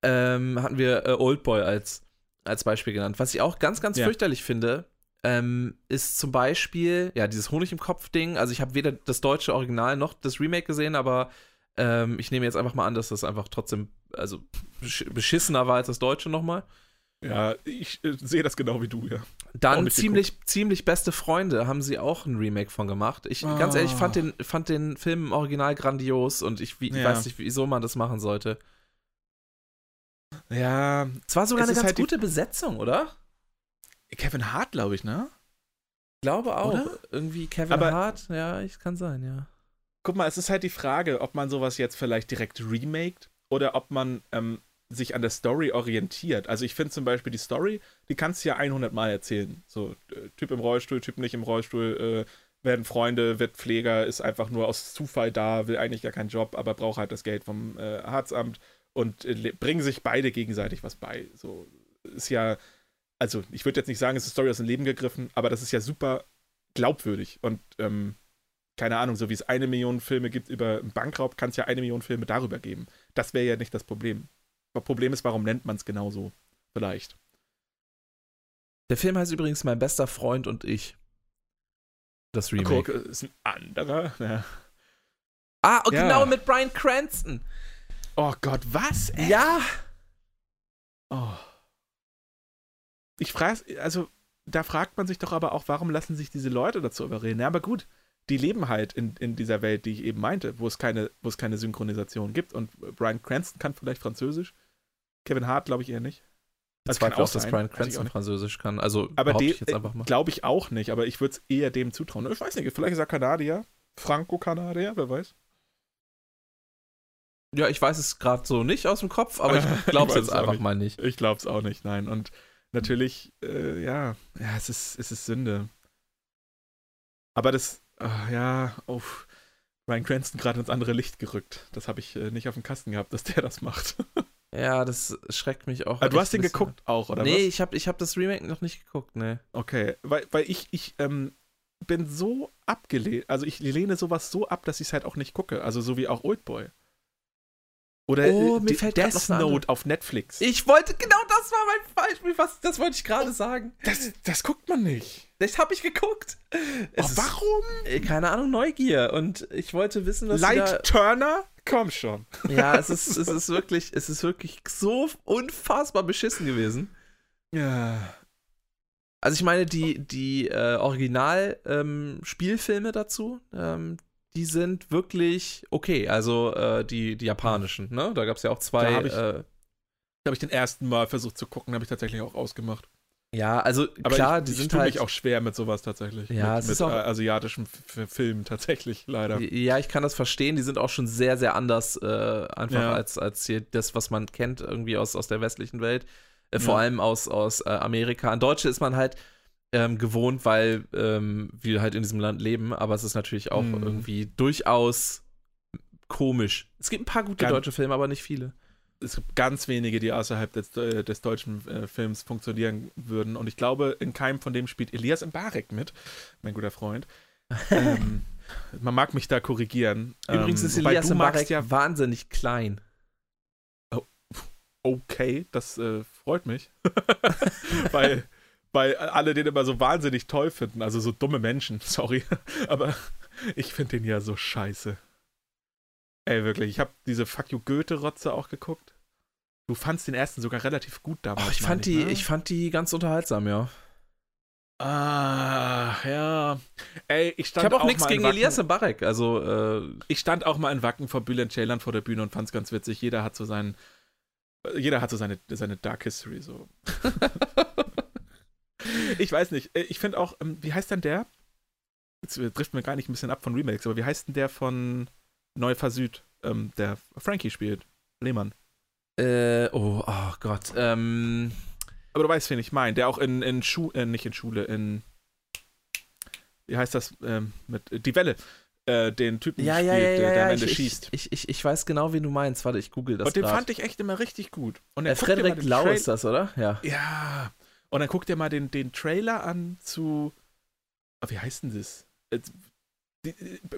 A: ähm, hatten wir äh, Oldboy als, als Beispiel genannt. Was ich auch ganz, ganz
B: Ja.
A: fürchterlich finde, ähm, ist zum Beispiel, ja, dieses Honig im Kopf-Ding. Also ich habe weder das deutsche Original noch das Remake gesehen, aber Ähm, ich nehme jetzt einfach mal an, dass das einfach trotzdem, also beschissener war als das Deutsche nochmal.
B: Ja, ich äh, sehe das genau wie du, ja.
A: Dann ziemlich, ziemlich beste Freunde haben sie auch ein Remake von gemacht. Ich oh. ganz ehrlich fand den, fand den Film im Original grandios und ich, wie, ja. weiß nicht, wieso man das machen sollte.
B: Ja.
A: Es war sogar eine ganz halt gute Besetzung, oder?
B: Kevin Hart, glaube ich, ne?
A: Glaube auch. Oder? Irgendwie Kevin Aber Hart, ja, ich kann sein, ja.
B: Guck mal, es ist halt die Frage, ob man sowas jetzt vielleicht direkt remaked oder ob man ähm, sich an der Story orientiert. Also ich finde zum Beispiel die Story, die kannst du ja 100 Mal erzählen. So, äh, Typ im Rollstuhl, Typ nicht im Rollstuhl, äh, werden Freunde, wird Pfleger, ist einfach nur aus Zufall da, will eigentlich gar keinen Job, aber braucht halt das Geld vom äh, Arztamt und äh, bringen sich beide gegenseitig was bei. So ist ja, also ich würde jetzt nicht sagen, es ist eine Story aus dem Leben gegriffen, aber das ist ja super glaubwürdig und ähm, keine Ahnung, so wie es eine Million Filme gibt über einen Bankraub, kann es ja eine Million Filme darüber geben. Das wäre ja nicht das Problem. Das Problem ist, warum nennt man es genauso? Vielleicht.
A: Der Film heißt übrigens Mein bester Freund und ich. Das Remake.
B: Guck, ist ein anderer. Ja.
A: Ah, und ja. genau mit Brian Cranston.
B: Oh Gott, was?
A: Echt? Ja.
B: Oh. Ich frage, also da fragt man sich doch aber auch, warum lassen sich diese Leute dazu überreden? Ja, aber gut, die leben halt in, in dieser Welt, die ich eben meinte, wo es keine, wo es keine Synchronisation gibt. Und Brian Cranston kann vielleicht Französisch. Kevin Hart glaube ich eher nicht.
A: Das also kann auch, dass Brian Cranston Französisch kann. Also
B: aber glaube ich auch nicht, aber ich würde es eher dem zutrauen. Ich weiß nicht, vielleicht ist er Kanadier, Franco-Kanadier, wer weiß.
A: Ja, ich weiß es gerade so nicht aus dem Kopf, aber ich glaube es jetzt einfach
B: nicht.
A: mal nicht.
B: Ich glaube es auch nicht, nein. Und natürlich, äh, ja, ja, es ist, es ist Sünde. Aber das, uh, ja, oh, Ryan Cranston gerade ins andere Licht gerückt. Das habe ich äh, nicht auf dem Kasten gehabt, dass der das macht.
A: ja, das schreckt mich auch.
B: Aber ah, du hast den geguckt auch, oder
A: nee,
B: was?
A: Nee, ich habe ich hab das Remake noch nicht geguckt, ne.
B: Okay, weil, weil ich, ich ähm, bin so abgelehnt, also ich lehne sowas so ab, dass ich es halt auch nicht gucke. Also so wie auch Oldboy. Oder
A: oh, mir fällt
B: Death Note auf Netflix.
A: Ich wollte, genau das war mein Beispiel, was, das wollte ich gerade sagen.
B: Das, das guckt man nicht.
A: Das habe ich geguckt.
B: Oh, warum?
A: Ist, äh, keine Ahnung, Neugier. Und ich wollte wissen, was
B: Light Turner? Komm schon.
A: Ja, es ist, es ist wirklich, es ist wirklich so unfassbar beschissen gewesen.
B: Ja.
A: Also ich meine, die, die äh, Original-Spielfilme ähm, dazu, ähm, die sind wirklich okay. Also äh, die, die japanischen, ne? Da gab es ja auch zwei. Da
B: habe ich, äh, hab ich den ersten Mal versucht zu gucken, habe ich tatsächlich auch ausgemacht.
A: Ja, also Aber klar,
B: ich,
A: die
B: ich
A: sind halt.
B: mich auch schwer mit sowas tatsächlich.
A: Ja,
B: mit,
A: es
B: mit
A: ist auch,
B: äh, asiatischen Filmen tatsächlich, leider.
A: Ja, ich kann das verstehen. Die sind auch schon sehr, sehr anders, äh, einfach ja. als, als hier das, was man kennt, irgendwie aus, aus der westlichen Welt. Äh, vor ja. allem aus, aus äh, Amerika. An Deutsche ist man halt ähm, gewohnt, weil ähm, wir halt in diesem Land leben, aber es ist natürlich auch mm. irgendwie durchaus komisch. Es gibt ein paar gute ganz, deutsche Filme, aber nicht viele.
B: Es gibt ganz wenige, die außerhalb des, äh, des deutschen äh, Films funktionieren würden. Und ich glaube, in keinem von dem spielt Elias Mbarek mit, mein guter Freund. ähm, man mag mich da korrigieren.
A: Übrigens ähm, ist Elias Mbarek ja wahnsinnig klein.
B: Oh, okay, das äh, freut mich. weil weil alle den immer so wahnsinnig toll finden. Also so dumme Menschen, sorry. Aber ich finde den ja so scheiße. Ey, wirklich. Ich habe diese Fuck You Goethe-Rotze auch geguckt. Du fandst den ersten sogar relativ gut damals.
A: Oh, ich, fand ich, die, ne? ich fand die ganz unterhaltsam, ja.
B: Ah, ja. Ey, ich stand
A: Ich habe auch, auch nichts gegen Elias Barek, also. Äh,
B: ich stand auch mal in Wacken vor Bülent Ceylan vor der Bühne und fand's ganz witzig. Jeder hat so seinen. Jeder hat so seine, seine Dark History, so. ich weiß nicht. Äh, ich finde auch, ähm, wie heißt denn der? Jetzt äh, trifft mir gar nicht ein bisschen ab von Remakes, aber wie heißt denn der von Neufer Süd, ähm, der Frankie spielt? Lehmann.
A: Äh, oh, oh Gott. Ähm.
B: Aber du weißt, wen ich meine. Der auch in, in Schule, äh, nicht in Schule, in. Wie heißt das? Ähm, mit Die Welle. Äh, den Typen
A: ja, ja, spielt,
B: ja,
A: der,
B: der am Ende
A: ich,
B: schießt.
A: Ich, ich, ich weiß genau, wen du meinst. Warte, ich google das.
B: Und den grad. fand ich echt immer richtig gut. Und
A: äh, Frederik Lau ist das, oder?
B: Ja. Ja. Und dann guck dir mal den, den Trailer an zu. Oh, wie heißt denn das?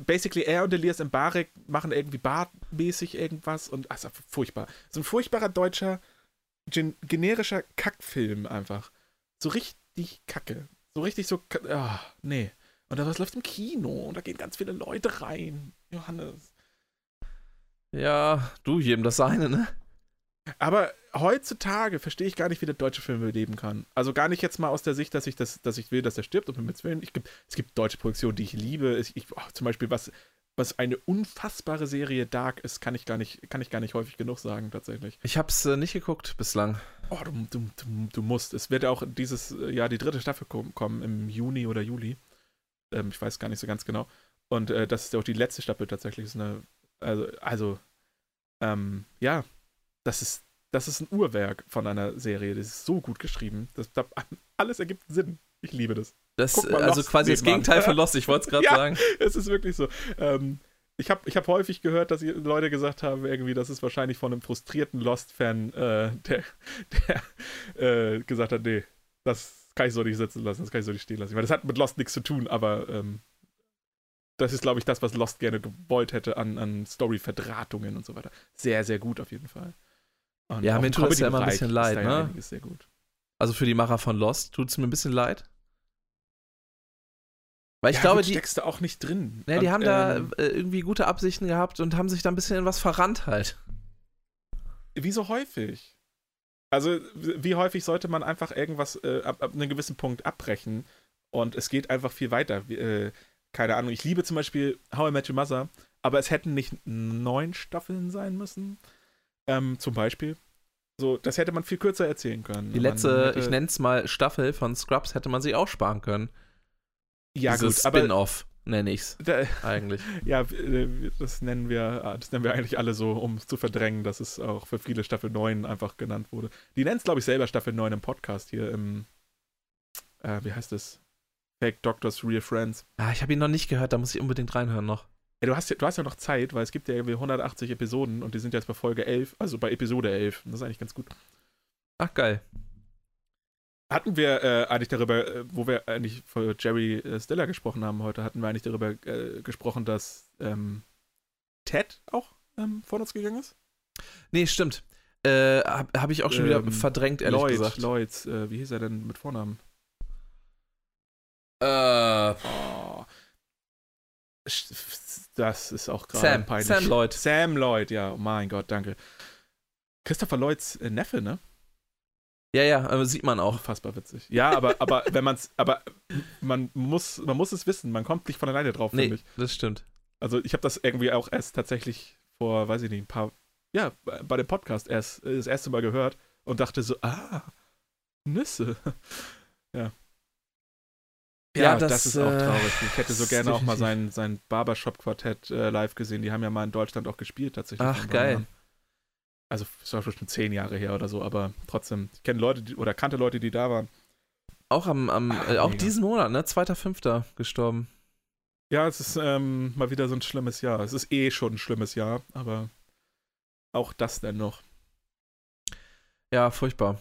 B: Basically, er und Elias Mbarek machen irgendwie bartmäßig irgendwas und. Also furchtbar. So ein furchtbarer deutscher, gen generischer Kackfilm einfach. So richtig kacke. So richtig so. Oh, nee. Und da was läuft im Kino und da gehen ganz viele Leute rein. Johannes.
A: Ja, du, jedem das seine, ne?
B: Aber heutzutage verstehe ich gar nicht, wie der deutsche Film leben kann. Also gar nicht jetzt mal aus der Sicht, dass ich, das, dass ich will, dass er stirbt und mit Willen. Ich, es gibt deutsche Produktionen, die ich liebe. Ich, ich, oh, zum Beispiel, was, was eine unfassbare Serie Dark ist, kann ich gar nicht, kann ich gar nicht häufig genug sagen, tatsächlich.
A: Ich habe es äh, nicht geguckt bislang.
B: Oh, du, du, du, du, musst. Es wird auch dieses Jahr die dritte Staffel kommen, im Juni oder Juli. Ähm, ich weiß gar nicht so ganz genau. Und äh, das ist auch die letzte Staffel tatsächlich. Eine, also, also ähm, ja, das ist, das ist ein Uhrwerk von einer Serie. Das ist so gut geschrieben. Das, das alles ergibt Sinn. Ich liebe das.
A: Das also Lost quasi das Gegenteil von Lost, ich wollte es gerade
B: ja,
A: sagen.
B: Es ist wirklich so. Ähm, ich habe ich hab häufig gehört, dass Leute gesagt haben, irgendwie, das ist wahrscheinlich von einem frustrierten Lost-Fan, äh, der, der äh, gesagt hat, nee, das kann ich so nicht sitzen lassen, das kann ich so nicht stehen lassen. Ich meine, das hat mit Lost nichts zu tun, aber ähm, das ist, glaube ich, das, was Lost gerne gewollt hätte an, an Story-Verdrahtungen und so weiter. Sehr, sehr gut auf jeden Fall.
A: Und ja, mir tut es ja immer ein bisschen leid, ne?
B: sehr gut.
A: Also für die Macher von Lost tut es mir ein bisschen leid. Weil ich
B: ja,
A: glaube,
B: die steckst du auch nicht drin.
A: Ne, die und, haben ähm, da äh, irgendwie gute Absichten gehabt und haben sich da ein bisschen in was verrannt halt.
B: Wie so häufig. Also, wie häufig sollte man einfach irgendwas äh, ab, ab, einem gewissen Punkt abbrechen und es geht einfach viel weiter. Äh, keine Ahnung, ich liebe zum Beispiel How I Met Your Mother, aber es hätten nicht neun Staffeln sein müssen. Ähm, zum Beispiel. So, das hätte man viel kürzer erzählen können.
A: Die letzte, hätte, ich nenne es mal Staffel von Scrubs, hätte man sich auch sparen können.
B: Ja,
A: Dieses gut, aber. Spin-off nenne ich's. Da, eigentlich.
B: Ja, äh, das nennen wir, das nennen wir eigentlich alle so, um zu verdrängen, dass es auch für viele Staffel 9 einfach genannt wurde. Die nennen es, glaube ich, selber Staffel 9 im Podcast hier im, äh, wie heißt es? Fake Doctors, Real Friends.
A: Ah, ich habe ihn noch nicht gehört, da muss ich unbedingt reinhören noch.
B: Ja, du, hast ja, du hast ja noch Zeit, weil es gibt ja irgendwie 180 Episoden und die sind jetzt bei Folge 11, also bei Episode 11. Das ist eigentlich ganz gut.
A: Ach, geil.
B: Hatten wir äh, eigentlich darüber, äh, wo wir eigentlich vor Jerry äh, Stiller gesprochen haben heute, hatten wir eigentlich darüber äh, gesprochen, dass ähm, Ted auch ähm, von uns gegangen ist?
A: Nee, stimmt. Äh, Habe hab ich auch schon wieder ähm, verdrängt, ehrlich
B: Lloyd,
A: gesagt.
B: Lloyd, äh, wie hieß er denn mit Vornamen?
A: Äh.
B: Oh. Das ist auch gerade
A: peinlich. Sam Lloyd.
B: Sam Lloyd, ja, oh mein Gott, danke. Christopher Lloyds äh, Neffe, ne?
A: Ja, ja, aber sieht man auch.
B: Unfassbar witzig. Ja, aber, aber wenn man's, aber man muss, man muss es wissen, man kommt nicht von alleine drauf,
A: nee,
B: finde ich.
A: Das stimmt.
B: Also ich habe das irgendwie auch erst tatsächlich vor, weiß ich nicht, ein paar, ja, bei dem Podcast erst das erste Mal gehört und dachte so, ah, Nüsse. ja. Ja, das, das, ist auch äh, traurig. Ich hätte so gerne auch mal sein, sein Barbershop-Quartett äh, live gesehen. Die haben ja mal in Deutschland auch gespielt, tatsächlich.
A: Ach, geil.
B: Also, es war schon zehn Jahre her oder so, aber trotzdem. Ich kenne Leute die, oder kannte Leute, die da waren.
A: Auch am, am Ach, äh, auch diesen Monat, ne? 2.5. gestorben.
B: Ja, es ist ähm, mal wieder so ein schlimmes Jahr. Es ist eh schon ein schlimmes Jahr, aber auch das denn noch.
A: Ja, furchtbar.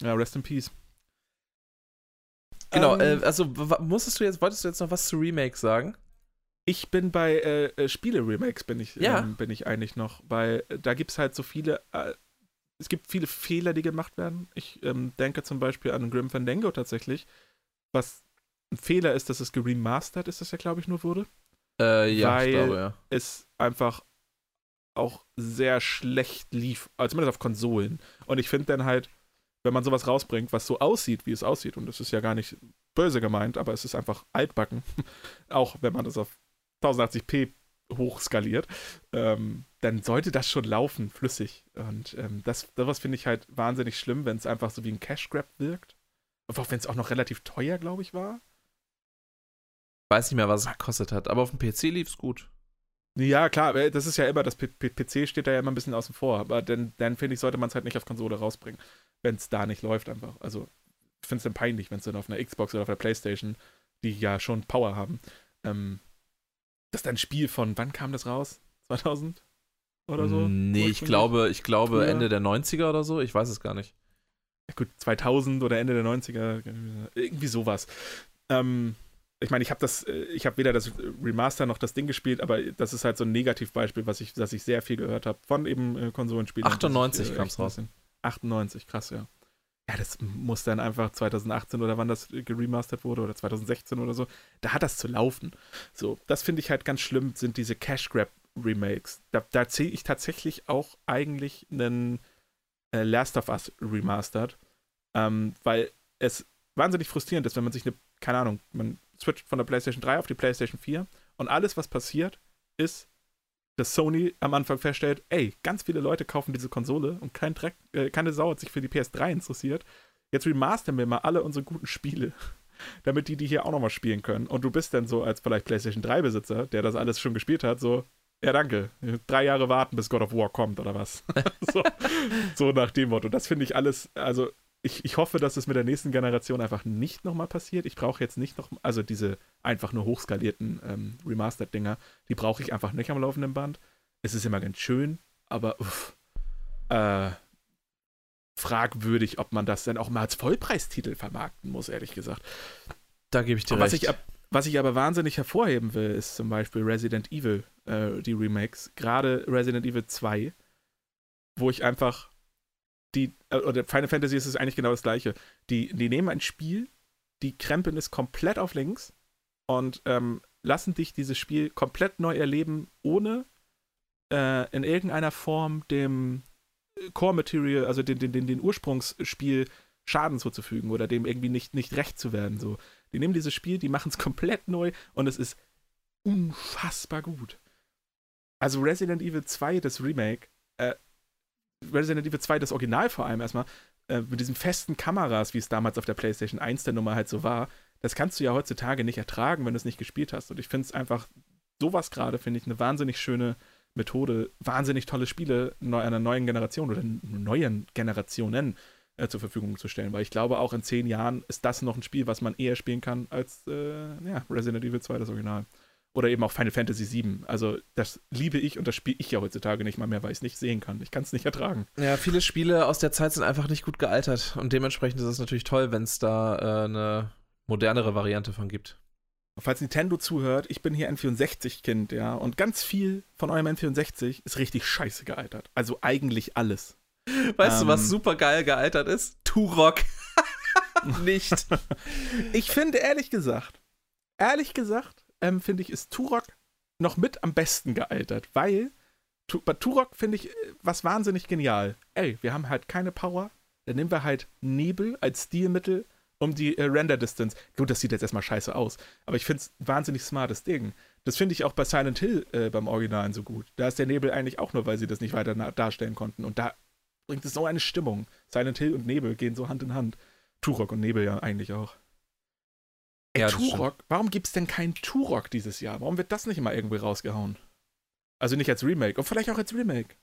B: Ja, rest in peace.
A: Genau, ähm, äh, also musstest du jetzt, wolltest du jetzt noch was zu Remakes sagen?
B: Ich bin bei äh, äh, Spiele-Remakes bin ich, ja. ähm, bin ich eigentlich noch, weil äh, da gibt es halt so viele, äh, es gibt viele Fehler, die gemacht werden. Ich ähm, denke zum Beispiel an Grim Fandango tatsächlich, was ein Fehler ist, dass es geremastert ist, das ja, glaube ich, nur wurde.
A: Äh, ja,
B: weil
A: ich glaube, ja.
B: es einfach auch sehr schlecht lief, also zumindest auf Konsolen. Und ich finde dann halt, wenn man sowas rausbringt, was so aussieht, wie es aussieht, und das ist ja gar nicht böse gemeint, aber es ist einfach altbacken, auch wenn man das auf 1080p hochskaliert, ähm, dann sollte das schon laufen, flüssig. Und ähm, das, das finde ich halt wahnsinnig schlimm, wenn es einfach so wie ein Cash Grab wirkt. Auch wenn es auch noch relativ teuer, glaube ich, war.
A: Weiß nicht mehr, was es gekostet hat, aber auf dem PC lief es gut.
B: Ja, klar, äh, das ist ja immer, das P PC steht da ja immer ein bisschen außen vor, aber dann, dann finde ich, sollte man es halt nicht auf Konsole rausbringen, wenn es da nicht läuft einfach. Also, ich finde es dann peinlich, wenn es dann auf einer Xbox oder auf der Playstation, die ja schon Power haben, ähm, das ist ein Spiel von, wann kam das raus? 2000 oder so?
A: Nee, ich glaube, ich glaube Früher? Ende der 90er oder so, ich weiß es gar nicht.
B: Ja, gut, 2000 oder Ende der 90er, irgendwie sowas. Ähm, ich meine, ich habe das, äh, ich habe weder das Remaster noch das Ding gespielt, aber das ist halt so ein Negativbeispiel, was ich, dass ich sehr viel gehört habe von eben äh, Konsolenspielen.
A: 98 äh, kam es raus.
B: 98, krass, ja. Ja, das muss dann einfach 2018 oder wann das geremastert wurde oder 2016 oder so. Da hat das zu laufen. So, das finde ich halt ganz schlimm, sind diese Cash Grab Remakes. Da, da zähle ich tatsächlich auch eigentlich einen äh, Last of Us Remastered, ähm, weil es wahnsinnig frustrierend ist, wenn man sich eine, keine Ahnung, man switcht von der PlayStation 3 auf die PlayStation 4 und alles, was passiert, ist, dass Sony am Anfang feststellt, ey, ganz viele Leute kaufen diese Konsole und kein Dreck, äh, keine Sau hat sich für die PS3 interessiert. Jetzt remastern wir mal alle unsere guten Spiele, damit die die hier auch nochmal spielen können. Und du bist dann so als vielleicht PlayStation 3-Besitzer, der das alles schon gespielt hat, so, ja, danke. Drei Jahre warten, bis God of War kommt, oder was? so, so, nach dem Motto. Das finde ich alles, also ich, ich hoffe, dass es mit der nächsten Generation einfach nicht nochmal passiert. Ich brauche jetzt nicht noch, also diese einfach nur hochskalierten ähm, Remastered-Dinger, die brauche ich einfach nicht am laufenden Band. Es ist immer ganz schön, aber uff, äh, fragwürdig, ob man das dann auch mal als Vollpreistitel vermarkten muss, ehrlich gesagt.
A: Da gebe ich dir
B: was
A: recht.
B: Ich, was ich aber wahnsinnig hervorheben will, ist zum Beispiel Resident Evil, äh, die Remakes. Gerade Resident Evil 2, wo ich einfach die, äh, oder Final Fantasy ist es eigentlich genau das gleiche. Die, die nehmen ein Spiel, die krempeln es komplett auf links und ähm, lassen dich dieses Spiel komplett neu erleben, ohne äh, in irgendeiner Form dem Core Material, also den, den, den, den Ursprungsspiel Schaden zuzufügen oder dem irgendwie nicht, nicht recht zu werden. So. Die nehmen dieses Spiel, die machen es komplett neu und es ist unfassbar gut. Also Resident Evil 2, das Remake, äh, Resident Evil 2, das Original vor allem erstmal, äh, mit diesen festen Kameras, wie es damals auf der PlayStation 1 der Nummer halt so war, das kannst du ja heutzutage nicht ertragen, wenn du es nicht gespielt hast. Und ich finde es einfach, sowas gerade, finde ich, eine wahnsinnig schöne Methode, wahnsinnig tolle Spiele einer neuen Generation oder neuen Generationen äh, zur Verfügung zu stellen. Weil ich glaube, auch in zehn Jahren ist das noch ein Spiel, was man eher spielen kann als äh, ja, Resident Evil 2, das Original. Oder eben auch Final Fantasy VII. Also das liebe ich und das spiele ich ja heutzutage nicht mal mehr, weil ich es nicht sehen kann. Ich kann es nicht ertragen.
A: Ja, viele Spiele aus der Zeit sind einfach nicht gut gealtert. Und dementsprechend ist es natürlich toll, wenn es da äh, eine modernere Variante von gibt.
B: Falls Nintendo zuhört, ich bin hier N64-Kind, ja. Und ganz viel von eurem N64 ist richtig scheiße gealtert. Also eigentlich alles.
A: Weißt ähm, du, was ähm. super geil gealtert ist? Turok.
B: nicht. ich finde ehrlich gesagt, ehrlich gesagt, ähm, finde ich, ist Turok noch mit am besten gealtert, weil tu bei Turok finde ich äh, was wahnsinnig genial. Ey, wir haben halt keine Power, dann nehmen wir halt Nebel als Stilmittel um die äh, Render Distance. Gut, das sieht jetzt erstmal scheiße aus, aber ich finde es ein wahnsinnig smartes Ding. Das finde ich auch bei Silent Hill äh, beim Originalen so gut. Da ist der Nebel eigentlich auch nur, weil sie das nicht weiter darstellen konnten. Und da bringt es so eine Stimmung. Silent Hill und Nebel gehen so Hand in Hand. Turok und Nebel ja eigentlich auch. Ey, ja, Turok, warum gibt es denn keinen Turok dieses Jahr? Warum wird das nicht mal irgendwie rausgehauen? Also nicht als Remake, und vielleicht auch als Remake.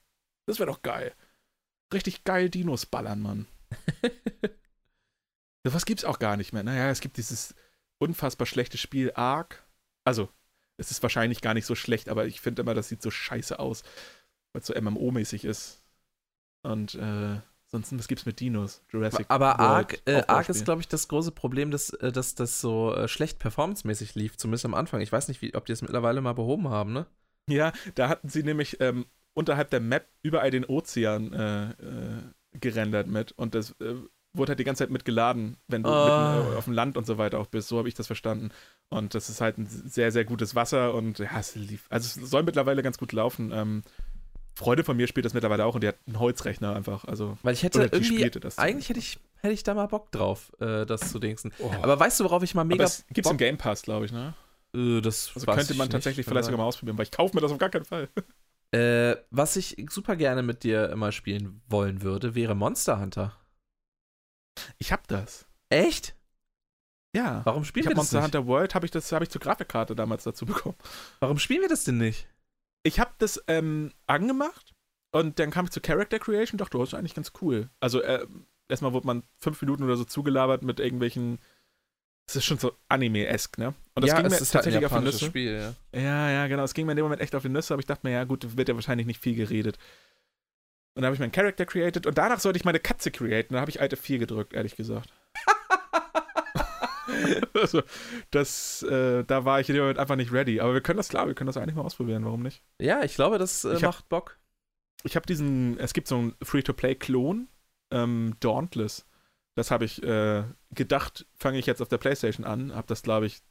B: Das wäre doch geil. Richtig geil Dinos ballern, Mann. Was gibt's auch gar nicht mehr. Naja, es gibt dieses unfassbar schlechte Spiel Ark. Also, es ist wahrscheinlich gar nicht so schlecht, aber ich finde immer, das sieht so scheiße aus, weil es so MMO-mäßig ist. Und äh, Sonst, was gibt's mit Dinos?
A: Jurassic Aber Ark, äh, Ark ist, glaube ich, das große Problem, dass, äh, dass das so äh, schlecht performancemäßig lief, zumindest am Anfang. Ich weiß nicht, wie, ob die es mittlerweile mal behoben haben, ne?
B: Ja, da hatten sie nämlich ähm, unterhalb der Map überall den Ozean äh, äh gerendert mit und das wurde halt die ganze Zeit mitgeladen, wenn du oh. mitten auf dem Land und so weiter auch bist. So habe ich das verstanden. Und das ist halt ein sehr, sehr gutes Wasser und ja, es lief. Also es soll mittlerweile ganz gut laufen. Ähm, Freunde von mir spielt das mittlerweile auch und die hat einen Holzrechner einfach. Also,
A: Weil ich hätte irgendwie, eigentlich hätte ich, hätte ich da mal Bock drauf, äh, das zu dingsen. Oh. Aber weißt du, worauf ich mal mega.
B: Aber gibt's im Game Pass, glaube ich, ne?
A: Äh, das
B: also könnte man tatsächlich vielleicht sogar mal ausprobieren, weil ich kaufe mir das auf gar keinen Fall.
A: Äh, was ich super gerne mit dir immer spielen wollen würde, wäre Monster Hunter.
B: Ich hab das.
A: Echt?
B: Ja.
A: Warum spielen ich wir
B: das Monster nicht? Hunter World habe ich das habe ich zur Grafikkarte damals dazu bekommen.
A: Warum spielen wir das denn nicht?
B: Ich habe das ähm, angemacht und dann kam ich zu Character Creation dachte, oh, das ist eigentlich ganz cool. Also äh, erstmal wurde man fünf Minuten oder so zugelabert mit irgendwelchen. Es ist schon so Anime-esque, ne?
A: Und das ja, ging mir ist tatsächlich halt auf die Nüsse. Spiel,
B: ja. ja, ja, genau. Es ging mir in dem Moment echt auf die Nüsse, aber ich dachte mir, ja, gut, wird ja wahrscheinlich nicht viel geredet. Und dann habe ich meinen Character created und danach sollte ich meine Katze createn. Da habe ich alte 4 gedrückt, ehrlich gesagt. also, das, äh, da war ich in dem Moment einfach nicht ready. Aber wir können das, klar, wir können das eigentlich mal ausprobieren, warum nicht?
A: Ja, ich glaube, das äh, macht hab, Bock.
B: Ich habe diesen, es gibt so einen Free-to-Play-Klon, ähm, Dauntless. Das habe ich äh, gedacht, fange ich jetzt auf der Playstation an. Habe das, glaube ich,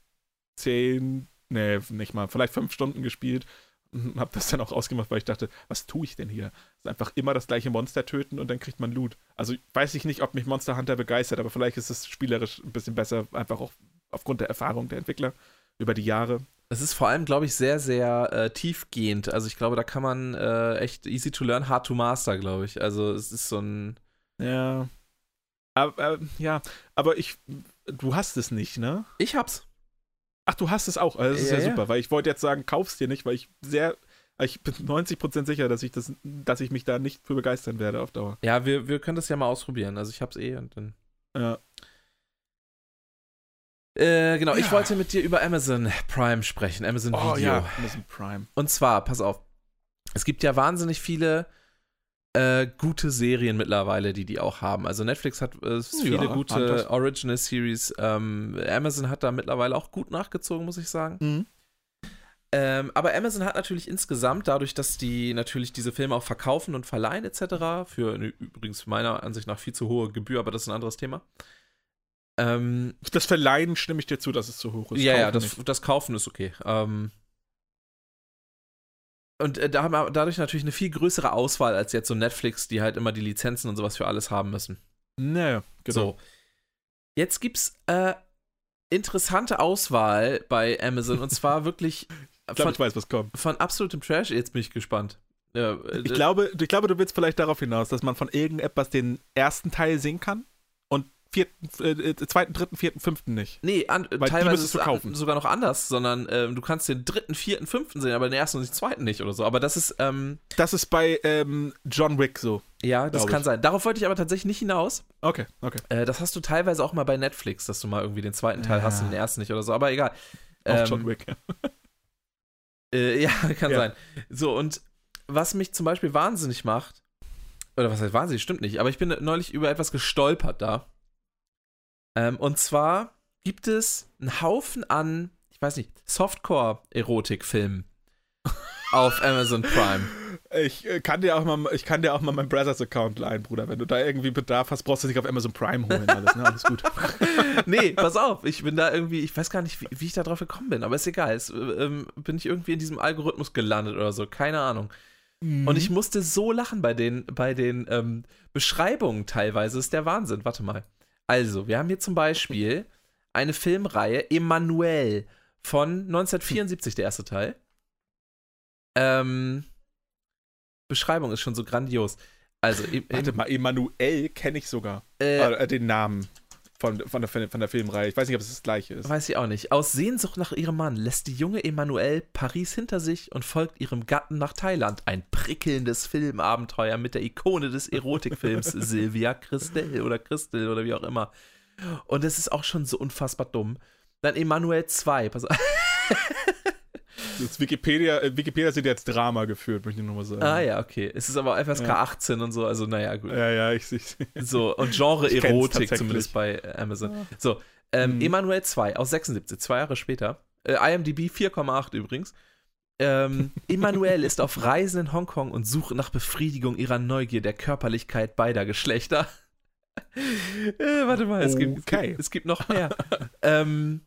B: zehn, nee, nicht mal, vielleicht fünf Stunden gespielt. habe das dann auch ausgemacht, weil ich dachte, was tue ich denn hier? Das ist einfach immer das gleiche Monster töten und dann kriegt man Loot. Also weiß ich nicht, ob mich Monster Hunter begeistert, aber vielleicht ist es spielerisch ein bisschen besser, einfach auch aufgrund der Erfahrung der Entwickler über die Jahre.
A: Es ist vor allem, glaube ich, sehr, sehr äh, tiefgehend. Also ich glaube, da kann man äh, echt easy to learn, hard to master, glaube ich. Also es ist so ein.
B: Ja. Aber, äh, ja, aber ich, du hast es nicht, ne?
A: Ich hab's.
B: Ach, du hast es auch. Also das ist ja, ja super, weil ich wollte jetzt sagen, kauf's dir nicht, weil ich sehr, ich bin 90% sicher, dass ich das, dass ich mich da nicht für begeistern werde auf Dauer.
A: Ja, wir, wir können das ja mal ausprobieren. Also ich hab's eh und dann.
B: Ja.
A: Äh, genau, ich wollte mit dir über Amazon Prime sprechen, Amazon oh, Video. Ja,
B: Amazon Prime.
A: Und zwar, pass auf, es gibt ja wahnsinnig viele äh, gute Serien mittlerweile, die die auch haben. Also Netflix hat äh, viele ja, gute Original Series. Ähm, Amazon hat da mittlerweile auch gut nachgezogen, muss ich sagen.
B: Mhm.
A: Ähm, aber Amazon hat natürlich insgesamt, dadurch, dass die natürlich diese Filme auch verkaufen und verleihen etc., für eine, übrigens meiner Ansicht nach viel zu hohe Gebühr, aber das ist ein anderes Thema.
B: Ähm, das Verleihen stimme ich dir zu, dass es zu hoch ist.
A: Ja, ja, das, das, Kaufen ist okay. Ähm, und äh, da haben wir dadurch natürlich eine viel größere Auswahl als jetzt so Netflix, die halt immer die Lizenzen und sowas für alles haben müssen.
B: Naja,
A: genau. So. Jetzt gibt's äh, interessante Auswahl bei Amazon und zwar wirklich.
B: ich glaube, ich weiß, was kommt.
A: Von absolutem Trash. Jetzt bin ich gespannt.
B: Ja, äh, ich, glaube, ich glaube, du willst vielleicht darauf hinaus, dass man von irgendetwas den ersten Teil sehen kann vierten, äh, äh, zweiten, dritten, vierten, fünften nicht.
A: Nee, an, teilweise ist es sogar noch anders, sondern ähm, du kannst den dritten, vierten, fünften sehen, aber den ersten und den zweiten nicht oder so. Aber das ist. Ähm,
B: das ist bei ähm, John Wick so.
A: Ja, das kann ich. sein. Darauf wollte ich aber tatsächlich nicht hinaus.
B: Okay, okay.
A: Äh, das hast du teilweise auch mal bei Netflix, dass du mal irgendwie den zweiten Teil ja. hast und den ersten nicht oder so, aber egal.
B: John ähm, Wick.
A: äh, ja, kann ja. sein. So, und was mich zum Beispiel wahnsinnig macht, oder was heißt wahnsinnig, stimmt nicht, aber ich bin neulich über etwas gestolpert da. Ähm, und zwar gibt es einen Haufen an, ich weiß nicht, Softcore-Erotik-Filmen auf Amazon Prime.
B: Ich äh, kann dir auch mal, ich kann dir auch mal meinen Brothers Account leihen, Bruder. Wenn du da irgendwie Bedarf hast, brauchst du dich auf Amazon Prime holen. Alles, ne? alles gut.
A: nee, pass auf, ich bin da irgendwie, ich weiß gar nicht, wie, wie ich da drauf gekommen bin, aber ist egal. Es, ähm, bin ich irgendwie in diesem Algorithmus gelandet oder so, keine Ahnung. Mhm. Und ich musste so lachen bei den, bei den ähm, Beschreibungen teilweise. Ist der Wahnsinn. Warte mal. Also, wir haben hier zum Beispiel eine Filmreihe, Emanuel, von 1974, der erste Teil. Ähm, Beschreibung ist schon so grandios. Also,
B: Warte mal, Emanuel kenne ich sogar. Äh, äh, den Namen von, von, der, von der Filmreihe. Ich weiß nicht, ob es das gleiche ist.
A: Weiß ich auch nicht. Aus Sehnsucht nach ihrem Mann lässt die junge Emanuelle Paris hinter sich und folgt ihrem Gatten nach Thailand. Ein prickelndes Filmabenteuer mit der Ikone des Erotikfilms Sylvia Christel oder Christel oder wie auch immer. Und es ist auch schon so unfassbar dumm. Dann Emanuel 2. Pass auf.
B: Das Wikipedia, äh, Wikipedia sind jetzt Drama geführt, möchte ich nur mal sagen.
A: Ah ja, okay. Es ist aber FSK ja. 18 und so, also naja, gut.
B: Ja, ja, ich sehe
A: So, und Genre Erotik zumindest bei Amazon. Ja. So, ähm, mhm. Emanuel 2 aus 76, zwei Jahre später. Äh, IMDb 4,8 übrigens. Ähm, Emanuel ist auf Reisen in Hongkong und sucht nach Befriedigung ihrer Neugier der Körperlichkeit beider Geschlechter. äh, warte mal, es, okay. gibt, es, gibt, es gibt noch mehr. ähm,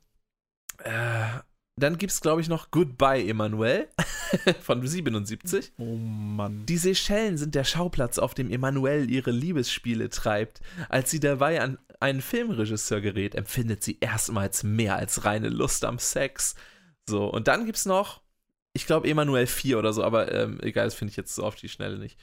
A: äh, dann gibt es, glaube ich, noch Goodbye Emanuel von 77.
B: Oh Mann.
A: Die Seychellen sind der Schauplatz, auf dem Emanuel ihre Liebesspiele treibt. Als sie dabei an einen Filmregisseur gerät, empfindet sie erstmals mehr als reine Lust am Sex. So, und dann gibt es noch, ich glaube, Emanuel 4 oder so, aber ähm, egal, das finde ich jetzt so auf die Schnelle nicht.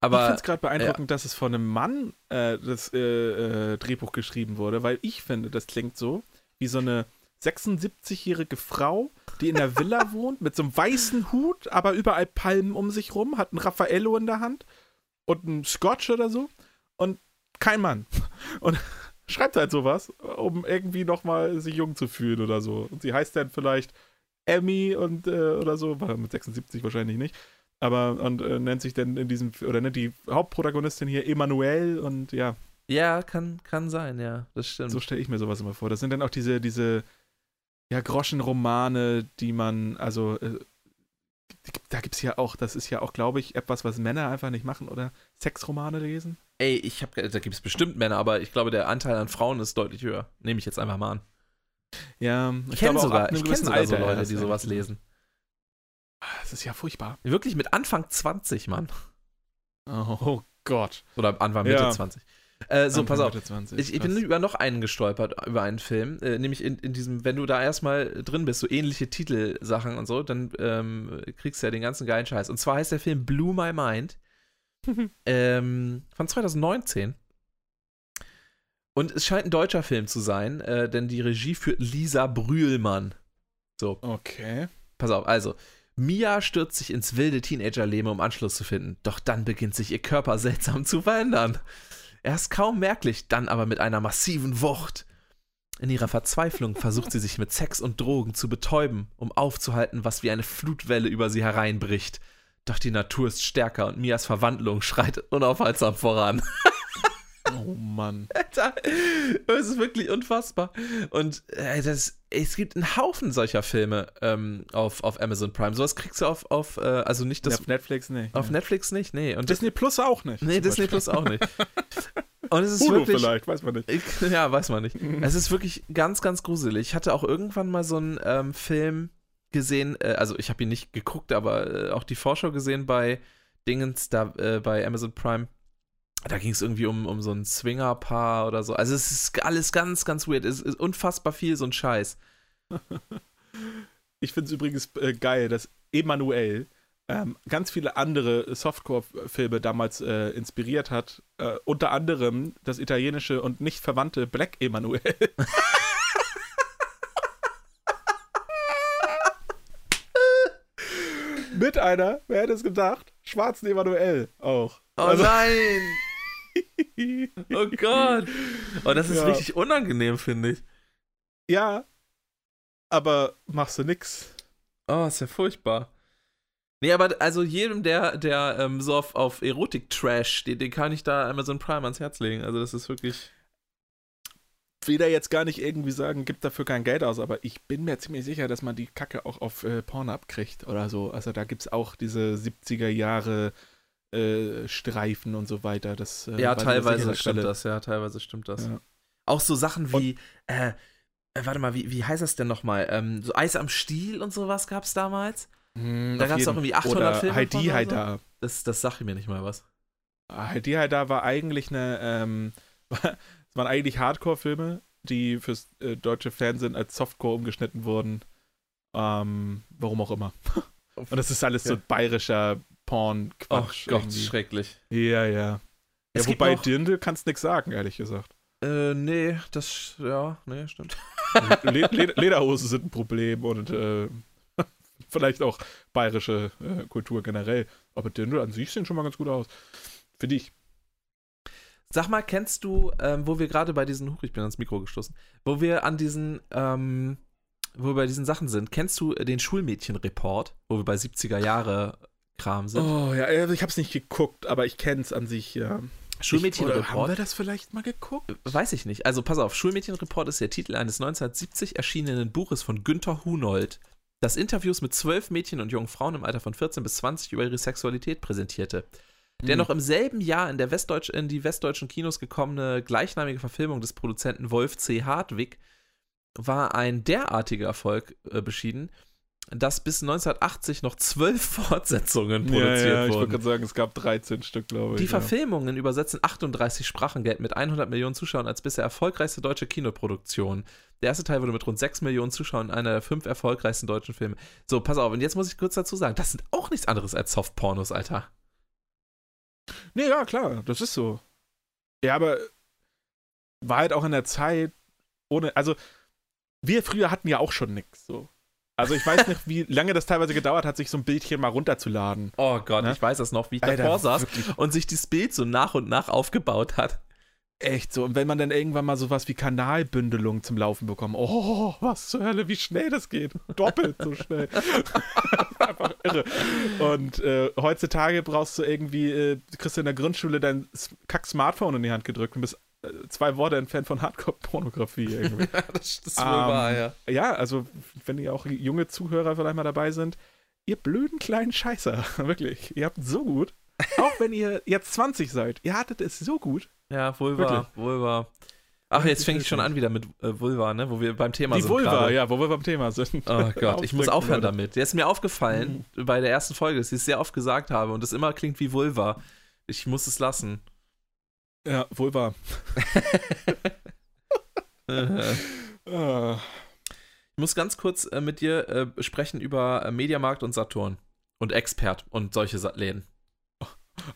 A: Aber,
B: ich finde es gerade beeindruckend, äh, dass es von einem Mann äh, das äh, äh, Drehbuch geschrieben wurde, weil ich finde, das klingt so wie so eine 76-jährige Frau, die in der Villa wohnt, mit so einem weißen Hut, aber überall Palmen um sich rum, hat ein Raffaello in der Hand und einen Scotch oder so und kein Mann. Und schreibt halt sowas, um irgendwie nochmal sich jung zu fühlen oder so. Und sie heißt dann vielleicht Emmy und äh, oder so, war mit 76 wahrscheinlich nicht. Aber und äh, nennt sich dann in diesem, oder nennt die Hauptprotagonistin hier Emanuel und ja.
A: Ja, kann, kann sein, ja, das stimmt.
B: So stelle ich mir sowas immer vor. Das sind dann auch diese, diese ja, Groschenromane, die man, also äh, da gibt es ja auch, das ist ja auch, glaube ich, etwas, was Männer einfach nicht machen, oder? Sexromane lesen?
A: Ey, ich habe, da gibt es bestimmt Männer, aber ich glaube, der Anteil an Frauen ist deutlich höher. Nehme ich jetzt einfach mal an.
B: Ja,
A: ich, kenne sogar, ich kenn sogar so Leute, die sowas lesen.
B: Das ist ja furchtbar.
A: Wirklich mit Anfang 20, Mann.
B: Oh Gott.
A: Oder Anfang Mitte
B: Ja.
A: 20. Äh, so,
B: Anfang
A: pass auf.
B: Mitte 20,
A: Ich, ich bin über noch einen gestolpert, über einen Film, äh, nämlich in, in diesem, wenn du da erstmal drin bist, so ähnliche Titelsachen und so, dann ähm, kriegst du ja den ganzen geilen Scheiß. Und zwar heißt der Film Blew My Mind ähm, von 2019. Und es scheint ein deutscher Film zu sein, äh, denn die Regie führt Lisa Brühlmann. So,
B: Okay.
A: pass auf, also. Mia stürzt sich ins wilde Teenagerleben, um Anschluss zu finden. Doch dann beginnt sich ihr Körper seltsam zu verändern. Erst kaum merklich, dann aber mit einer massiven Wucht. In ihrer Verzweiflung versucht sie sich mit Sex und Drogen zu betäuben, um aufzuhalten, was wie eine Flutwelle über sie hereinbricht. Doch die Natur ist stärker und Mias Verwandlung schreitet unaufhaltsam voran.
B: Oh Mann.
A: Alter, es ist wirklich unfassbar. Und äh, das, es gibt einen Haufen solcher Filme ähm, auf, auf Amazon Prime. Sowas kriegst du auf, auf äh, also nicht das,
B: auf Netflix nicht.
A: auf
B: ja.
A: Netflix nicht, nee. Und
B: Disney Plus auch nicht.
A: nee, Disney
B: Beispiel.
A: Plus auch nicht. Und es ist
B: Hulu
A: wirklich,
B: vielleicht, weiß man nicht.
A: ich, ja, weiß man nicht. Es ist wirklich ganz, ganz gruselig. Ich hatte auch irgendwann mal so einen ähm, Film gesehen, äh, also ich habe ihn nicht geguckt, aber äh, auch die Vorschau gesehen bei Dingens, da äh, bei Amazon Prime. Da ging es irgendwie um, um so ein Swingerpaar oder so. Also es ist alles ganz, ganz weird. Es ist unfassbar viel so ein Scheiß.
B: Ich finde es übrigens äh, geil, dass Emanuel ähm, ganz viele andere Softcore-Filme damals äh, inspiriert hat. Äh, unter anderem das italienische und nicht verwandte Black Emanuel. Mit einer, wer hätte es gedacht, schwarzen Emanuel auch.
A: Oh
B: Also-
A: nein! Oh Gott! Oh, das ist
B: Ja.
A: richtig unangenehm, finde ich.
B: ja, aber machst du nix.
A: Oh, ist ja furchtbar. Nee, aber also jedem, der, der ähm, so auf, auf Erotik-Trash steht, den kann ich da Amazon Prime ans Herz legen. Also das ist wirklich.
B: will da jetzt gar nicht irgendwie sagen, gibt dafür kein Geld aus, aber ich bin mir ziemlich sicher, dass man die Kacke auch auf äh, Pornhub kriegt oder so. Also da gibt es auch diese 70er Jahre äh, Streifen und so weiter. Das, äh,
A: Ja,
B: ich
A: teilweise stimmt das, ja, teilweise stimmt das.
B: Ja.
A: Auch so Sachen wie, äh, äh, warte mal, wie, wie heißt das denn nochmal? Ähm, so Eis am Stiel und sowas gab es damals.
B: Hm,
A: Da gab's
B: jeden.
A: auch irgendwie 800
B: oder
A: Filme
B: Heidi
A: oder so? Das, das sagt mir nicht mal was.
B: Heidi Haida war eigentlich eine, ähm, es waren eigentlich Hardcore-Filme, die fürs äh, deutsche Fernsehen als Softcore umgeschnitten wurden. Ähm, warum auch immer. Und das ist alles so
A: Ja.
B: bayerischer Porn-Quatsch.
A: Gott,
B: irgendwie.
A: schrecklich.
B: Ja, ja.
A: Es
B: ja, wobei
A: noch-
B: Dirndl kannst nix sagen, ehrlich gesagt.
A: Äh, nee, das, ja, nee, stimmt.
B: Le Le Lederhosen sind ein Problem und äh, vielleicht auch bayerische äh, Kultur generell. Aber Dirndl an sich sehen schon mal ganz gut aus. Finde ich.
A: Sag mal, kennst du, ähm, wo wir gerade bei diesen, huch, ich bin ans Mikro gestoßen, wo wir an diesen, ähm, wo wir bei diesen Sachen sind, kennst du den Schulmädchen-Report, wo wir bei 70er Jahre Kram sind?
B: Oh ja, also ich habe es nicht geguckt, aber ich kenne es an sich, ja. Oder haben
A: Schulmädchen-Report?
B: wir das vielleicht mal geguckt?
A: Weiß ich nicht. Also pass auf, Schulmädchenreport ist der Titel eines 1970 erschienenen Buches von Günther Hunold, das Interviews mit zwölf Mädchen und jungen Frauen im Alter von 14 bis 20 über ihre Sexualität präsentierte. Der
B: Hm.
A: noch im selben Jahr in, der Westdeutsch, in die westdeutschen Kinos gekommene gleichnamige Verfilmung des Produzenten Wolf C. Hartwig war ein derartiger Erfolg äh, beschieden, dass bis 1980 noch zwölf Fortsetzungen produziert
B: ja, ja, ich wollte
A: wurden.
B: gerade sagen, es gab 13 Stück, glaube ich.
A: Die
B: ja.
A: Verfilmungen übersetzen 38 Sprachen, gelten mit 100 Millionen Zuschauern als bisher erfolgreichste deutsche Kinoproduktion. Der erste Teil wurde mit rund 6 Millionen Zuschauern einer der fünf erfolgreichsten deutschen Filme. So, pass auf, und jetzt muss ich kurz dazu sagen, das sind auch nichts anderes als Softpornos, Alter.
B: Nee, ja, klar, das ist so. Ja, aber war halt auch in der Zeit ohne, also wir früher hatten ja auch schon nix, so. Also ich weiß nicht, wie lange das teilweise gedauert hat, sich so ein Bildchen mal runterzuladen.
A: Oh Gott,
B: Ne?
A: ich weiß das noch, wie ich
B: Alter,
A: davor saß
B: wirklich.
A: und sich das Bild so nach und nach aufgebaut hat.
B: Echt so. Und wenn man dann irgendwann mal sowas wie Kanalbündelung zum Laufen bekommt, oh, was zur Hölle, wie schnell das geht. Doppelt so schnell. Einfach irre. Und äh, heutzutage brauchst du irgendwie, äh, kriegst du in der Grundschule dein Kack-Smartphone in die Hand gedrückt und bist zwei Worte entfernt von Hardcore-Pornografie irgendwie.
A: das, das ist
B: Ähm,
A: wahr, ja.
B: ja, also wenn ihr auch junge Zuhörer vielleicht mal dabei sind, ihr blöden kleinen Scheißer, wirklich, ihr habt so gut. Auch wenn ihr jetzt 20 seid, ihr hattet es so gut.
A: Ja, wohl wahr, wohl wahr. Ach, jetzt fänge ich schon an wieder mit äh, Vulva, ne? Wo wir beim Thema
B: Die
A: sind.
B: Vulva,
A: gerade.
B: ja, wo wir beim Thema sind.
A: Oh Gott, ich muss aufhören
B: oder?
A: damit. Der ist mir aufgefallen bei der ersten Folge, dass ich es sehr oft gesagt habe und das immer klingt wie Vulva. Ich muss es lassen.
B: Ja, Vulva.
A: ich
B: Ah.
A: muss ganz kurz äh, mit dir äh, sprechen über äh, Mediamarkt und Saturn und Expert und solche Sa Läden.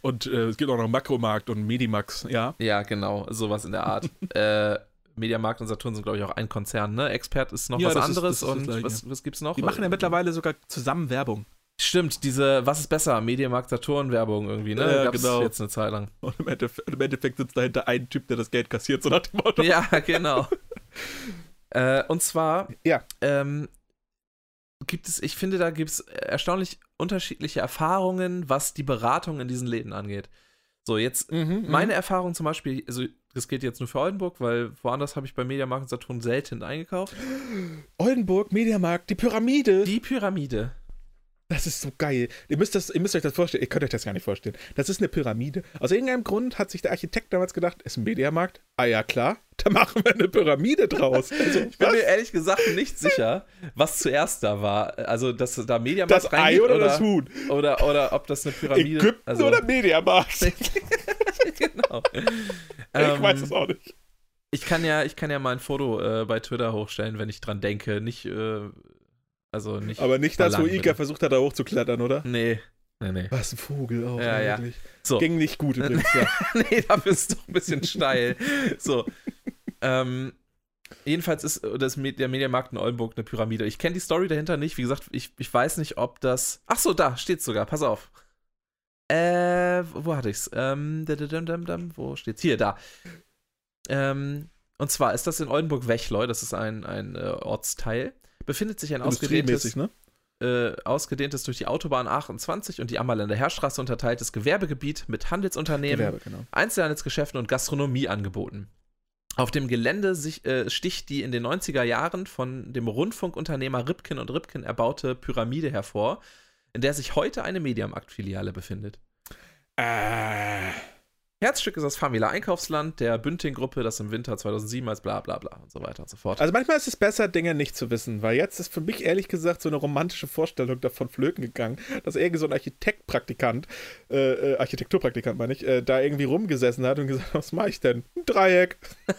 B: Und äh, es gibt auch noch Makromarkt und Medimax, ja.
A: Ja, genau, sowas in der Art. äh, Mediamarkt und Saturn sind, glaube ich, auch ein Konzern, ne? Expert ist noch
B: Ja,
A: was anderes
B: ist das
A: und
B: Gleiche.
A: was, was gibt's noch?
B: Die machen ja mittlerweile sogar zusammen Werbung.
A: Stimmt, diese Was ist besser? Mediamarkt Saturn Werbung irgendwie, ne?
B: Ja,
A: Gab's
B: genau.
A: jetzt eine Zeit lang.
B: Und im Endeffekt, im Endeffekt sitzt dahinter ein Typ, der das Geld kassiert, so nach dem Motto.
A: Ja, genau. äh, und zwar
B: Ja.
A: ähm, gibt es, ich finde, da gibt es erstaunlich unterschiedliche Erfahrungen, was die Beratung in diesen Läden angeht. So, jetzt
B: Mhm,
A: meine Erfahrung zum Beispiel, also das geht jetzt nur für Oldenburg, weil woanders habe ich bei Mediamarkt und Saturn selten eingekauft.
B: Oldenburg, Mediamarkt, die Pyramide.
A: Die Pyramide.
B: Das ist so geil. Ihr müsst, das, ihr müsst euch das vorstellen. Ihr könnt euch das gar nicht vorstellen. Das ist eine Pyramide. Aus irgendeinem Grund hat sich der Architekt damals gedacht, ist ein Mediamarkt. Ah ja, klar. Da machen wir eine Pyramide draus. Also,
A: Ich bin
B: was?
A: mir ehrlich gesagt nicht sicher, was zuerst da war. Also, dass da Mediamarkt
B: das Ei oder,
A: oder,
B: das Huhn?
A: oder, oder ob das eine Pyramide
B: Ägypten
A: also,
B: oder Mediamarkt?
A: genau.
B: ich
A: Ähm,
B: weiß es auch nicht.
A: Ich kann ja, ich kann ja mal ein Foto äh, bei Twitter hochstellen, wenn ich dran denke. Nicht, äh, also nicht.
B: Aber nicht das, wo Ika
A: bitte.
B: versucht hat, da hochzuklettern, oder?
A: Nee. Nee, nee.
B: Was ein Vogel auch,
A: Ja, ja.
B: wirklich.
A: So.
B: Ging nicht gut übrigens, ja.
A: nee, dafür ist es doch ein bisschen steil. So. Ähm, jedenfalls ist das, Me- der Mediamarkt in Oldenburg eine Pyramide. Ich kenne die Story dahinter nicht. Wie gesagt, ich, ich weiß nicht, ob das. Ach so, da steht's sogar. Pass auf. Äh, wo hatte ich's? Ähm, wo steht's? Hier, da. Ähm, und zwar ist das in Oldenburg-Wechleu, das ist ein, ein äh, Ortsteil. Befindet sich ein ausgedehntes,
B: ne?
A: äh, ausgedehntes durch die Autobahn 28 und die Ammerländer Heerstraße unterteiltes Gewerbegebiet mit Handelsunternehmen,
B: Gewerbe, genau.
A: Einzelhandelsgeschäften und Gastronomie angeboten. Auf dem Gelände sich, äh, sticht die in den 90er Jahren von dem Rundfunkunternehmer Ripken und Ripken erbaute Pyramide hervor, in der sich heute eine Mediamarkt-Filiale befindet.
B: Äh,
A: Herzstück ist das Famila Einkaufsland der Bünding-Gruppe, das im Winter 2007 als bla bla bla und so weiter und so fort.
B: also manchmal ist es besser, Dinge nicht zu wissen, weil jetzt ist für mich ehrlich gesagt so eine romantische Vorstellung davon flöten gegangen, dass irgendwie so ein Architektpraktikant, äh, äh, Architekturpraktikant meine ich, äh, da irgendwie rumgesessen hat und gesagt, was mache ich denn? Ein Dreieck.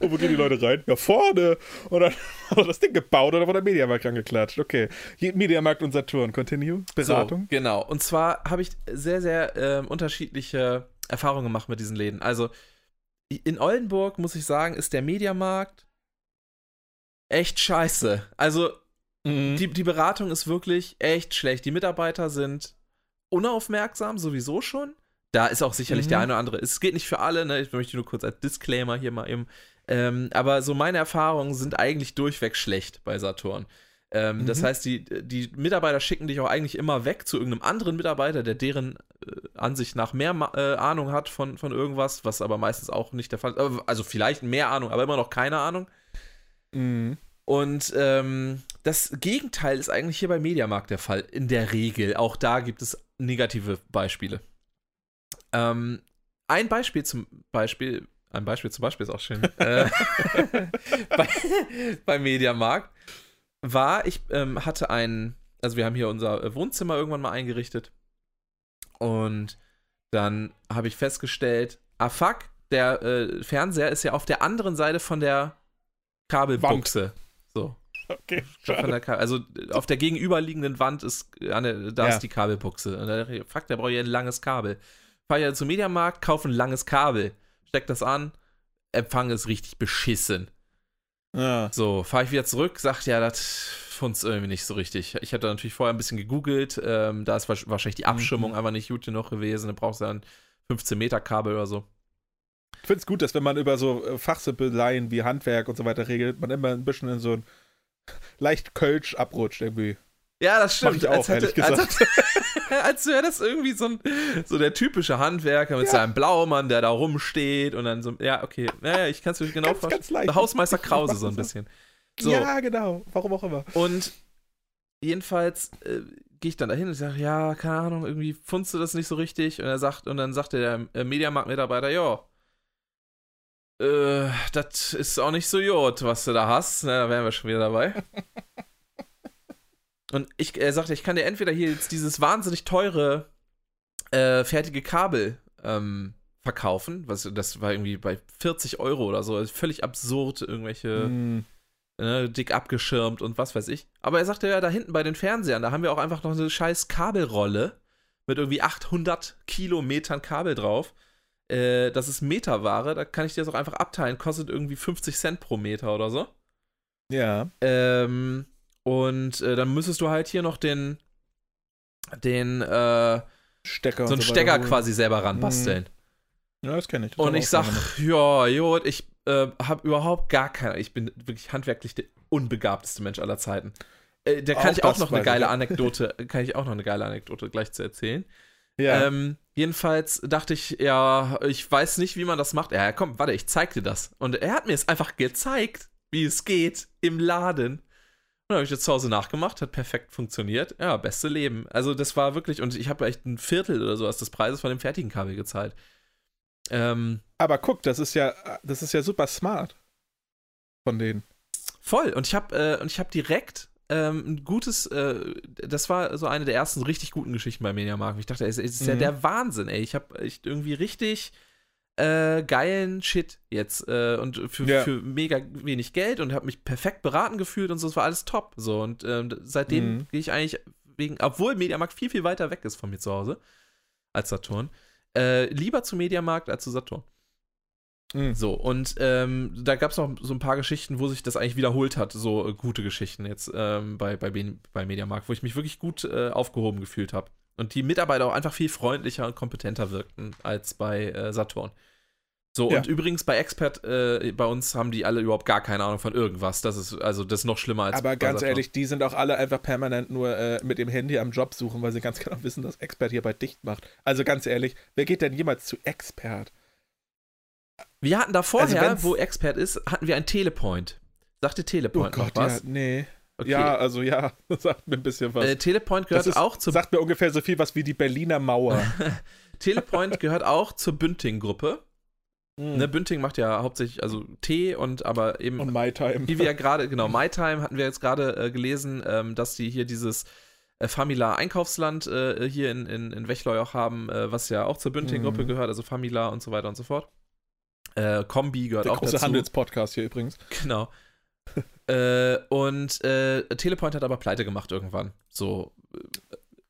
B: und wo gehen die Leute rein? Ja, vorne. Und dann hat er das Ding gebaut und dann wurde der Mediamarkt angeklatscht. Okay. Hier, Mediamarkt und Saturn. Continue. Beratung.
A: So, genau. Und zwar habe ich sehr, sehr ähm, unterschiedliche Erfahrungen gemacht mit diesen Läden. Also in Oldenburg, muss ich sagen, ist der Mediamarkt echt scheiße. Also
B: Mhm.
A: die, die Beratung ist wirklich echt schlecht. Die Mitarbeiter sind unaufmerksam, sowieso schon. Da ist auch sicherlich
B: Mhm.
A: der eine oder andere. Es geht nicht für alle, ne? Ich möchte nur kurz als Disclaimer hier mal eben. Ähm, aber so meine Erfahrungen sind eigentlich durchweg schlecht bei Saturn. Ähm, Das
B: Mhm.
A: heißt, die, die Mitarbeiter schicken dich auch eigentlich immer weg zu irgendeinem anderen Mitarbeiter, der deren äh, Ansicht nach mehr äh, Ahnung hat von, von irgendwas, was aber meistens auch nicht der Fall ist. Aber- Also vielleicht mehr Ahnung, aber immer noch keine Ahnung.
B: Mhm.
A: Und ähm, das Gegenteil ist eigentlich hier bei Mediamarkt der Fall, in der Regel. Auch da gibt es negative Beispiele. Ähm, ein Beispiel zum Beispiel, ein Beispiel zum Beispiel ist auch schön. äh, bei, bei Mediamarkt war, ich ähm, hatte ein, also wir haben hier unser äh, Wohnzimmer irgendwann mal eingerichtet. Und dann habe ich festgestellt, ah fuck, der äh, Fernseher ist ja auf der anderen Seite von der Kabelbuchse. So.
B: Okay,
A: Von
B: schade.
A: der Ka- also äh, auf der gegenüberliegenden Wand ist, äh, der, da
B: Ja.
A: ist die Kabelbuchse. Und da dachte ich, fuck, der braucht ja ein langes Kabel. Fahr ja zum Mediamarkt, kaufe ein langes Kabel, steck das an, Empfang ist richtig beschissen.
B: Ja.
A: So, fahre ich wieder zurück, sagt ja, das funzt irgendwie nicht so richtig. Ich hatte natürlich vorher ein bisschen gegoogelt, ähm, da ist wahrsch- wahrscheinlich die Abstimmung
B: Mhm.
A: einfach nicht gut genug gewesen, da brauchst du dann 15 Meter Kabel oder so.
B: Ich finde es gut, dass wenn man über so äh, Fachsimpeleien wie Handwerk und so weiter regelt, man immer ein bisschen in so ein leicht Kölsch abrutscht irgendwie.
A: Ja, das
B: Mach
A: stimmt.
B: ich auch,
A: als, hätte,
B: gesagt.
A: als, als wäre das irgendwie so, ein, so der typische Handwerker mit
B: Ja.
A: seinem Blaumann, der da rumsteht und dann so, ja, okay, ja, ja, ich kann es mir genau
B: Ganz,
A: vorstellen.
B: ganz leicht.
A: Der Hausmeister Krause so ein
B: mach
A: bisschen. So,
B: Ja, genau. Warum auch immer.
A: und jedenfalls äh, gehe ich dann dahin und sage, ja, keine Ahnung, irgendwie fundst du das nicht so richtig? Und er sagt, und dann sagte der äh, Mediamarkt-Mitarbeiter, ja, äh, das ist auch nicht so jod, was du da hast. Na, da wären wir schon wieder dabei. und ich, er sagte, ich kann dir entweder hier jetzt dieses wahnsinnig teure äh, fertige Kabel ähm, verkaufen. Was, das war irgendwie bei 40 Euro oder so. Völlig absurd, irgendwelche
B: Hm.
A: äh, dick abgeschirmt und was weiß ich. Aber er sagte ja, da hinten bei den Fernsehern, da haben wir auch einfach noch eine scheiß Kabelrolle mit irgendwie 800 Kilometern Kabel drauf. Äh, das ist Meterware, da kann ich dir das auch einfach abteilen. Kostet irgendwie 50 Cent pro Meter oder so.
B: Ja.
A: Ähm, und äh, dann müsstest du halt hier noch den, den, äh,
B: Stecker.
A: so einen
B: und
A: Stecker quasi selber ranbasteln.
B: Ja, das kenne ich. Das
A: Und ich sag, ja, Jod, ich äh, habe überhaupt gar keine, ich bin wirklich handwerklich der unbegabteste Mensch aller Zeiten. Äh, da kann
B: Auch
A: ich auch noch eine
B: ich,
A: geile
B: ja.
A: Anekdote, kann ich auch noch eine geile Anekdote gleich zu erzählen.
B: Ja.
A: Ähm, jedenfalls dachte ich, ja, ich weiß nicht, wie man das macht. Ja, komm, warte, ich zeig dir das. Und er hat mir es einfach gezeigt, wie es geht im Laden. Dann habe ich das zu Hause nachgemacht, hat perfekt funktioniert. Ja, beste Leben. Also das war wirklich, und ich habe echt ein Viertel oder sowas des Preises von dem fertigen Kabel gezahlt. Ähm,
B: Aber guck, das ist ja, das ist ja super smart von denen.
A: Voll. Und ich habe äh, und ich habe direkt ähm, ein gutes, äh, das war so eine der ersten richtig guten Geschichten bei Mediamarkt. Ich dachte, es es ist ja
B: Mhm.
A: der Wahnsinn, ey. Ich habe echt irgendwie richtig äh, geilen Shit jetzt äh, und für,
B: Ja.
A: für mega wenig Geld und habe mich perfekt beraten gefühlt und so. Es war alles top. So und ähm, seitdem
B: Mhm.
A: gehe ich eigentlich wegen, obwohl Mediamarkt viel viel weiter weg ist von mir zu Hause als Saturn, äh, lieber zu Mediamarkt als zu Saturn.
B: Mhm.
A: So, und ähm, da gab es noch so ein paar Geschichten, wo sich das eigentlich wiederholt hat, so äh, gute Geschichten jetzt ähm, bei, bei, bei Mediamarkt, wo ich mich wirklich gut äh, aufgehoben gefühlt habe. Und die Mitarbeiter auch einfach viel freundlicher und kompetenter wirkten als bei äh, Saturn. So,
B: Ja.
A: und übrigens bei Expert, äh, bei uns haben die alle überhaupt gar keine Ahnung von irgendwas. Das ist, also das ist noch schlimmer als
B: Aber ganz
A: Saturn.
B: ehrlich, die sind auch alle einfach permanent nur äh, mit dem Handy am Job suchen, weil sie ganz genau wissen, dass Expert hierbei dicht macht. Also ganz ehrlich, wer geht denn jemals zu Expert?
A: Wir hatten da vorher,
B: Also
A: wo Expert ist, hatten wir ein Telepoint. Sagte
B: Oh
A: Telepoint noch
B: Gott, ja,
A: was?
B: nee.
A: Okay.
B: Ja, also ja, das sagt mir ein bisschen was.
A: äh, Telepoint gehört
B: ist,
A: auch zur
B: sagt mir ungefähr so viel was wie die Berliner Mauer.
A: Telepoint gehört auch zur Bünding-Gruppe. Ne, Bünding macht ja hauptsächlich also Tee und aber eben,
B: Und MyTime.
A: wie wir ja gerade, genau, MyTime hatten wir jetzt gerade äh, gelesen, ähm, dass die hier dieses äh, Famila Einkaufsland äh, hier in, in, in Wechleu auch haben, äh, was ja auch zur Bünding-Gruppe
B: Mhm.
A: gehört, also Famila und so weiter und so fort. Äh, Kombi gehört
B: Der
A: auch
B: große
A: dazu.
B: Handelspodcast hier übrigens.
A: Genau. Äh, und äh, Telepoint hat aber pleite gemacht irgendwann. So,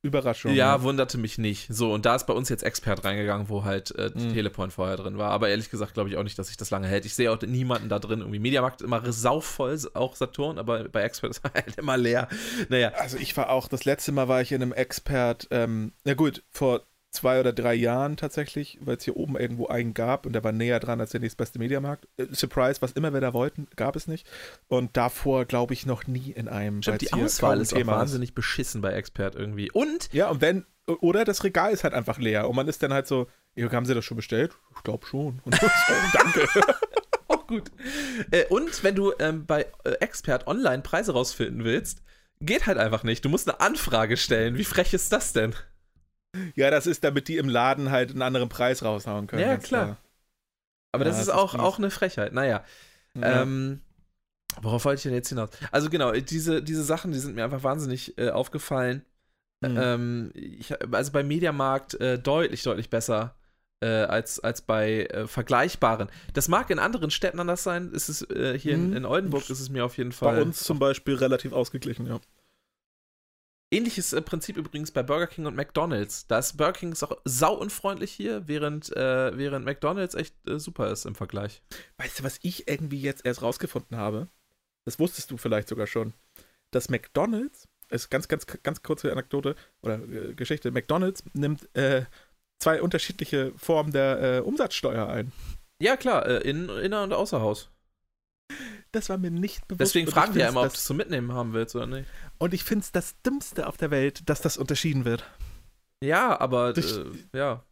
B: Überraschung.
A: ja, wunderte mich nicht. So, und da ist bei uns jetzt Expert reingegangen, wo halt äh,
B: Mhm.
A: Telepoint vorher drin war. Aber ehrlich gesagt glaube ich auch nicht, dass sich das lange hält. Ich sehe auch niemanden da drin. Irgendwie Mediamarkt ist immer sauvoll, auch Saturn, aber bei Expert ist halt immer leer. Naja,
B: Also ich war auch, das letzte Mal war ich in einem Expert, ähm, na gut, vor zwei oder drei Jahren tatsächlich, weil es hier oben irgendwo einen gab und der war näher dran als der nächstbeste Mediamarkt. Äh, Surprise, was immer wir da wollten, gab es nicht. Und davor glaube ich noch nie in einem.
A: stimmt, die Auswahl ist auch
B: Thema
A: wahnsinnig beschissen bei Expert irgendwie. Und,
B: Ja, und wenn, oder das Regal ist halt einfach leer und man ist dann halt so, haben Sie das schon bestellt? Ich glaube schon. Und so, danke.
A: auch gut. Äh, und wenn du ähm, bei äh, Expert online Preise rausfinden willst, geht halt einfach nicht. Du musst eine Anfrage stellen. Wie frech ist das denn?
B: Ja, das ist, damit die im Laden halt einen anderen Preis raushauen können.
A: Ja, klar. Aber
B: Ja,
A: das ist
B: das ist
A: auch,
B: mies.
A: auch eine Frechheit. Naja.
B: Ja.
A: Ähm, worauf wollte ich denn jetzt hinaus? Also genau, diese, diese Sachen, die sind mir einfach wahnsinnig äh, aufgefallen.
B: Mhm.
A: Ähm, ich, also bei Mediamarkt äh, deutlich, deutlich besser äh, als, als bei äh, vergleichbaren. Das mag in anderen Städten anders sein. Es ist, äh, hier in,
B: Mhm.
A: in Oldenburg ist es mir auf jeden Fall.
B: Bei uns zum Beispiel relativ ausgeglichen, ja.
A: Ähnliches äh, Prinzip übrigens bei Burger King und McDonalds. Da ist Burger King ist auch sauunfreundlich hier, während, äh, während McDonalds echt äh, super ist im Vergleich.
B: Weißt du, was ich irgendwie jetzt erst rausgefunden habe? Das wusstest du vielleicht sogar schon. Das McDonalds, ist ganz, ganz, ganz kurze Anekdote oder äh, Geschichte. McDonalds nimmt äh, zwei unterschiedliche Formen der äh, Umsatzsteuer ein.
A: Ja, klar, in, inner- und außerhaus.
B: Das war mir nicht bewusst.
A: Deswegen fragen wir ja immer, ob du es zum Mitnehmen haben willst oder nicht.
B: Und ich finde es das Dümmste auf der Welt, dass das unterschieden wird.
A: Ja, aber
B: Durch-
A: äh, ja.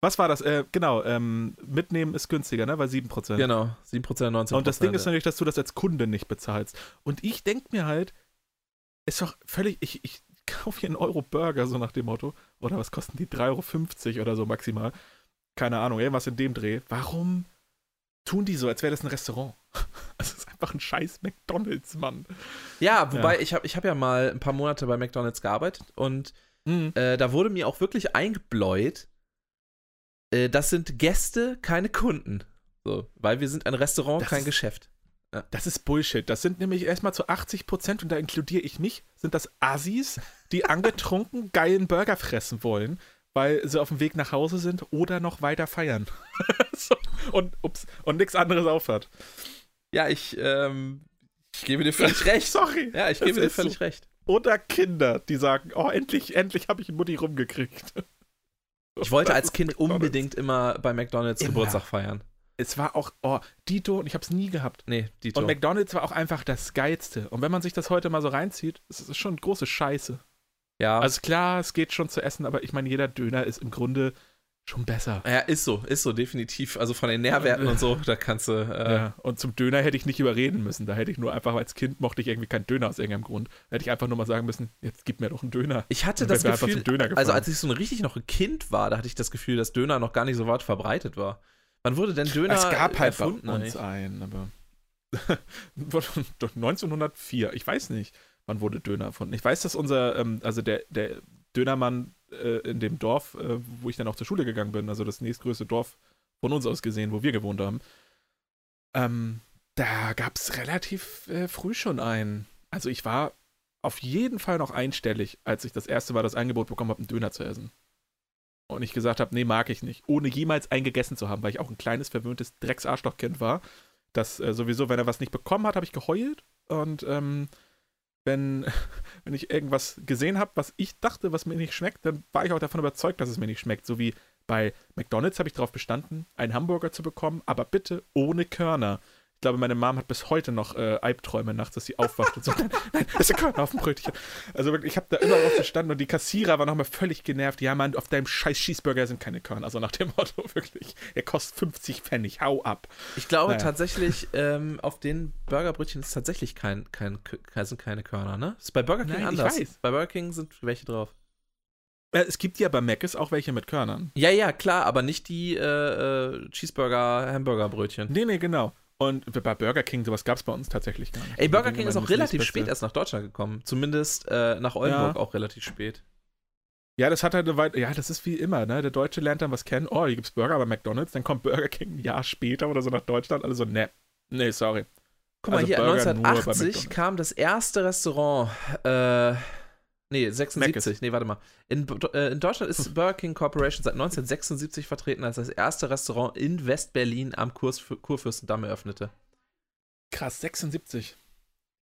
B: Was war das? Äh, genau, ähm, mitnehmen ist günstiger, ne? Weil 7%.
A: Genau, 7%, 19%.
B: Und das Ding ist
A: ja.
B: natürlich, dass du das als Kunde nicht bezahlst. Und ich denke mir halt, ist doch völlig, ich, ich kaufe hier einen Euro Burger, so nach dem Motto. Oder was kosten die? 3,50 Euro oder so maximal. Keine Ahnung, irgendwas in dem Dreh. Warum tun die so, als wäre das ein Restaurant? Das ist einfach ein scheiß McDonalds, Mann.
A: Ja, wobei ja. ich habe ich hab ja mal ein paar Monate bei McDonalds gearbeitet und mhm. äh, da wurde mir auch wirklich eingebläut, äh, das sind Gäste, keine Kunden. So, weil wir sind ein Restaurant, das kein ist, Geschäft.
B: Ja. Das ist Bullshit. Das sind nämlich erstmal zu 80 Prozent, und da inkludiere ich mich, sind das Assis, die angetrunken geilen Burger fressen wollen, weil sie auf dem Weg nach Hause sind oder noch weiter feiern. so, und ups, und nichts anderes aufhört.
A: Ja, ich, ähm, ich gebe dir völlig recht.
B: Sorry.
A: Ja, ich gebe dir völlig so. recht.
B: Oder Kinder, die sagen, oh, endlich, endlich habe ich Mutti rumgekriegt.
A: Ich wollte als Kind McDonald's. unbedingt immer bei McDonalds immer. Geburtstag feiern.
B: Es war auch, oh, Dito, und ich habe es nie gehabt.
A: Nee, Dito.
B: Und McDonalds war auch einfach das Geilste. Und wenn man sich das heute mal so reinzieht, ist es schon große Scheiße. Ja. Also klar, es geht schon zu essen, aber ich meine, jeder Döner ist im Grunde schon besser.
A: Ja, ist so, ist so, definitiv. Also von den Nährwerten und so, da kannst du. Äh ja,
B: und zum Döner hätte ich nicht überreden müssen. Da hätte ich nur einfach, als Kind mochte ich irgendwie keinen Döner aus irgendeinem Grund. Da hätte ich einfach nur mal sagen müssen, jetzt gib mir doch einen Döner.
A: Ich hatte das Gefühl, also als ich so richtig noch ein Kind war, da hatte ich das Gefühl, dass Döner noch gar nicht so weit verbreitet war. Wann wurde denn Döner
B: Es gab halt erfunden, bei uns einen, aber 1904, ich weiß nicht, wann wurde Döner erfunden. Ich weiß, dass unser, ähm, also der, der Dönermann äh, in dem Dorf, äh, wo ich dann auch zur Schule gegangen bin, also das nächstgrößte Dorf von uns aus gesehen, wo wir gewohnt haben, ähm, da gab es relativ äh, früh schon einen. Also ich war auf jeden Fall noch einstellig, als ich das erste Mal das Angebot bekommen habe, einen Döner zu essen. Und ich gesagt habe, nee, mag ich nicht. Ohne jemals einen gegessen zu haben, weil ich auch ein kleines, verwöhntes Drecksarschlochkind war. Das äh, sowieso, wenn er was nicht bekommen hat, habe ich geheult. Und ähm, wenn, wenn ich irgendwas gesehen habe, was ich dachte, was mir nicht schmeckt, dann war ich auch davon überzeugt, dass es mir nicht schmeckt. So wie bei McDonalds habe ich darauf bestanden, einen Hamburger zu bekommen, aber bitte ohne Körner. Ich glaube, meine Mom hat bis heute noch äh, Albträume nachts, dass sie aufwacht und so, nein, nein, das ist ein Körner auf dem Brötchen. Also wirklich, ich habe da immer drauf bestanden und die Kassierer waren nochmal völlig genervt. Ja, Mann, auf deinem scheiß Cheeseburger sind keine Körner. Also nach dem Motto, wirklich, er kostet 50 Pfennig, hau ab.
A: Ich glaube naja. tatsächlich, ähm, auf den Burgerbrötchen ist tatsächlich kein, kein, sind keine Körner, ne? Ist bei Burger King nein, anders. Ich weiß. Bei Burger King sind welche drauf.
B: Äh, es gibt ja bei Mc's auch welche mit Körnern.
A: Ja, ja, klar, aber nicht die äh, äh Cheeseburger, Hamburgerbrötchen.
B: Nee, nee, genau. Und bei Burger King, sowas gab es bei uns tatsächlich gar nicht.
A: Ey, Burger King ist auch relativ spät erst nach Deutschland gekommen. Zumindest äh, nach Oldenburg ja. auch relativ spät.
B: Ja, das hat halt eine Weile, ja, das ist wie immer, ne? Der Deutsche lernt dann was kennen. Oh, hier gibt's Burger bei McDonalds, dann kommt Burger King ein Jahr später oder so nach Deutschland. Alle so, ne, nee, sorry.
A: Guck mal, also hier Burger 1980 kam das erste Restaurant, äh, Nee, 76. Nee, warte mal. In, äh, in, Deutschland ist Burger King Corporation seit 1976 vertreten, als das erste Restaurant in West-Berlin am Kurs, Kurfürstendamm eröffnete.
B: Krass, 76.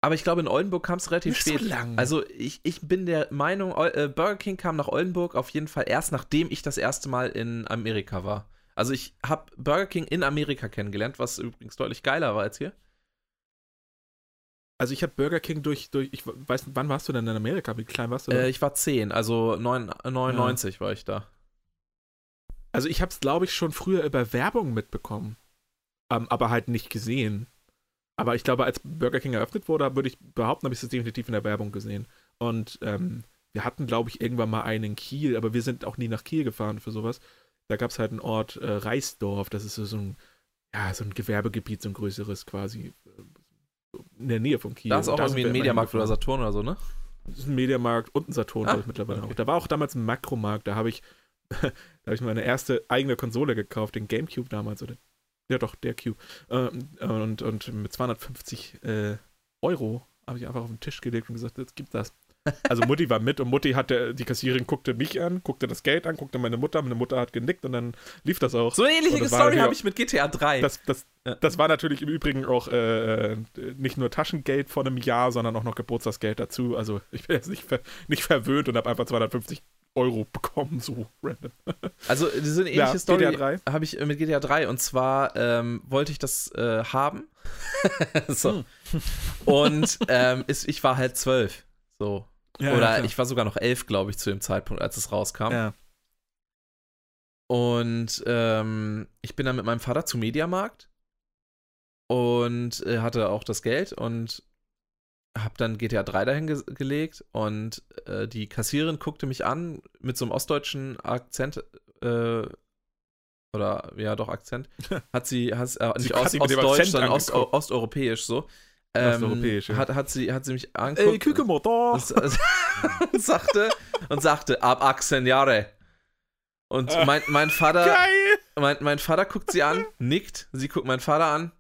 A: Aber ich glaube, in Oldenburg kam es relativ
B: Nicht
A: spät.
B: So lang.
A: Also ich, ich bin der Meinung, äh, Burger King kam nach Oldenburg auf jeden Fall erst, nachdem ich das erste Mal in Amerika war. Also ich habe Burger King in Amerika kennengelernt, was übrigens deutlich geiler war als hier.
B: Also ich habe Burger King durch, durch, ich weiß, wann warst du denn in Amerika? Wie klein warst du?
A: Äh, ich war 10, also 9, 99 ja. war ich da.
B: Also ich habe es, glaube ich, schon früher über Werbung mitbekommen, ähm, aber halt nicht gesehen. Aber ich glaube, als Burger King eröffnet wurde, würde ich behaupten, habe ich es definitiv in der Werbung gesehen. Und ähm, wir hatten, glaube ich, irgendwann mal einen in Kiel, aber wir sind auch nie nach Kiel gefahren für sowas. Da gab es halt einen Ort, äh, Reisdorf, das ist so ein, ja, so ein Gewerbegebiet, so ein größeres quasi, in der Nähe von Kiel.
A: Da ist auch irgendwie ein Mediamarkt oder Saturn oder so, ne?
B: Das ist ein Mediamarkt und ein Saturn, ah, ich, mittlerweile okay. auch. Da war auch damals ein Makromarkt, da habe ich, da habe ich meine erste eigene Konsole gekauft, den Gamecube damals, oder? Ja, doch, der Cube. Ähm, und, und mit 250 äh, Euro habe ich einfach auf den Tisch gelegt und gesagt, jetzt gibt das. Also Mutti war mit und Mutti hatte, die Kassierin guckte mich an, guckte das Geld an, guckte meine Mutter, meine Mutter hat genickt und dann lief das auch.
A: So eine ähnliche Story habe ich mit GTA 3.
B: Das, das, ja. das war natürlich im Übrigen auch äh, nicht nur Taschengeld vor einem Jahr, sondern auch noch Geburtstagsgeld dazu. Also ich bin jetzt nicht, ver nicht verwöhnt und habe einfach 250 Euro bekommen, so random.
A: Also so eine ähnliche ja, Story habe ich mit GTA 3 und zwar ähm, wollte ich das äh, haben. so. Hm. Und ähm, ist, ich war halt zwölf. So. Ja, Oder ja, ich war sogar noch elf, glaube ich, zu dem Zeitpunkt, als es rauskam. Ja. Und ähm, ich bin dann mit meinem Vater zum Mediamarkt und äh, hatte auch das Geld und habe dann GTA 3 dahin ge gelegt und äh, die Kassiererin guckte mich an mit so einem ostdeutschen Akzent, äh, oder ja doch Akzent, hat sie, hat, äh, nicht Ost, Ostdeutsch, sondern Ost, osteuropäisch so.
B: Ähm,
A: hat, hat, sie, hat sie mich angeguckt. Ey,
B: Kükemotor!
A: Und, und, sagte, und sagte, ab 18 Jahre. Und äh, mein, mein Vater, geil. Mein, mein Vater guckt sie an, nickt, sie guckt meinen Vater an,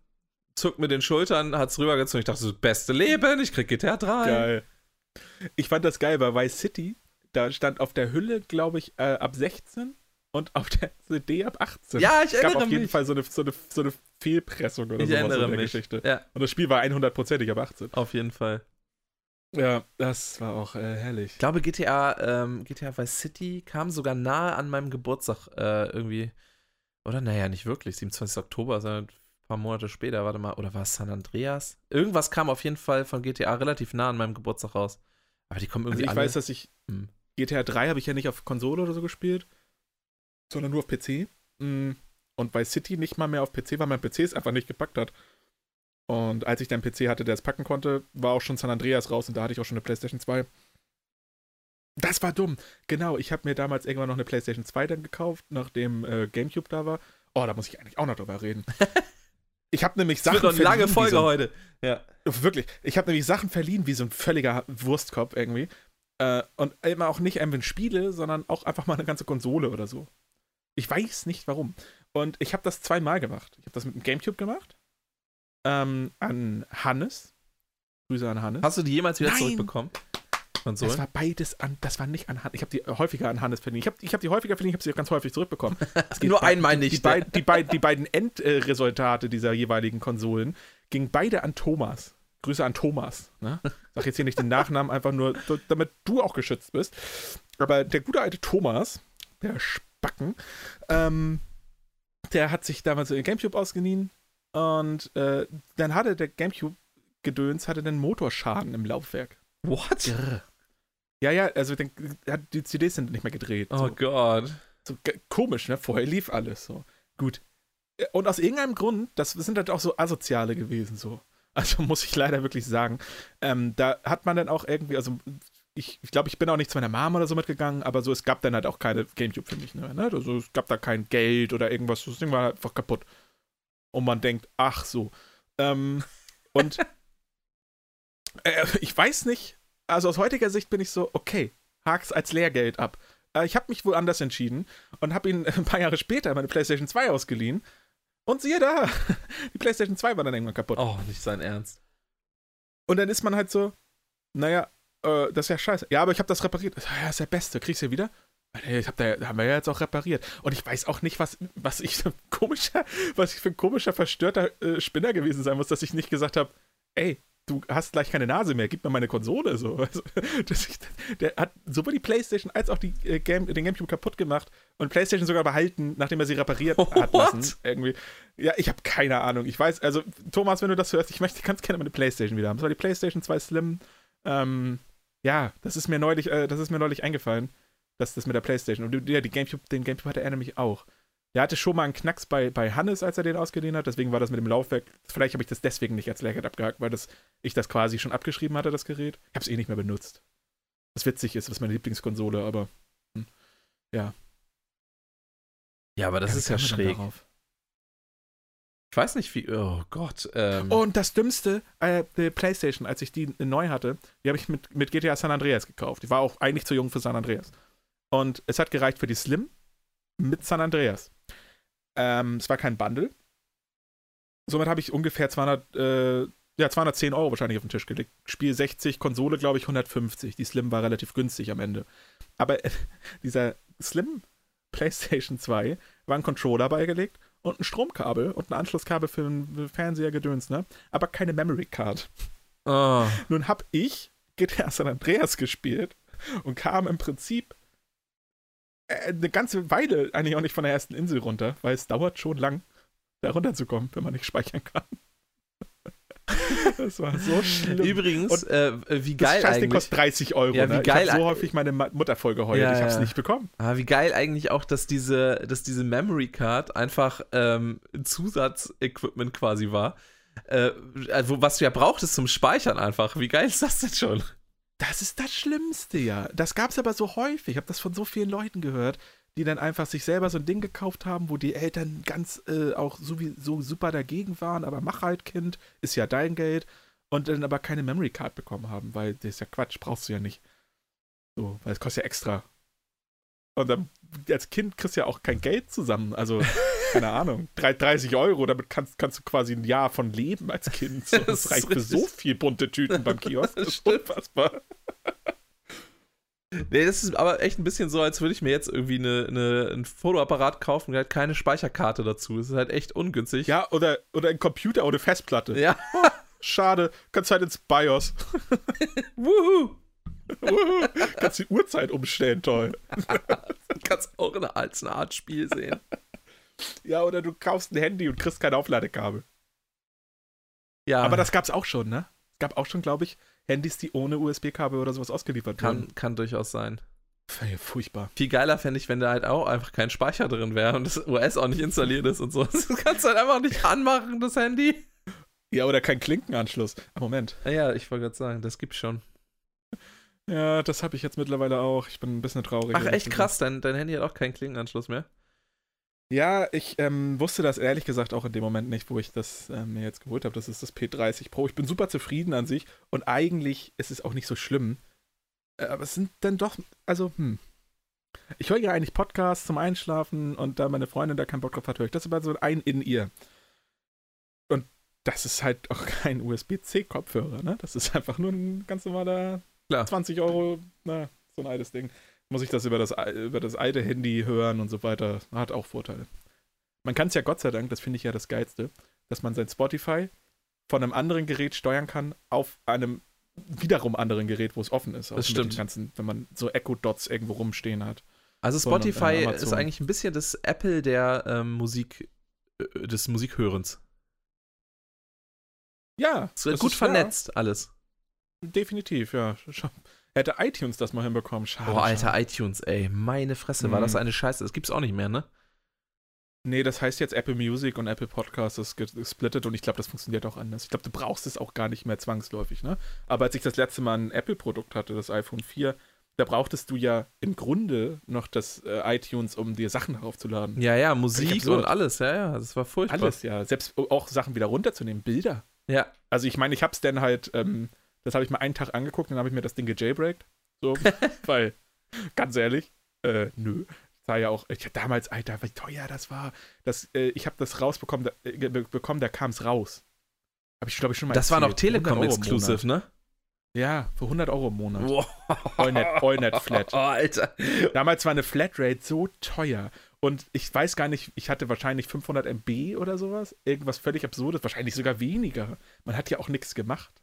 A: zuckt mit den Schultern, hat's rübergezogen. Ich dachte, so, beste Leben, ich krieg GTA 3.
B: Geil. Ich fand das geil bei Vice City. Da stand auf der Hülle, glaube ich, äh, ab 16 und auf der CD ab 18.
A: Ja, ich erinnere mich. Es gab
B: auf jeden mich. Fall so eine, so, eine, so eine Fehlpressung oder
A: ich
B: sowas
A: erinnere
B: in der
A: mich.
B: Geschichte.
A: Ja.
B: Und das Spiel war 100%ig ab 18.
A: Auf jeden Fall.
B: Ja, das war auch äh, herrlich.
A: Ich glaube, GTA, ähm, GTA Vice City kam sogar nahe an meinem Geburtstag äh, irgendwie. Oder naja, nicht wirklich. 27. Oktober, sondern ein paar Monate später. Warte mal, oder war es San Andreas? Irgendwas kam auf jeden Fall von GTA relativ nah an meinem Geburtstag raus. Aber die kommen irgendwie
B: also ich
A: alle.
B: weiß, dass ich hm. GTA 3 habe ich ja nicht auf Konsole oder so gespielt, sondern nur auf PC. Mm. Und bei City nicht mal mehr auf PC, weil mein PC es einfach nicht gepackt hat. Und als ich dann PC hatte, der es packen konnte, war auch schon San Andreas raus und da hatte ich auch schon eine PlayStation 2. Das war dumm. Genau, ich habe mir damals irgendwann noch eine PlayStation 2 dann gekauft, nachdem äh, GameCube da war. Oh, da muss ich eigentlich auch noch drüber reden. Ich habe nämlich Sachen.
A: Das wird eine lange Folge so ein, heute. Ja.
B: Wirklich. Ich habe nämlich Sachen verliehen wie so ein völliger Wurstkopf irgendwie. Äh, und immer auch nicht einfach Spiele, sondern auch einfach mal eine ganze Konsole oder so. Ich weiß nicht warum. Und ich habe das zweimal gemacht. Ich habe das mit dem GameCube gemacht ähm, an Hannes. Grüße an Hannes.
A: Hast du die jemals wieder Nein. zurückbekommen?
B: Konsolen? Das war beides an, das war nicht an Hannes. Ich habe die häufiger an Hannes verdient. Ich habe ich hab die häufiger verdient, ich habe sie auch ganz häufig zurückbekommen.
A: Nur einmal nicht.
B: Die, beid, die, beid, die beiden Endresultate dieser jeweiligen Konsolen gingen beide an Thomas. Grüße an Thomas. Ne? Sag jetzt hier nicht den Nachnamen, einfach nur, damit du auch geschützt bist. Aber der gute alte Thomas, der Spacken, ähm, der hat sich damals den Gamecube ausgeliehen, und äh, dann hatte der GameCube-Gedöns hatte den Motorschaden im Laufwerk.
A: What?
B: Grr. Ja, ja, also den, die CDs sind nicht mehr gedreht.
A: Oh so. Gott.
B: So komisch, ne? Vorher lief alles so. Gut. Äh, und aus irgendeinem Grund, das sind halt auch so Asoziale gewesen, so. Also muss ich leider wirklich sagen. Ähm, da hat man dann auch irgendwie, also ich, ich glaube, ich bin auch nicht zu meiner Mama oder so mitgegangen, aber so, es gab dann halt auch keine Gamecube für mich, ne? Also es gab da kein Geld oder irgendwas, das Ding war halt einfach kaputt und man denkt, ach so. Ähm, und äh, ich weiß nicht, also aus heutiger Sicht bin ich so, okay, hak's als Lehrgeld ab. Äh, ich habe mich wohl anders entschieden und habe ihn ein paar Jahre später meine PlayStation 2 ausgeliehen. Und siehe da, die PlayStation 2 war dann irgendwann kaputt.
A: Oh, nicht sein Ernst.
B: Und dann ist man halt so, naja, äh, das ist ja scheiße. Ja, aber ich habe das repariert. Ja, ist der Beste. Kriegst du wieder? Ich hab da, haben wir ja jetzt auch repariert. Und ich weiß auch nicht, was, was ich für ein komischer, was ich für ein komischer, verstörter äh, Spinner gewesen sein muss, dass ich nicht gesagt habe, ey, du hast gleich keine Nase mehr, gib mir meine Konsole. So. Also, ich, der hat sowohl die Playstation als auch die, äh, Game, den Gamecube kaputt gemacht und Playstation sogar behalten, nachdem er sie repariert hat lassen. Irgendwie. Ja, ich habe keine Ahnung. Ich weiß, also Thomas, wenn du das hörst, ich möchte ganz gerne meine Playstation wieder haben. Das war die Playstation 2 Slim. Ähm, ja, das ist mir neulich, äh, das ist mir neulich eingefallen. Das, das mit der Playstation. Und ja, die Gamecube, den Gamecube hatte er nämlich auch. Der hatte schon mal einen Knacks bei, bei Hannes, als er den ausgeliehen hat. Deswegen war das mit dem Laufwerk. Vielleicht habe ich das deswegen nicht als Lehrgeld abgehakt, weil das, ich das quasi schon abgeschrieben hatte, das Gerät. Ich habe es eh nicht mehr benutzt. Was witzig ist, das ist meine Lieblingskonsole, aber hm, ja.
A: Ja, aber das ja, ist ja schräg. Ich weiß nicht, wie. Oh Gott. Ähm.
B: Und das Dümmste, äh, die PlayStation, als ich die neu hatte, die habe ich mit, mit GTA San Andreas gekauft. Die war auch eigentlich zu jung für San Andreas. Und es hat gereicht für die Slim mit San Andreas. Ähm, es war kein Bundle. Somit habe ich ungefähr 200, äh, ja, 210 Euro wahrscheinlich auf den Tisch gelegt. Spiel 60, Konsole, glaube ich, 150. Die Slim war relativ günstig am Ende. Aber äh, dieser Slim PlayStation 2 war ein Controller beigelegt und ein Stromkabel und ein Anschlusskabel für einen Fernseher gedöns, ne? Aber keine Memory Card.
A: Oh.
B: Nun habe ich GTA San Andreas gespielt und kam im Prinzip äh, eine ganze Weile eigentlich auch nicht von der ersten Insel runter, weil es dauert schon lang, da runterzukommen, wenn man nicht speichern kann. Das war so schlimm.
A: Übrigens, äh, wie geil das eigentlich.
B: kostet 30 Euro.
A: Ja, wie
B: ne?
A: geil
B: ich habe so häufig meine Mutter voll geheult. Ja, ich habe es nicht bekommen.
A: Aber wie geil eigentlich auch, dass diese, dass diese Memory Card einfach ähm, Zusatzequipment quasi war. Äh, also, was du ja brauchtest zum Speichern einfach. Wie geil ist das denn schon?
B: Das ist das Schlimmste, ja. Das gab es aber so häufig. Ich habe das von so vielen Leuten gehört, die dann einfach sich selber so ein Ding gekauft haben, wo die Eltern ganz äh, auch so, wie, so super dagegen waren, aber mach halt, Kind, ist ja dein Geld. Und dann aber keine Memory Card bekommen haben, weil das ist ja Quatsch, brauchst du ja nicht. So, weil es kostet ja extra. Und dann, als Kind kriegst du ja auch kein Geld zusammen. Also, keine Ahnung, 30 Euro, damit kannst, kannst du quasi ein Jahr von leben als Kind. So, das, das reicht für so viel bunte Tüten beim Kiosk. Das ist unfassbar.
A: Nee, das ist aber echt ein bisschen so, als würde ich mir jetzt irgendwie eine, eine, ein Fotoapparat kaufen und halt keine Speicherkarte dazu. Das ist halt echt ungünstig.
B: Ja, oder, oder ein Computer oder Festplatte.
A: Ja.
B: Schade, kannst halt ins BIOS.
A: Wuhu!
B: Wuhu! kannst die Uhrzeit umstellen, toll.
A: kannst auch eine, als eine Art Spiel sehen.
B: Ja, oder du kaufst ein Handy und kriegst kein Aufladekabel.
A: Ja.
B: Aber das gab's auch schon, ne? Gab auch schon, glaube ich, Handys, die ohne USB-Kabel oder sowas ausgeliefert
A: kann,
B: wurden.
A: Kann durchaus sein.
B: Furchtbar.
A: Viel geiler fände ich, wenn da halt auch einfach kein Speicher drin wäre und das OS auch nicht installiert ist und so. Das kannst du halt einfach nicht anmachen, das Handy.
B: Ja, oder kein Klinkenanschluss. Moment.
A: Ja, ich wollte gerade sagen, das gibt's schon.
B: Ja, das habe ich jetzt mittlerweile auch. Ich bin ein bisschen traurig.
A: Ach, echt krass, dein, dein Handy hat auch keinen Klinkenanschluss mehr.
B: Ja, ich ähm, wusste das ehrlich gesagt auch in dem Moment nicht, wo ich das ähm, mir jetzt geholt habe. Das ist das P30 Pro. Ich bin super zufrieden an sich und eigentlich ist es auch nicht so schlimm. Äh, aber es sind dann doch, also, hm. Ich höre ja eigentlich Podcasts zum Einschlafen und da meine Freundin da keinen Bock drauf hat, höre ich das aber so ein in ihr. Und das ist halt auch kein USB-C-Kopfhörer, ne? Das ist einfach nur ein ganz normaler Klar. 20 Euro, na, so ein altes Ding muss ich das über das, über das alte Handy hören und so weiter. Hat auch Vorteile. Man kann es ja Gott sei Dank, das finde ich ja das Geilste, dass man sein Spotify von einem anderen Gerät steuern kann auf einem wiederum anderen Gerät, wo es offen ist.
A: Das stimmt.
B: Ganzen, wenn man so Echo-Dots irgendwo rumstehen hat.
A: Also Spotify und, äh, ist eigentlich ein bisschen das Apple der ähm, Musik, äh, des Musikhörens.
B: Ja.
A: Es wird gut ist, vernetzt, ja. alles.
B: Definitiv, ja. Hätte iTunes das mal hinbekommen. Schade.
A: Boah, alter, schade. iTunes, ey. Meine Fresse, war das mhm. eine Scheiße. Das gibt's auch nicht mehr, ne?
B: Nee, das heißt jetzt Apple Music und Apple Podcasts ist gesplittet und ich glaube, das funktioniert auch anders. Ich glaube, du brauchst es auch gar nicht mehr zwangsläufig, ne? Aber als ich das letzte Mal ein Apple-Produkt hatte, das iPhone 4, da brauchtest du ja im Grunde noch das äh, iTunes, um dir Sachen daraufzuladen.
A: Ja, ja, Musik und alles, ja, ja, das war furchtbar.
B: Alles, ja. Selbst auch Sachen wieder runterzunehmen, Bilder.
A: Ja.
B: Also ich meine, ich hab's dann halt ähm, das habe ich mal einen Tag angeguckt, dann habe ich mir das Ding gejailbreakt. So, weil, ganz ehrlich, äh, nö. Das war ja auch, ich hatte damals, Alter, wie teuer das war. Das, äh, ich habe das rausbekommen, da, äh, bekommen, da kam es raus. Habe ich, glaube ich, schon mal
A: Das erzählt. war noch Telekom-Exclusive, ne?
B: Ja, für 100 Euro im Monat. Wow. Allnet, Allnet Flat.
A: Oh, Alter.
B: Damals war eine Flatrate so teuer. Und ich weiß gar nicht, ich hatte wahrscheinlich 500 MB oder sowas. Irgendwas völlig Absurdes. Wahrscheinlich sogar weniger. Man hat ja auch nichts gemacht.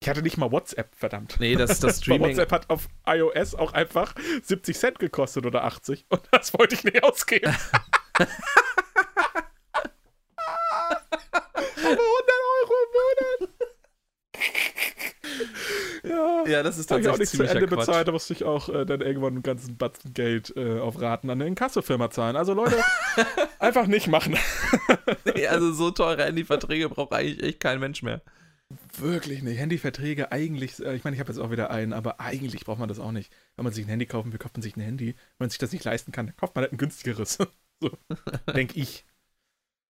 B: Ich hatte nicht mal WhatsApp, verdammt.
A: Nee, das, das Streaming.
B: WhatsApp hat auf iOS auch einfach 70 Cent gekostet oder 80 und das wollte ich nicht ausgeben. 100 Euro im Monat.
A: ja, ja, das ist tatsächlich
B: ich auch nicht zu Ende Quatsch. bezahlt, da musste ich auch äh, dann irgendwann einen ganzen Batzen Geld äh, auf Raten an eine Inkassofirma zahlen. Also Leute, einfach nicht machen.
A: nee, also so teure Handyverträge braucht eigentlich echt kein Mensch mehr.
B: Wirklich nicht. Handyverträge eigentlich, äh, ich meine, ich habe jetzt auch wieder einen, aber eigentlich braucht man das auch nicht. Wenn man sich ein Handy kaufen will, kauft man sich ein Handy. Wenn man sich das nicht leisten kann, dann kauft man halt ein günstigeres. so, denke ich.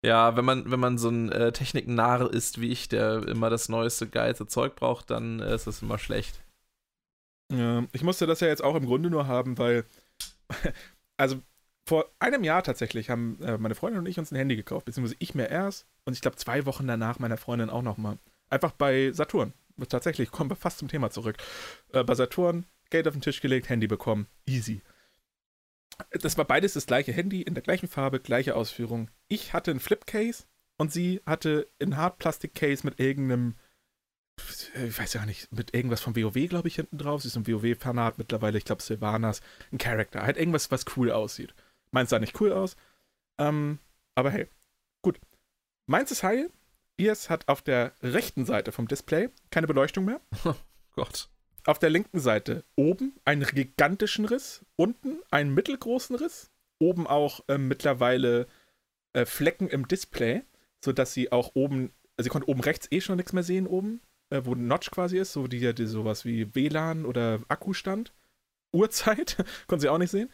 A: Ja, wenn man, wenn man so ein äh, Techniknarr ist wie ich, der immer das neueste, geilste Zeug braucht, dann äh, ist das immer schlecht.
B: Ja, ich musste das ja jetzt auch im Grunde nur haben, weil, also vor einem Jahr tatsächlich haben äh, meine Freundin und ich uns ein Handy gekauft, beziehungsweise ich mir erst und ich glaube zwei Wochen danach meiner Freundin auch nochmal. Einfach bei Saturn. Tatsächlich, kommen wir fast zum Thema zurück. Äh, bei Saturn, Geld auf den Tisch gelegt, Handy bekommen. Easy. Das war beides das gleiche Handy, in der gleichen Farbe, gleiche Ausführung. Ich hatte ein Flipcase und sie hatte ein Hartplastik-Case mit irgendeinem, ich weiß ja nicht, mit irgendwas vom WoW, glaube ich, hinten drauf. Sie ist ein WoW-Fanat mittlerweile, ich glaube Sylvanas, ein Charakter. Halt irgendwas, was cool aussieht. Meins sah nicht cool aus. Ähm, aber hey, gut. Meins ist heil, Ihrs hat auf der rechten Seite vom Display keine Beleuchtung mehr.
A: Oh Gott.
B: Auf der linken Seite oben einen gigantischen Riss, unten einen mittelgroßen Riss, oben auch äh, mittlerweile äh, Flecken im Display. sodass sie auch oben, also sie konnte oben rechts eh schon nichts mehr sehen, oben, äh, wo ein Notch quasi ist, so die, die sowas wie WLAN oder Akkustand. Uhrzeit, konnte sie auch nicht sehen.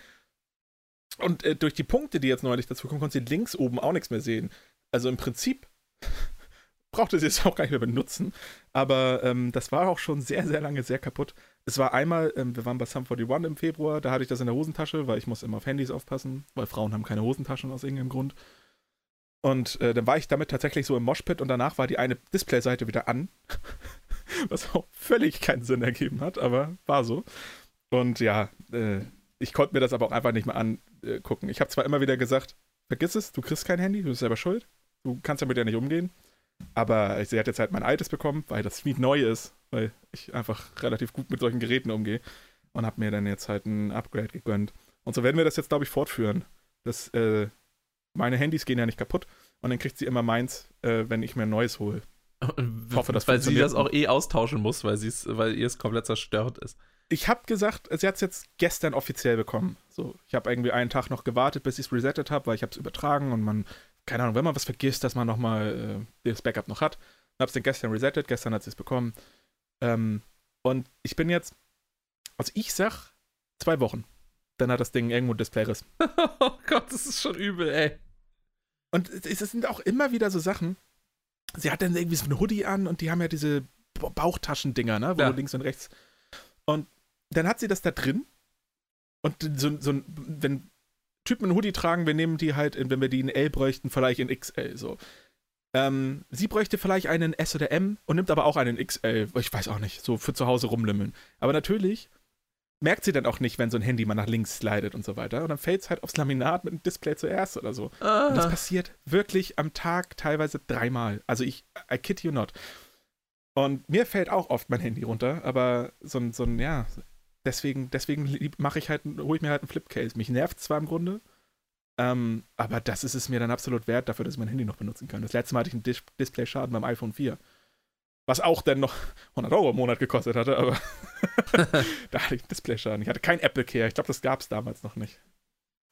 B: Und äh, durch die Punkte, die jetzt neulich dazu kommen, konnte sie links oben auch nichts mehr sehen. Also im Prinzip brauchte sie es auch gar nicht mehr benutzen. Aber ähm, das war auch schon sehr, sehr lange sehr kaputt. Es war einmal, ähm, wir waren bei Sum 41 im Februar, da hatte ich das in der Hosentasche, weil ich muss immer auf Handys aufpassen, weil Frauen haben keine Hosentaschen aus irgendeinem Grund. Und äh, dann war ich damit tatsächlich so im Moshpit und danach war die eine Displayseite wieder an. Was auch völlig keinen Sinn ergeben hat, aber war so. Und ja, äh, ich konnte mir das aber auch einfach nicht mehr angucken. Ich habe zwar immer wieder gesagt, vergiss es, du kriegst kein Handy, du bist selber schuld. Du kannst damit ja nicht umgehen. Aber sie hat jetzt halt mein altes bekommen, weil das Feed neu ist, weil ich einfach relativ gut mit solchen Geräten umgehe. Und habe mir dann jetzt halt ein Upgrade gegönnt. Und so werden wir das jetzt, glaube ich, fortführen. Das, äh, meine Handys gehen ja nicht kaputt. Und dann kriegt sie immer meins, äh, wenn ich mir ein neues hole.
A: Ich hoffe, das weil sie das auch eh austauschen muss, weil, weil ihr es komplett zerstört ist
B: ich habe gesagt, sie hat es jetzt gestern offiziell bekommen. So, ich habe irgendwie einen Tag noch gewartet, bis ich es resettet habe, weil ich habe es übertragen und man, keine Ahnung, wenn man was vergisst, dass man nochmal äh, das Backup noch hat. Habe es dann gestern resettet, gestern hat sie es bekommen. Ähm, und ich bin jetzt, also ich sag, zwei Wochen. Dann hat das Ding irgendwo ein Displayriss.
A: oh Gott, das ist schon übel, ey.
B: Und es, es sind auch immer wieder so Sachen. Sie hat dann irgendwie so ein Hoodie an und die haben ja diese Bauchtaschendinger, ne, wo ja. du links und rechts. Und dann hat sie das da drin. Und so, so wenn Typen einen Hoodie tragen, wir nehmen die halt, in, wenn wir die in L bräuchten, vielleicht in XL so. Ähm, sie bräuchte vielleicht einen S oder M und nimmt aber auch einen XL. Ich weiß auch nicht, so für zu Hause rumlimmeln. Aber natürlich merkt sie dann auch nicht, wenn so ein Handy mal nach links slidet und so weiter. Und dann fällt es halt aufs Laminat mit dem Display zuerst oder so. Ah. Und das passiert wirklich am Tag teilweise dreimal. Also ich, I kid you not. Und mir fällt auch oft mein Handy runter, aber so ein, so ein ja, deswegen, deswegen mache ich halt, hole ich mir halt einen Flipcase. Mich nervt zwar im Grunde, ähm, aber das ist es mir dann absolut wert dafür, dass ich mein Handy noch benutzen kann. Das letzte Mal hatte ich einen Dis Display-Schaden beim iPhone 4. Was auch dann noch 100 Euro im Monat gekostet hatte, aber da hatte ich einen Display-Schaden. Ich hatte kein Apple Care. Ich glaube, das gab es damals noch nicht.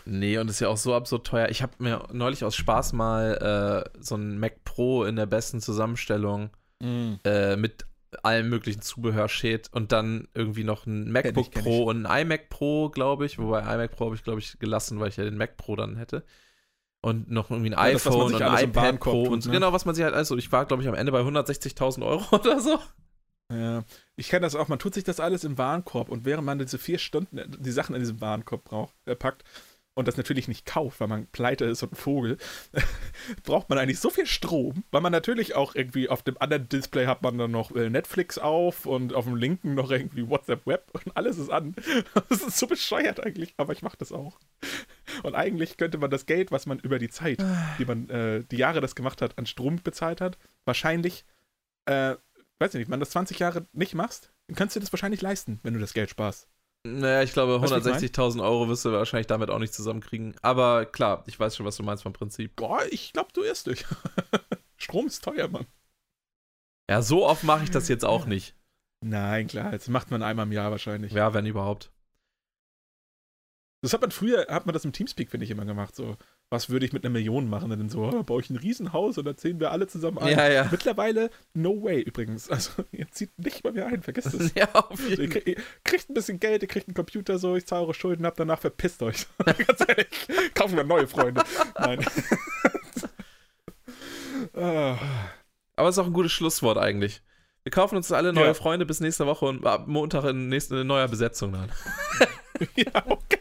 A: Nee, und ist ja auch so absurd teuer. Ich habe mir neulich aus Spaß mal äh, so ein Mac Pro in der besten Zusammenstellung mm. äh, mit allem möglichen Zubehör steht und dann irgendwie noch ein MacBook ich, Pro und ein iMac Pro, glaube ich. Wobei iMac Pro habe ich, glaube ich, gelassen, weil ich ja den Mac Pro dann hätte. Und noch irgendwie ein ja, iPhone und ein iPad Pro tut, und ne? genau, was man sich halt also ich war, glaube ich, am Ende bei 160.000 Euro oder so.
B: Ja, ich kenne das auch. Man tut sich das alles im Warenkorb und während man diese vier Stunden die Sachen in diesem Warenkorb braucht, äh, packt, und das natürlich nicht kauft, weil man pleite ist und ein Vogel, braucht man eigentlich so viel Strom, weil man natürlich auch irgendwie auf dem anderen Display hat man dann noch äh, Netflix auf und auf dem linken noch irgendwie WhatsApp Web und alles ist an. Das ist so bescheuert eigentlich, aber ich mache das auch. Und eigentlich könnte man das Geld, was man über die Zeit, die man, äh, die Jahre das gemacht hat, an Strom bezahlt hat, wahrscheinlich, äh, weiß ich nicht, wenn du das 20 Jahre nicht machst, dann kannst du dir das wahrscheinlich leisten, wenn du das Geld sparst.
A: Naja, ich glaube, 160.000 Euro wirst du wahrscheinlich damit auch nicht zusammenkriegen. Aber klar, ich weiß schon, was du meinst vom Prinzip.
B: Boah, ich glaube, du irrst dich. Strom ist teuer, Mann.
A: Ja, so oft mache ich das jetzt auch nicht.
B: Nein, klar, das macht man einmal im Jahr wahrscheinlich.
A: Ja, wenn überhaupt.
B: Das hat man früher, hat man das im Teamspeak, finde ich, immer gemacht. So, was würde ich mit einer Million machen? dann so, oh, baue ich ein Riesenhaus und dann ziehen wir alle zusammen ein.
A: Ja, ja.
B: Mittlerweile, no way übrigens. Also, ihr zieht nicht mal mehr ein, vergesst es.
A: Ja, auf jeden
B: Fall. Ihr, ihr, kriegt ein bisschen Geld, ihr kriegt einen Computer so, ich zahle eure Schulden ab, danach verpisst euch. Ganz ehrlich, kaufen wir neue Freunde. Nein.
A: Ah. Aber es ist auch ein gutes Schlusswort eigentlich. Wir kaufen uns alle neue ja. Freunde bis nächste Woche und ab Montag in, nächste, in neuer Besetzung dann.
B: ja, okay.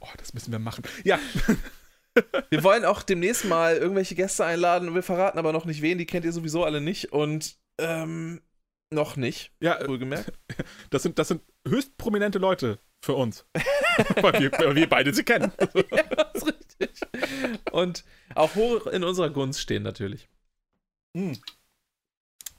B: Oh, das müssen wir machen. Ja.
A: Wir wollen auch demnächst mal irgendwelche Gäste einladen. Wir verraten aber noch nicht wen. Die kennt ihr sowieso alle nicht. Und ähm, noch nicht.
B: Ja, wohlgemerkt. Das sind, das sind höchst prominente Leute für uns. weil, wir, weil wir beide sie kennen. ja, das ist richtig.
A: Und auch hoch in unserer Gunst stehen natürlich.
B: Mhm.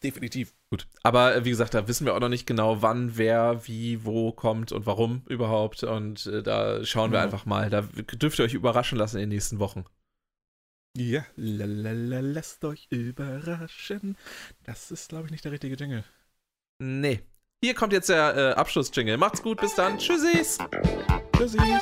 B: Definitiv.
A: Gut. Aber äh, wie gesagt, da wissen wir auch noch nicht genau, wann, wer, wie, wo kommt und warum überhaupt. Und äh, da schauen wir ja. einfach mal. Da dürft ihr euch überraschen lassen in den nächsten Wochen.
B: Ja, lalala, lasst euch überraschen. Das ist, glaube ich, nicht der richtige Jingle.
A: Nee. Hier kommt jetzt der äh, Abschluss-Jingle. Macht's gut, bis dann. Tschüssis.
B: Tschüssis.